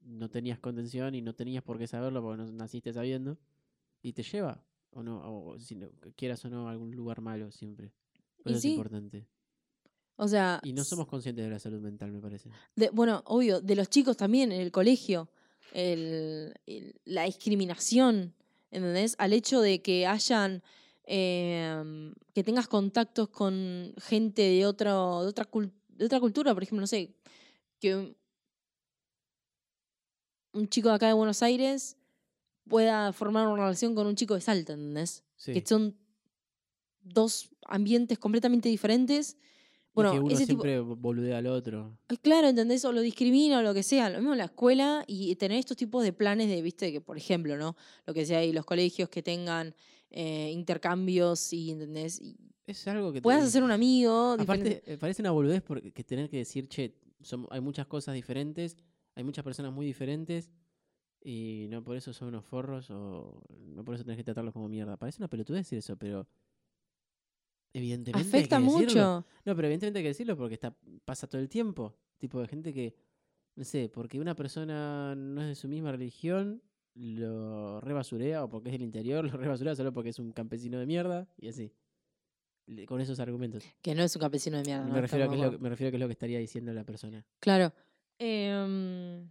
no tenías contención y no tenías por qué saberlo porque no naciste sabiendo. Y te lleva, o no, o si no, quieras o no, a algún lugar malo siempre. Eso es sí. importante. O sea, Y no somos conscientes de la salud mental, me parece. de- bueno, obvio, de los chicos también en el colegio, el- el- la discriminación, ¿entendés? Al hecho de que hayan, em, que tengas contactos con gente de, otro, de, otra, de otra cultura, por ejemplo, no sé, que un- un chico de acá de Buenos Aires pueda formar una relación con un chico de Salta, ¿entendés? Sí. Que son dos ambientes completamente diferentes. Y Bueno, que uno ese tipo, siempre boludea al otro. Ay, Claro, ¿entendés? O lo discrimina o lo que sea. Lo mismo en la escuela y tener estos tipos de planes de, viste, que por ejemplo, ¿no? Lo que sea ahí, los colegios que tengan eh, intercambios y, ¿entendés? Y Es algo que te- puedas hacer un amigo. diferente- Aparte, eh, parece una boludez porque que tener que decir, che, hay muchas cosas diferentes, hay muchas personas muy diferentes y no por eso son unos forros o no por eso tenés que tratarlos como mierda. Parece una pelotudez decir eso, pero Evidentemente. hay Afecta que decirlo. mucho. No, pero evidentemente hay que decirlo porque está, pasa todo el tiempo. Tipo de gente que, no sé, porque una persona no es de su misma religión, lo rebasurea, o porque es del interior, lo rebasurea solo porque es un campesino de mierda, y así. Con esos argumentos. Que no es un campesino de mierda. me, ¿no? refiero a que lo, me refiero a que es lo que estaría diciendo la persona. Claro. Em,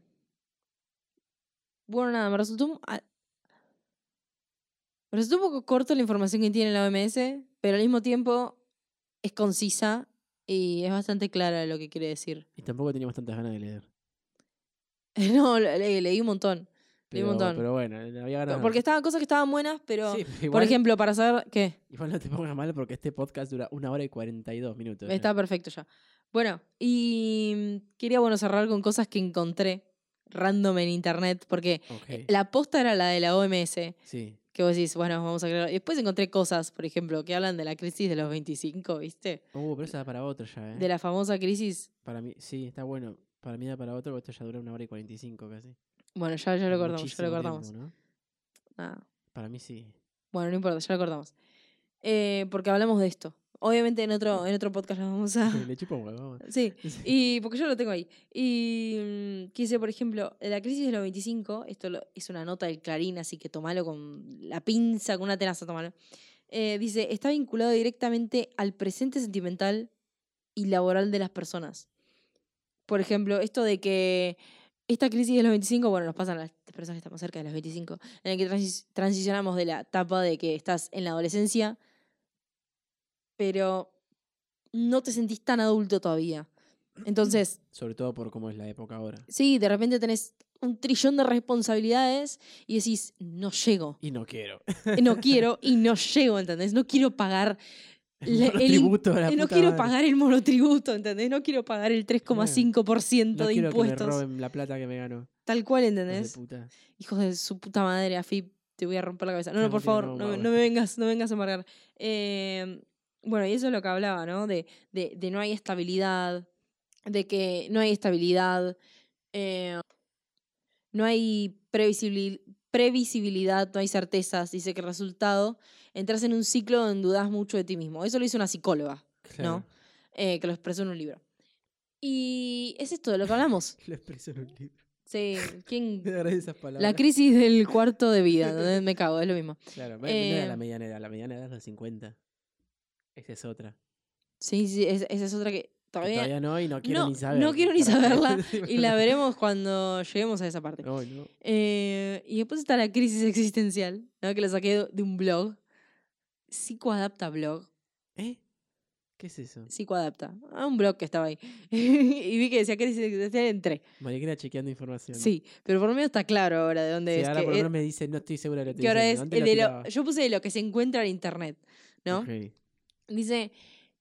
bueno, nada, me resultó, me resultó un poco corto la información que tiene la OMS, pero al mismo tiempo es concisa y es bastante clara lo que quiere decir. Y tampoco teníamos tantas ganas de leer. No, le- leí un montón. Leí Pero, un montón. pero bueno, había ganas. Porque estaban cosas que estaban buenas, pero, Sí, pero por igual- ejemplo, para saber qué. Igual no te pongas mal porque este podcast dura una hora y 42 minutos. ya. Está perfecto ya. Bueno, y mm, quería bueno cerrar con cosas que encontré random en internet, porque la posta era la de la OMS, Sí. Que vos decís, bueno, vamos a crear. Y después encontré cosas, por ejemplo, que hablan de la crisis de los 25, ¿viste? Uh, pero esa da para otro ya, ¿eh? De la famosa crisis. Para mí, sí, está bueno. Para mí da para otro porque esto ya dura una hora y 45 casi. Bueno, ya, ya lo cortamos, ya lo cortamos. tiempo, ¿no? Nada. Para mí sí. Bueno, no importa, ya lo cortamos. Eh, porque hablamos de esto. Obviamente en otro, en otro podcast lo vamos a. Le chupa un huevo. Sí, y porque yo lo tengo ahí. Y mm, quise, por ejemplo, la crisis de los 25, esto lo- es una nota del Clarín, así que tomalo con la pinza, con una tenaza, tomalo. Eh, dice, está vinculado directamente al presente sentimental y laboral de las personas. Por ejemplo, esto de que esta crisis de los 25, bueno, nos pasan a las personas que estamos cerca de los 25, en el que transi- transicionamos de la etapa de que estás en la adolescencia, pero no te sentís tan adulto todavía. Entonces, Sobre todo por cómo es la época ahora. sí, de repente tenés un trillón de responsabilidades y decís, no llego, Y no quiero. no quiero y no llego, ¿entendés? No quiero pagar El el a la no quiero madre. pagar el monotributo, ¿entendés? No quiero pagar el 3,5% No de quiero impuestos. que me roben la plata que me gano. Tal cual, hijos de ¿entendés? puta. Hijos de su puta madre, Afip, te voy a romper la cabeza. No, no, No, por favor, no me vengas, no vengas a amargar. Eh, bueno, y eso es lo que hablaba, ¿no? De, de, de no hay estabilidad, de que no hay estabilidad, eh, no hay previsibil- previsibilidad, no hay certezas. Dice que el resultado, entras en un ciclo donde dudas mucho de ti mismo. Eso lo hizo una psicóloga, Claro. eh, que lo expresó en un libro. Y es esto de lo que hablamos. Lo expreso en un libro. Sí, ¿quién, esas la crisis del cuarto de vida, donde me cago, es lo mismo. Claro, no era Eh, la mediana edad. La mediana edad es los 50. Esa es otra. Sí, sí, es- esa es otra que Que todavía, todavía no, y no quiero no, ni saber. no quiero ni saberla y la veremos cuando lleguemos a esa parte. No, no. Eh, y después está la crisis existencial, ¿no? que la saqué de- un blog. Psicoadapta blog. ¿Eh? ¿Qué es eso? Psicoadapta. Ah, un blog que estaba ahí. y vi que decía crisis existencial, entré. Mariquera chequeando información. Sí, pero por lo menos está claro ahora de dónde Sí, es. ahora que por lo es- menos me dice, no estoy segura de lo que que ahora es el de lo yo puse de lo que se encuentra en internet, ¿no? Ok. Dice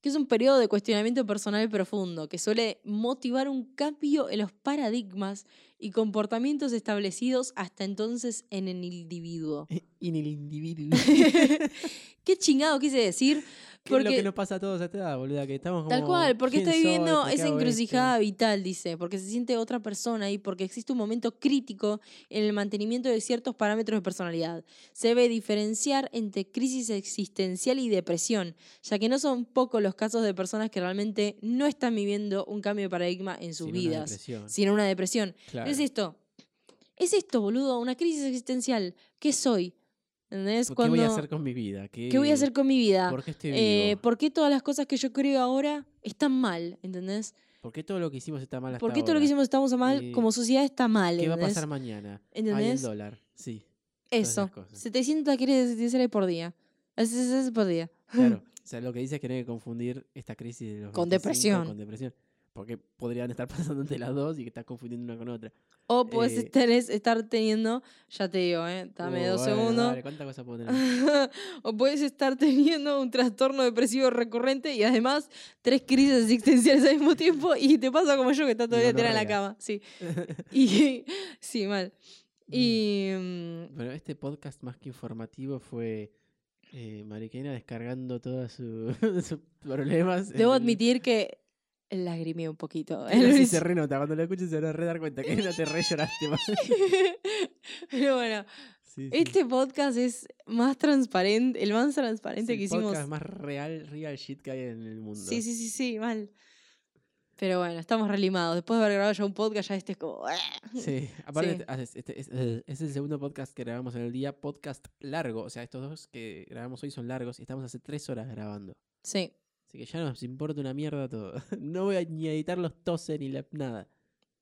que es un periodo de cuestionamiento personal profundo que suele motivar un cambio en los paradigmas y comportamientos establecidos hasta entonces en el individuo. En el individuo. ¿Qué chingado quise decir? ¿Qué es lo Porque que nos pasa a todos a esta edad, boluda? Que estamos como, Tal cual, porque ¿quién estoy viviendo ¿Por qué esa esto? encrucijada vital, dice, porque se siente otra persona y porque existe un momento crítico en el mantenimiento de ciertos parámetros de personalidad. Se debe diferenciar entre crisis existencial y depresión, ya que no son pocos los casos de personas que realmente no están viviendo un cambio de paradigma en sus Sin vidas, sino una depresión. Claro. Es esto. Es esto, boludo, una crisis existencial. ¿Qué soy? ¿Entendés? ¿Qué voy a hacer con mi vida? ¿Qué, ¿Qué voy a hacer con mi vida? ¿Por qué estoy Eh, vivo? ¿Por qué todas las cosas que yo creo ahora están mal? ¿Entendés? ¿Por qué todo lo que hicimos está mal hasta ¿Por qué todo lo que hicimos estamos mal Eh, como sociedad está mal? ¿Qué va a ¿entendés? pasar mañana? Ay, el ¿Entendés? dólar. Sí. Eso. esas cosas. 700 crisis por día. Es, por día. Claro. O sea, lo que dice es que no hay que confundir esta crisis de los Con 25 depresión. Con depresión. Porque podrían estar pasando entre las dos y que estás confundiendo una con otra. O puedes Eh, estar, es- estar teniendo, ya te digo, ¿eh? dame dos segundos. o puedes estar teniendo un trastorno depresivo recurrente y además tres crisis existenciales al mismo tiempo y te pasa como yo que está todavía tirada en la cama. Sí. Y, sí, mal. Y. mm, Bueno, este podcast más que informativo fue eh, Mariquena descargando todos su- sus problemas. Debo el- admitir que lagrimé un poquito. Sí se renota, cuando lo escuches se van a re dar cuenta que no te re lloraste. más. Pero bueno, Sí, sí. este podcast es más transparente, el más transparente el que hicimos. podcast más real, real shit que hay en el mundo. Sí, sí, sí, sí, mal. Pero bueno, estamos relimados. Después de haber grabado ya un podcast, ya este es como. Sí, aparte Sí. este es, es el segundo podcast que grabamos en el día, podcast largo. O sea, estos dos que grabamos hoy son largos y estamos hace tres horas grabando. Sí. Así que ya nos importa una mierda todo. No voy a ni a editar los toses ni la, nada.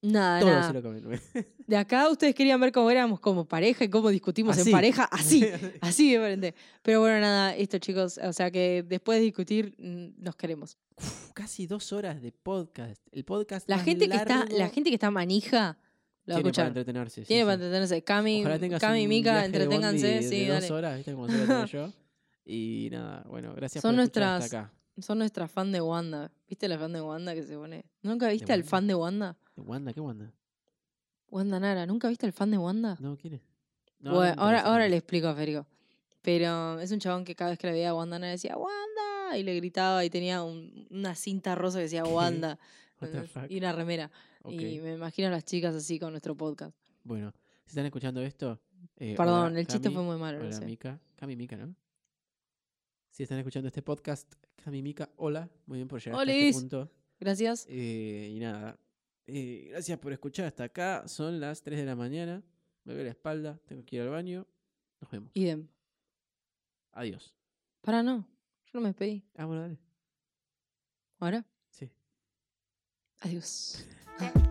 Nada, todo nada. se lo comen. De acá ustedes querían ver cómo éramos como pareja y cómo discutimos Así. en pareja. Así. Así de frente. Pero bueno, nada, esto chicos, o sea que después de discutir, mm, nos queremos. Uf, casi dos horas de podcast. El podcast La más gente que está, la gente que está manija, lo va a tiene para entretenerse. sí, Tiene sí. para entretenerse. Cami, Cami y Mika, de entreténganse. Sí, de dos horas, ¿viste? Como suelo tener yo. Y nada, bueno, gracias Son por nuestras- hasta acá. Son nuestras fan de Wanda. ¿Viste la fan de Wanda que se pone? ¿Nunca viste al fan de Wanda? ¿Qué Wanda? ¿Qué Wanda? Wanda Nara, ¿nunca viste al fan de Wanda? No, ¿quién es? No, bueno, no ahora, ahora le explico a Federico. Pero es un chabón que cada vez que le veía a Wanda Nara decía ¡Wanda! Y le gritaba y tenía un- una cinta rosa que decía Wanda. Y una remera. Y me imagino a las chicas así con nuestro podcast. Bueno, si están escuchando esto. eh, Perdón, hola, el chiste fue muy malo, lo Hola, sé. Mika. Cami Mika, ¿no? Si están escuchando este podcast, Cami y Mika, hola. Muy bien por llegar hasta Olis. este punto. Gracias. Eh, y nada. eh, gracias por escuchar hasta acá. Son las 3 de la mañana. Me veo la espalda. Tengo que ir al baño. Nos vemos. Idem. Adiós. Para no. Yo no me despedí. Ah, bueno, dale. Ahora, Sí. adiós.